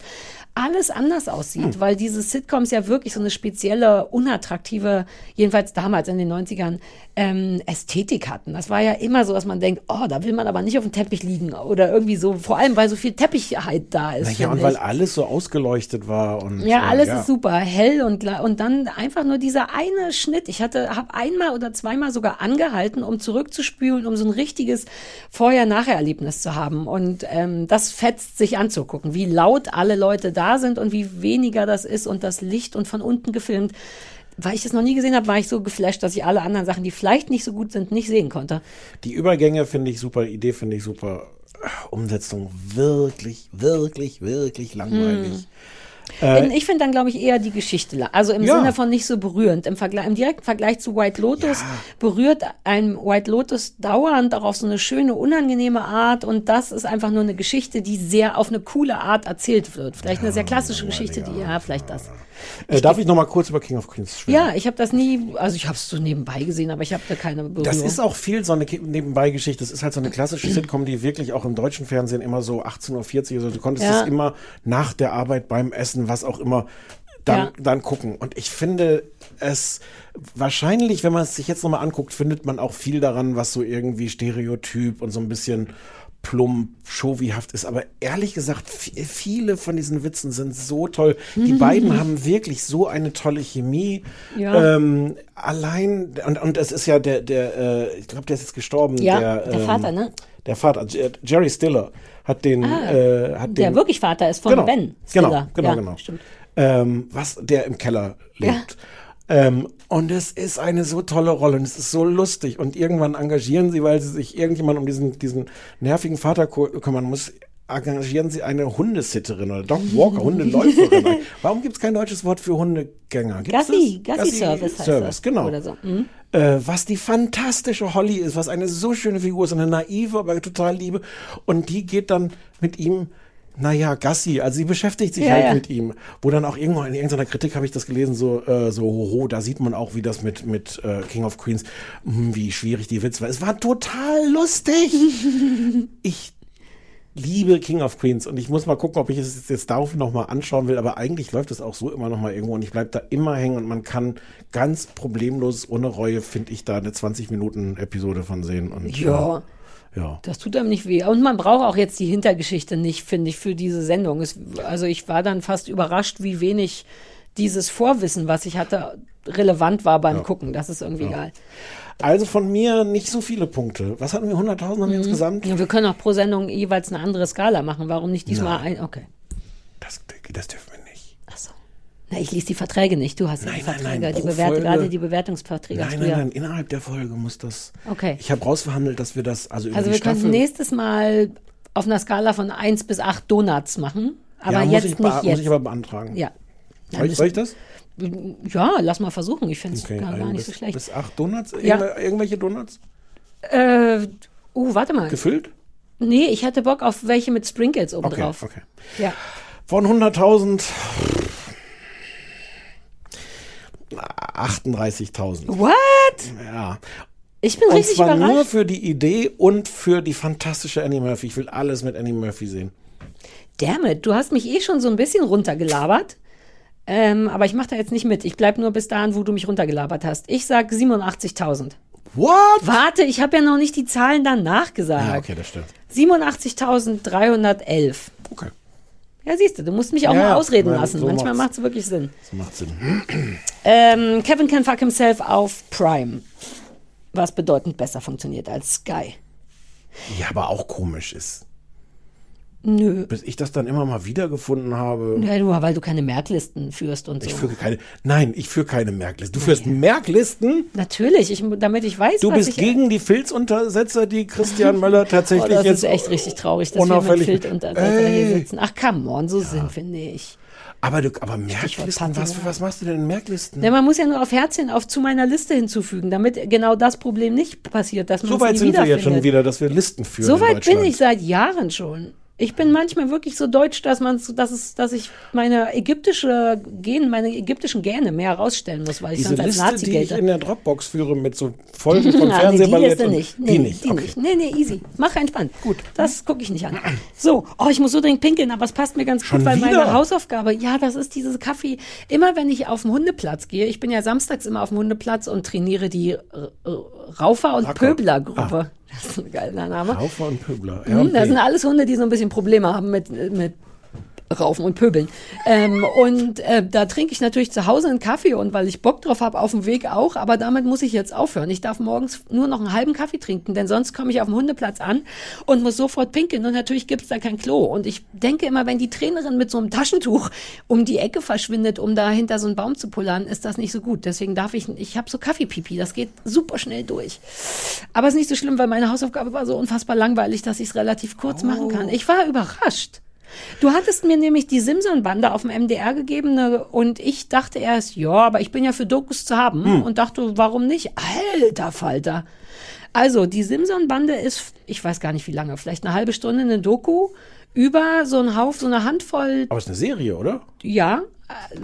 S2: alles anders aussieht, weil diese Sitcoms ja wirklich so eine spezielle, unattraktive, jedenfalls damals in den 90ern, ähm, Ästhetik hatten. Das war ja immer so, dass man denkt, oh, da will man aber nicht auf dem Teppich liegen oder irgendwie so, vor allem, weil so viel Teppichheit da ist.
S3: Naja, und
S2: finde
S3: weil
S2: ich.
S3: alles so ausgeleuchtet war und
S2: Ja,
S3: äh,
S2: alles ist super, hell und gla- und dann einfach nur dieser eine Schnitt. Ich hatte, habe einmal oder zweimal sogar angehalten, um zurückzuspülen, um so ein richtiges Vorher-Nachher-Erlebnis zu haben. Und ähm, das fetzt sich anzugucken, wie laut alle Leute da sind und wie weniger das ist und das Licht und von unten gefilmt. Weil ich das noch nie gesehen habe, war ich so geflasht, dass ich alle anderen Sachen, die vielleicht nicht so gut sind, nicht sehen konnte.
S3: Die Übergänge finde ich super, Idee finde ich super. Umsetzung wirklich, wirklich, wirklich langweilig.
S2: In- ich finde dann, glaube ich, eher die Geschichte. Also im
S3: Ja.
S2: Sinne von nicht so berührend. Im, Vergleich, Im direkten Vergleich zu White Lotus berührt ein White Lotus dauernd auch auf so eine schöne, unangenehme Art. Und das ist einfach nur eine Geschichte, die sehr auf eine coole Art erzählt wird. Vielleicht eine sehr klassische Geschichte, die, ja, vielleicht das.
S3: Äh, darf ich noch mal kurz über King of Queens schwimmen?
S2: Ja, ich habe das nie, also ich habe es so nebenbei gesehen, aber ich habe da keine Berührung.
S3: Das ist auch viel so eine Nebenbei-Geschichte. Das ist halt so eine klassische Sitcom, die wirklich auch im deutschen Fernsehen immer so 18.40 Uhr, also du konntest
S2: Ja.
S3: es immer nach der Arbeit beim Essen, was auch immer, dann,
S2: Ja.
S3: dann gucken. Und ich finde es wahrscheinlich, wenn man es sich jetzt nochmal anguckt, findet man auch viel daran, was so irgendwie Stereotyp und so ein bisschen plump, showyhaft ist. Aber ehrlich gesagt, vi- viele von diesen Witzen sind so toll. Die beiden haben wirklich so eine tolle Chemie.
S2: Ja.
S3: Ähm, allein, und, und es ist ja der, der äh, ich glaube, der ist jetzt gestorben.
S2: Ja,
S3: der,
S2: der
S3: ähm,
S2: Vater, ne?
S3: Der Vater, Jerry Stiller, hat den, äh, hat
S2: der
S3: den,
S2: wirklich Vater ist von
S3: genau,
S2: Ben
S3: Genau,
S2: Stiller.
S3: genau,
S2: ja,
S3: genau.
S2: Stimmt.
S3: Ähm, was der im Keller lebt. Ähm, und es ist eine so tolle Rolle und es ist so lustig. Und irgendwann engagieren sie, weil sie sich irgendjemand um diesen, diesen nervigen Vater kümmern muss, engagieren sie eine Hundesitterin oder Dog Walker, Hundeläuferin. Warum gibt es kein deutsches Wort für Hundegänger? Gibt's
S2: Gassi,
S3: das?
S2: Gassi-Service heißt
S3: Service,
S2: das.
S3: genau.
S2: So. Mhm.
S3: Äh, was die fantastische Holly ist, was eine so schöne Figur ist, eine naive, aber total liebe. Und die geht dann mit ihm, naja, Gassi, also sie beschäftigt sich
S2: Ja,
S3: halt
S2: ja.
S3: mit ihm. Wo dann auch irgendwo in irgendeiner Kritik habe ich das gelesen, so, äh, so, hoho, da sieht man auch, wie das mit, mit äh, King of Queens, hm, wie schwierig die Witz war. Es war total lustig. ich liebe King of Queens und ich muss mal gucken, ob ich es jetzt darauf noch mal anschauen will, aber eigentlich läuft es auch so immer noch mal irgendwo und ich bleib da immer hängen und man kann ganz problemlos, ohne Reue, finde ich, da eine 20-Minuten-Episode von sehen. Und,
S2: Ja.
S3: Ja.
S2: Das tut einem nicht weh. Und man braucht auch jetzt die Hintergeschichte nicht, finde ich, für diese Sendung. Es, also ich war dann fast überrascht, wie wenig dieses Vorwissen, was ich hatte, relevant war beim Gucken. Das ist irgendwie geil.
S3: Also von mir nicht so viele Punkte. Was hatten wir? 100.000 haben wir insgesamt?
S2: Ja, wir können auch pro Sendung jeweils eine andere Skala machen. Warum nicht diesmal ein? Okay.
S3: Das, das dürfen wir nicht.
S2: Ach so. Na, ich lese die Verträge nicht. Du hast ja die
S3: Nein, nein,
S2: Verträge.
S3: nein,
S2: die bewerte
S3: Folge-
S2: gerade die Bewertungsverträge.
S3: Nein, nein, nein, innerhalb der Folge muss das.
S2: Okay.
S3: Ich habe rausverhandelt, dass wir das, also über
S2: Also wir
S3: Staffel.
S2: könnten nächstes Mal auf einer Skala von 1 bis 8 Donuts machen. Aber
S3: ja, muss
S2: jetzt
S3: ich,
S2: nicht jetzt.
S3: muss ich aber beantragen.
S2: ja.
S3: Soll ich, soll ich das?
S2: Ja, lass mal versuchen. Ich finde es
S3: Okay,
S2: gar, gar nicht so schlecht.
S3: Bis acht Donuts?
S2: Ja.
S3: Irgendw- Irgendwelche Donuts?
S2: Äh, uh, warte mal.
S3: Gefüllt?
S2: Nee, ich hätte Bock auf welche mit Sprinkles oben
S3: Okay,
S2: drauf.
S3: okay.
S2: Ja.
S3: Von 100.000 38.000.
S2: What?
S3: Ja.
S2: Ich bin
S3: Und
S2: richtig
S3: zwar nur
S2: überrascht.
S3: für die Idee und für die fantastische Annie Murphy. Ich will alles mit Annie Murphy sehen.
S2: Damn it, du hast mich eh schon so ein bisschen runtergelabert. Ähm, aber ich mache da jetzt nicht mit. Ich bleib nur bis dahin, wo du mich runtergelabert hast. Ich sag 87.000.
S3: What?
S2: Warte, ich habe ja noch nicht die Zahlen danach gesagt.
S3: Ja, okay, das stimmt.
S2: 87.311.
S3: Okay,
S2: Ja, siehst du, du musst mich auch
S3: Ja,
S2: mal ausreden lassen.
S3: so
S2: Manchmal macht es wirklich Sinn.
S3: das macht Sinn.
S2: Ähm, Kevin Can Fuck Himself auf Prime. Was bedeutend besser funktioniert als Sky.
S3: Ja, aber auch komisch ist.
S2: Nö.
S3: Bis ich das dann immer mal wiedergefunden habe.
S2: Ja, nur weil du keine Merklisten führst und so.
S3: Ich führe keine. Nein, ich führe keine Merklisten. Du führst Merklisten?
S2: Natürlich, ich, damit ich weiß,
S3: Du
S2: was
S3: bist
S2: ich...
S3: gegen die Filzuntersetzer, die Christian Möller
S2: Oh,
S3: tatsächlich
S2: das
S3: jetzt
S2: ist echt richtig traurig, dass wir mit
S3: unauffällig-
S2: Filzuntersetzer hier sitzen. Ach, come on, so sind wir nicht.
S3: Aber, du, aber Merklisten, was,
S2: Patina.
S3: was machst du denn in Merklisten?
S2: Ja, man muss ja nur auf Herzchen auf zu meiner Liste hinzufügen, damit genau das Problem nicht passiert, dass man
S3: so weit sind wir jetzt schon wieder, dass wir Listen führen.
S2: So weit bin ich seit Jahren schon. Ich bin manchmal wirklich so deutsch, dass man, dass es, dass ich meine ägyptische Gen, meine ägyptischen Gene mehr herausstellen muss, weil ich
S3: Diese
S2: sonst als
S3: Liste,
S2: Nazi
S3: die ich
S2: gelte.
S3: in der Dropbox führe mit so Folgen von
S2: Ah, nee, die
S3: Fernsehballett
S2: nicht. Nee,
S3: die nicht.
S2: Die
S3: okay.
S2: nicht. Nee, nee, easy. Mach entspannt. Gut. Das gucke ich nicht an. So, oh, ich muss so dringend pinkeln, aber es passt mir ganz
S3: Schon
S2: gut, weil meine
S3: wieder?
S2: Hausaufgabe, ja, das ist dieses Kaffee. Immer wenn ich auf den Hundeplatz gehe, ich bin ja samstags immer auf dem Hundeplatz und trainiere die Raufer- und. Pöbler-Gruppe. Das ist ein geiler Name.
S3: Haufer und Pöbler.
S2: Mhm, Das sind alles Hunde, die so ein bisschen Probleme haben mit, mit Raufen und Pöbeln. Ähm, und äh, da trinke ich natürlich zu Hause einen Kaffee und weil ich Bock drauf habe, auf dem Weg auch, aber damit muss ich jetzt aufhören. Ich darf morgens nur noch einen halben Kaffee trinken, denn sonst komme ich auf dem Hundeplatz an und muss sofort pinkeln und natürlich gibt's da kein Klo. Und ich denke immer, wenn die Trainerin mit so einem Taschentuch um die Ecke verschwindet, um da hinter so einen Baum zu pullern, ist das nicht so gut. Deswegen darf ich, ich habe so Kaffeepipi, das geht super schnell durch. Aber ist nicht so schlimm, weil meine Hausaufgabe war so unfassbar langweilig, dass ich es relativ kurz machen kann. Ich war überrascht. Du hattest mir nämlich die Simson-Bande auf dem MDR gegeben ne, und ich dachte erst, ja, aber ich bin ja für Dokus zu haben und dachte, warum nicht? Alter Falter. Also, die Simson-Bande ist, ich weiß gar nicht wie lange, vielleicht eine halbe Stunde eine Doku über so einen Haufen, so eine Handvoll,
S3: Aber es ist eine Serie, oder?
S2: ja,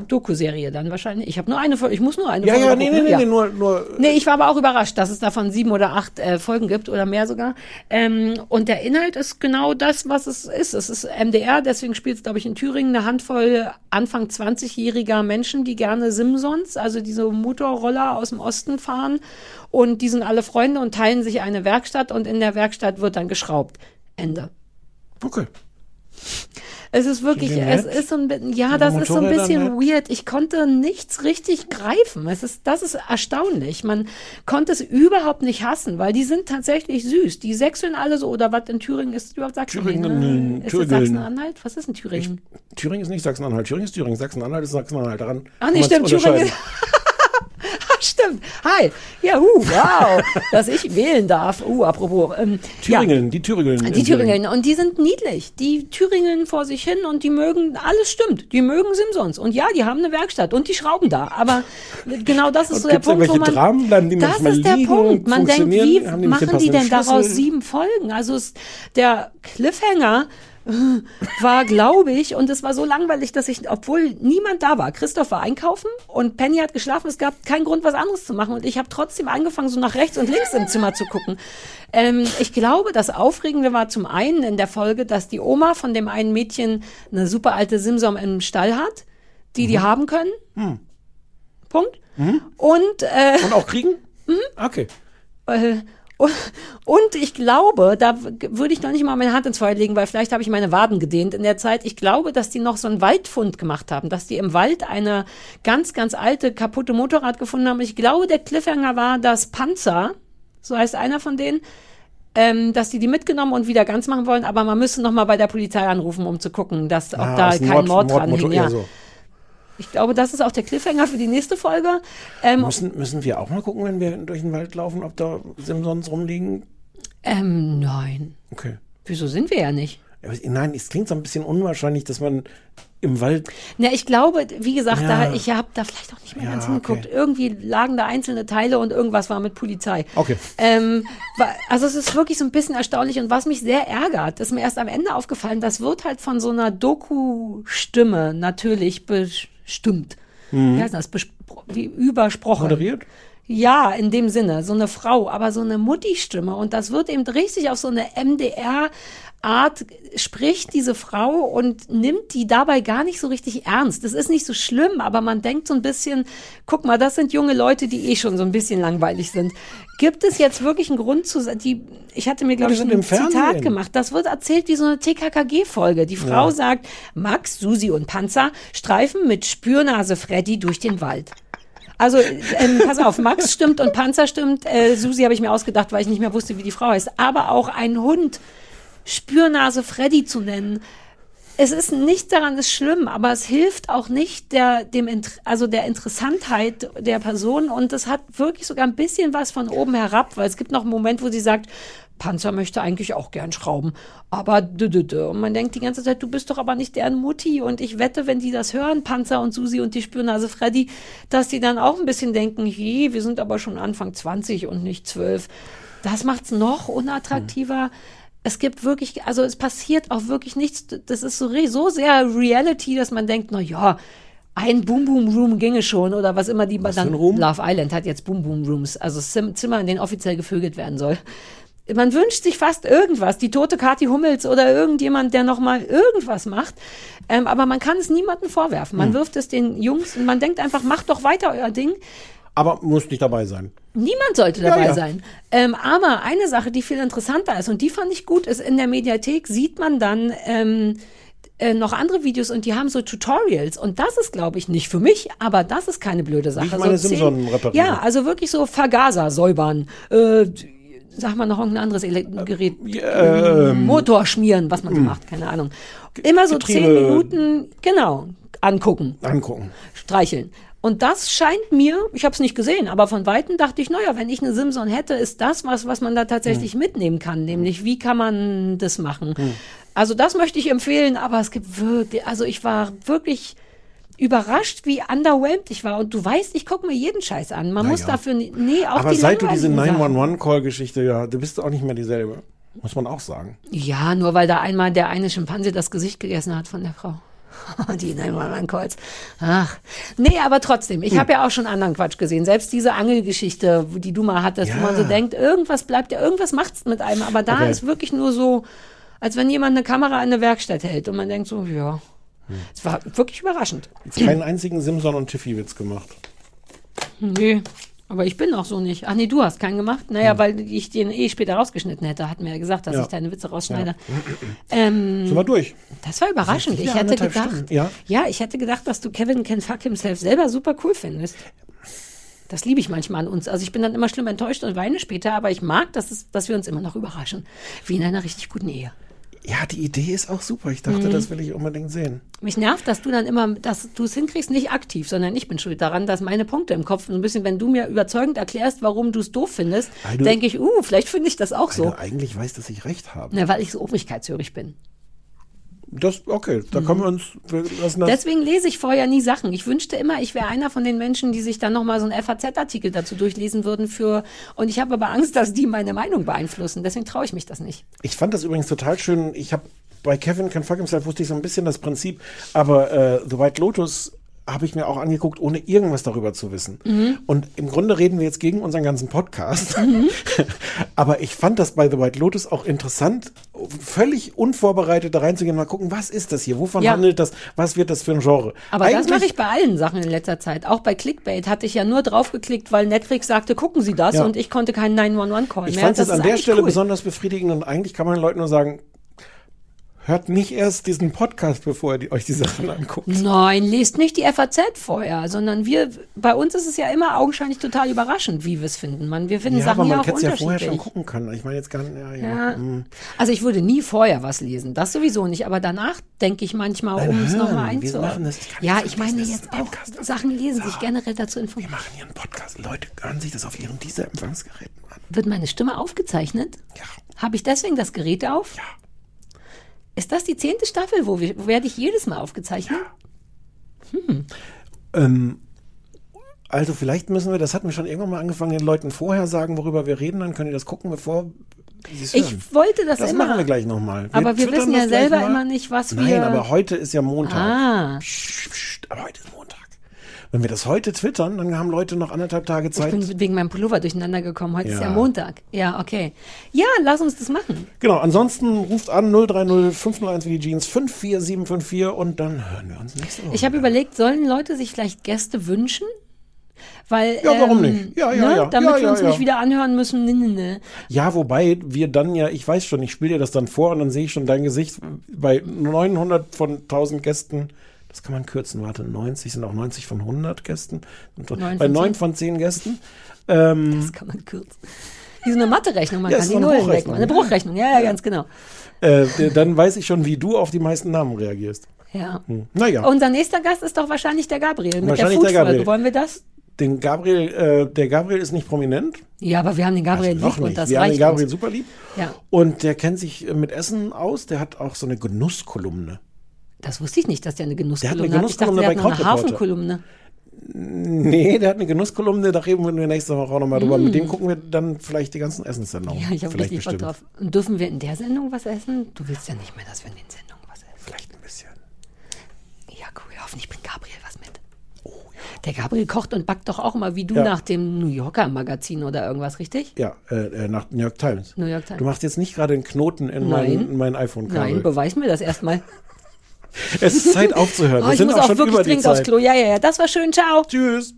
S2: Doku-Serie dann wahrscheinlich. Ich habe nur eine Folge, ich muss nur eine
S3: Ja,
S2: Folge
S3: ja, nee, nee, nee,
S2: ja.
S3: nee, nur, nur
S2: Nee, ich war aber auch überrascht, dass es davon sieben oder acht äh, Folgen gibt oder mehr sogar. Ähm, und der Inhalt ist genau das, was es ist. Es ist MDR, deswegen spielt es, glaube ich, in Thüringen eine Handvoll Anfang 20-jähriger Menschen, die gerne Simsons, also diese Motorroller aus dem Osten fahren. Und die sind alle Freunde und teilen sich eine Werkstatt und in der Werkstatt wird dann geschraubt. Ende.
S3: Okay.
S2: Es ist wirklich, es ist so ein bisschen, ja, das ist so ein bisschen weird. Ich konnte nichts richtig greifen. Es ist, das ist erstaunlich. Man konnte es überhaupt nicht hassen, weil die sind tatsächlich süß. Die sechseln alle so, oder was in Thüringen ist, überhaupt Sachsen?
S3: Thüringen,
S2: ne? Ist es. Sachsen-Anhalt? Was ist in Thüringen?
S3: Thüringen ist nicht Sachsen-Anhalt. Thüringen ist Thüringen. Sachsen-Anhalt ist Sachsen-Anhalt. Daran
S2: Ach nee, stimmt, Thüringen.
S3: unterscheiden.
S2: Stimmt. Hi. Ja, uh, wow, dass ich wählen darf. Uh, apropos. Ähm, ja.
S3: Thüringen, die Thüringen.
S2: Die Thüringen. Und die sind niedlich. Die Thüringen vor sich hin und die mögen, alles stimmt. Die mögen Simsons. Und ja, die haben eine Werkstatt und die schrauben da. Aber genau das ist
S3: Und
S2: so der Punkt, wo man.
S3: Dramen, bleiben die
S2: das ist der Punkt. Man denkt, wie machen die denn daraus sieben Folgen? Also es, der Cliffhanger war, glaube ich, und es war so langweilig, dass ich, obwohl niemand da war, Christoph war einkaufen und Penny hat geschlafen, es gab keinen Grund, was anderes zu machen und ich habe trotzdem angefangen, so nach rechts und links im Zimmer zu gucken. Ähm, ich glaube, das Aufregende war zum einen in der Folge, dass die Oma von dem einen Mädchen eine super alte Simsom im Stall hat, die
S3: Mhm.
S2: die haben können.
S3: Hm.
S2: Punkt. Und äh,
S3: Und auch kriegen?
S2: Mhm.
S3: Okay.
S2: äh, und- ich glaube, da würde ich noch nicht mal meine Hand ins Feuer legen, weil vielleicht habe ich meine Waden gedehnt in der Zeit. Ich glaube, dass die noch so einen Waldfund gemacht haben, dass die im Wald eine ganz, ganz alte, kaputte Motorrad gefunden haben. Ich glaube, der Cliffhanger war, dass Panzer, so heißt einer von denen, ähm, dass die die mitgenommen und wieder ganz machen wollen, aber man müsste noch mal bei der Polizei anrufen, um zu gucken, dass, ob
S3: Ah,
S2: da kein Mord, dran
S3: Mordmotor-
S2: hing.
S3: Ja. so.
S2: Ich glaube, das ist auch der Cliffhanger für die nächste Folge. Ähm,
S3: Müssen, müssen wir auch mal gucken, wenn wir durch den Wald laufen, ob da Simsons rumliegen?
S2: ähm, nein.
S3: Okay.
S2: Wieso sind wir ja nicht?
S3: Nein, es klingt so ein bisschen unwahrscheinlich, dass man im Wald.
S2: Na, ich glaube, wie gesagt,
S3: Ja.
S2: da, ich habe da vielleicht auch nicht mehr
S3: Ja,
S2: ganz hingeguckt.
S3: okay.
S2: Irgendwie lagen da einzelne Teile und irgendwas war mit Polizei.
S3: Okay.
S2: Ähm, also es ist wirklich so ein bisschen erstaunlich und was mich sehr ärgert, ist mir erst am Ende aufgefallen, das wird halt von so einer Doku-Stimme natürlich bestimmt. Wie heißt das? Bespro wie übersprochen.
S3: Moderiert?
S2: Ja, in dem Sinne, so eine Frau, aber so eine Mutti-Stimme. Und das wird eben richtig auf so eine MDR-Art, spricht diese Frau und nimmt die dabei gar nicht so richtig ernst. Das ist nicht so schlimm, aber man denkt so ein bisschen, guck mal, das sind junge Leute, die eh schon so ein bisschen langweilig sind. Gibt es jetzt wirklich einen Grund zu, die, ich hatte mir, glaube ich, ein
S3: im Fernsehen.
S2: Zitat gemacht. Das wird erzählt wie so eine TKKG-Folge. Die Frau sagt, Max, Susi und Panzer streifen mit Spürnase Freddy durch den Wald. Also, ähm, pass auf, Max stimmt und Panzer stimmt. Äh, Susi habe ich mir ausgedacht, weil ich nicht mehr wusste, wie die Frau heißt. Aber auch ein Hund, Spürnase Freddy zu nennen. Es ist nicht daran ist schlimm, aber es hilft auch nicht der, dem, also der Interessantheit der Person und es hat wirklich sogar ein bisschen was von oben herab, weil es gibt noch einen Moment, wo sie sagt, Panzer möchte eigentlich auch gern schrauben. Aber dü, dü, dü. und man denkt die ganze Zeit, du bist doch aber nicht deren Mutti. Und ich wette, wenn die das hören, Panzer und Susi und die Spürnase Freddy, dass die dann auch ein bisschen denken, je, wir sind aber schon Anfang 20 und nicht 12. Das macht's noch unattraktiver. Es gibt wirklich, also es passiert auch wirklich nichts. Das ist so, so sehr Reality, dass man denkt, na ja, ein Boom Boom Room ginge schon oder was immer die
S3: für
S2: dann? Love Island hat jetzt Boom Boom Rooms, also Zim- Zimmer, in denen offiziell gevögelt werden soll. Man wünscht sich fast irgendwas, die tote Kathi Hummels oder irgendjemand, der noch mal irgendwas macht. Ähm, aber man kann es niemandem vorwerfen.
S3: Hm.
S2: Man wirft es den Jungs und man denkt einfach, macht doch weiter euer Ding.
S3: Aber muss nicht dabei sein.
S2: Niemand sollte dabei
S3: ja.
S2: sein. Ähm, aber eine Sache, die viel interessanter ist und die fand ich gut, ist in der Mediathek sieht man dann ähm, äh, noch andere Videos und die haben so Tutorials und das ist, glaube ich, nicht für mich, aber das ist keine blöde Sache.
S3: Wie ich meine
S2: so
S3: Simson repariere.
S2: Ja, also wirklich so Vergaser säubern. Äh, sag mal noch irgendein anderes Ele Gerät.
S3: ähm,
S2: Motor schmieren, was man so macht, keine Ahnung. Immer so zehn
S3: Getriebe-
S2: Minuten, genau, angucken
S3: Angucken.
S2: streicheln. Und das scheint mir, ich habe es nicht gesehen, aber von Weitem dachte ich, naja, wenn ich eine Simson hätte, ist das was, was man da tatsächlich
S3: Hm.
S2: mitnehmen kann, nämlich wie kann man das machen. Also das möchte ich empfehlen, aber es gibt wirklich, also ich war wirklich überrascht, wie underwhelmed ich war. Und du weißt, ich gucke mir jeden Scheiß an. Man muss
S3: ja.
S2: dafür, nie- nee, auch
S3: Aber
S2: die
S3: seit du diese
S2: langweiligen Sachen.
S3: 911-Call-Geschichte, ja, du bist auch nicht mehr dieselbe. Muss man auch sagen.
S2: Ja, nur weil da einmal der eine Schimpanse das Gesicht gegessen hat von der Frau. Die 911-Calls. Ach. Nee, aber trotzdem,
S3: Hm.
S2: ich habe ja auch schon anderen Quatsch gesehen. Selbst diese Angelgeschichte, die du mal hattest, wo
S3: Ja.
S2: man so denkt, irgendwas bleibt ja, irgendwas macht's mit einem. Aber da
S3: Okay.
S2: ist wirklich nur so, als wenn jemand eine Kamera in eine Werkstatt hält und man denkt so, ja.
S3: Hm.
S2: Es war wirklich überraschend.
S3: Jetzt keinen einzigen Simson und Tiffy-Witz gemacht.
S2: Nee. Aber ich bin auch so nicht. Ach nee, du hast keinen gemacht. Naja, weil ich den eh später rausgeschnitten hätte. Hat mir ja gesagt, dass
S3: Hm. Ja.
S2: ich deine Witze rausschneide. Ähm,
S3: Sind wir durch?
S2: Das war überraschend. Ich hätte gedacht,
S3: Stunden, ja.
S2: ja, ich hätte gedacht, dass du Kevin Can Fuck Himself selber super cool findest. Das liebe ich manchmal an uns. Also ich bin dann immer schlimm enttäuscht und weine später, aber ich mag, dass, es, dass wir uns immer noch überraschen. Wie in einer richtig guten Ehe.
S3: Ja, die Idee ist auch super. Ich
S2: Mhm.
S3: dachte, das will ich unbedingt sehen.
S2: Mich nervt, dass du dann immer, dass du es hinkriegst, nicht aktiv, sondern ich bin schuld daran, dass meine Punkte im Kopf, so ein bisschen, wenn du mir überzeugend erklärst, warum du es doof findest, denke ich, uh, vielleicht finde ich das auch
S3: Weil
S2: so.
S3: du eigentlich weißt, dass ich recht habe.
S2: Na, weil ich so obrigkeitshörig bin.
S3: Das, okay, da können wir uns, wir lassen das.
S2: Deswegen lese ich vorher nie Sachen. Ich wünschte immer, ich wäre einer von den Menschen, die sich dann nochmal so einen FAZ-Artikel dazu durchlesen würden für, und ich habe aber Angst, dass die meine Meinung beeinflussen. Deswegen traue ich mich das nicht.
S3: Ich fand das übrigens total schön. Ich habe bei Kevin Can Fuck Himself wusste ich so ein bisschen das Prinzip, aber äh, The White Lotus habe ich mir auch angeguckt, ohne irgendwas darüber zu wissen.
S2: Mhm.
S3: Und im Grunde reden wir jetzt gegen unseren ganzen Podcast. aber ich fand das bei The White Lotus auch interessant, völlig unvorbereitet da reinzugehen, mal gucken, was ist das hier? Wovon
S2: Ja.
S3: handelt das? Was wird das für ein Genre?
S2: Aber das
S3: Eigentlich-
S2: mache ich bei allen Sachen in letzter Zeit. Auch bei Clickbait hatte ich ja nur draufgeklickt, weil Netflix sagte, gucken Sie das
S3: Ja.
S2: und ich konnte keinen 911-Call
S3: Ich
S2: mehr.
S3: fand es
S2: Das
S3: an der Stelle
S2: cool.
S3: besonders befriedigend und eigentlich kann man den Leuten nur sagen, hört nicht erst diesen Podcast, bevor ihr die, euch die Sachen anguckt.
S2: Nein, lest nicht die FAZ vorher, sondern wir, bei uns ist es ja immer augenscheinlich total überraschend, wie wir es finden. Man, wir finden
S3: Ja,
S2: Sachen
S3: aber
S2: ja
S3: man
S2: auch
S3: hätte es ja vorher schon
S2: unterschiedlich.
S3: gucken können. Ich meine jetzt gar nicht, ja, ja.
S2: Ja.
S3: mm.
S2: Also ich würde nie vorher was lesen, das sowieso nicht, aber danach denke ich manchmal,
S3: Nein,
S2: um es nochmal
S3: wir
S2: einzuordnen. Ja, ich meine jetzt auch. Sachen lesen, sich
S3: So.
S2: generell dazu
S3: Wir
S2: informieren.
S3: machen hier einen Podcast. Leute hören sich das auf ihren dieser Empfangsgeräten an.
S2: Wird meine Stimme aufgezeichnet?
S3: Ja.
S2: Habe ich deswegen das Gerät auf?
S3: Ja.
S2: Ist das die zehnte Staffel, wo, wir, wo werde ich jedes Mal aufgezeichnet?
S3: Ähm, also vielleicht müssen wir, das hatten wir schon irgendwann mal angefangen, den Leuten vorher sagen, worüber wir reden, dann können die das gucken, bevor.
S2: Ich wollte das,
S3: das
S2: immer.
S3: machen wir gleich nochmal.
S2: Aber wir wissen ja
S3: das
S2: selber
S3: mal.
S2: immer nicht, was
S3: Nein,
S2: wir-
S3: aber heute ist ja Montag.
S2: Ah.
S3: Psst, psst, aber heute ist Montag. Wenn wir das heute twittern, dann haben Leute noch anderthalb Tage
S2: Ich
S3: Zeit.
S2: bin wegen meinem Pullover durcheinander gekommen. Heute ist ja
S3: Ja.
S2: Montag. Ja, okay. Ja, lass uns das machen.
S3: Genau, ansonsten ruft an 030 501 wie die Jeans 54754 und dann hören wir uns nächste Woche.
S2: Ich habe überlegt, sollen Leute sich vielleicht Gäste wünschen? Weil,
S3: Ja, warum
S2: ähm,
S3: nicht? Ja, ja,
S2: ne,
S3: ja.
S2: Damit
S3: Ja,
S2: wir
S3: ja,
S2: uns
S3: ja.
S2: nicht wieder anhören müssen. Ne, ne, ne.
S3: Ja, wobei wir dann ja, ich weiß schon, ich spiele dir das dann vor und dann sehe ich schon dein Gesicht bei 900 von 1000 Gästen. Das kann man kürzen, warte, 90 sind auch 90 von 100 Gästen. Und
S2: Neun
S3: bei
S2: von
S3: 9
S2: zehn?
S3: von 10 Gästen. Ähm,
S2: Das kann man kürzen. Wie so eine Mathe-Rechnung, man
S3: Ja,
S2: kann die Nullen wegmachen. Eine
S3: ja.
S2: Bruchrechnung, ja, ja, ganz genau.
S3: äh, dann weiß ich schon, wie du auf die meisten Namen reagierst.
S2: Ja.
S3: Hm. Naja,
S2: Unser nächster Gast ist doch wahrscheinlich der Gabriel mit der
S3: Wahrscheinlich der
S2: Food-Folge.
S3: Gabriel.
S2: Wollen wir das?
S3: den Gabriel, äh, der Gabriel ist nicht prominent.
S2: Ja, aber wir haben den Gabriel
S3: Also
S2: lieb und
S3: nicht.
S2: das
S3: Wir haben den Gabriel
S2: uns.
S3: super lieb.
S2: Ja.
S3: Und der kennt sich äh, mit Essen aus. Der hat auch so eine Genusskolumne.
S2: Das wusste ich nicht, dass der eine
S3: Der hat
S2: Genusskolumne
S3: eine
S2: hat. Ich dachte,
S3: Genusskolumne
S2: der
S3: bei
S2: hat eine. Hafenkolumne.
S3: Nee, der hat eine Genusskolumne. Da reden wir nächste Woche auch nochmal drüber. Mit dem gucken wir dann vielleicht die ganzen Essenssendungen.
S2: Mm. Ja, ich habe richtig Bock drauf. Und dürfen wir in der Sendung was essen? Du willst ja nicht mehr, dass wir in den Sendungen was essen.
S3: Vielleicht ein bisschen.
S2: Ja, cool. Hoffentlich bringt Gabriel was mit. Der Gabriel kocht und backt doch auch immer wie du
S3: Ja.
S2: nach dem New Yorker Magazin oder irgendwas, richtig?
S3: Ja, äh, äh, nach New York Times.
S2: New York Times.
S3: Du machst jetzt nicht gerade einen Knoten in mein,
S2: Nein.
S3: in mein iPhone-Kabel.
S2: Nein, beweis mir das erstmal.
S3: Es ist Zeit aufzuhören.
S2: Oh,
S3: Wir
S2: ich
S3: sind
S2: muss
S3: auch
S2: auch
S3: schon
S2: wirklich
S3: über die
S2: dringend aufs. Klo. Ja, ja, ja. Das war schön. Ciao.
S3: Tschüss.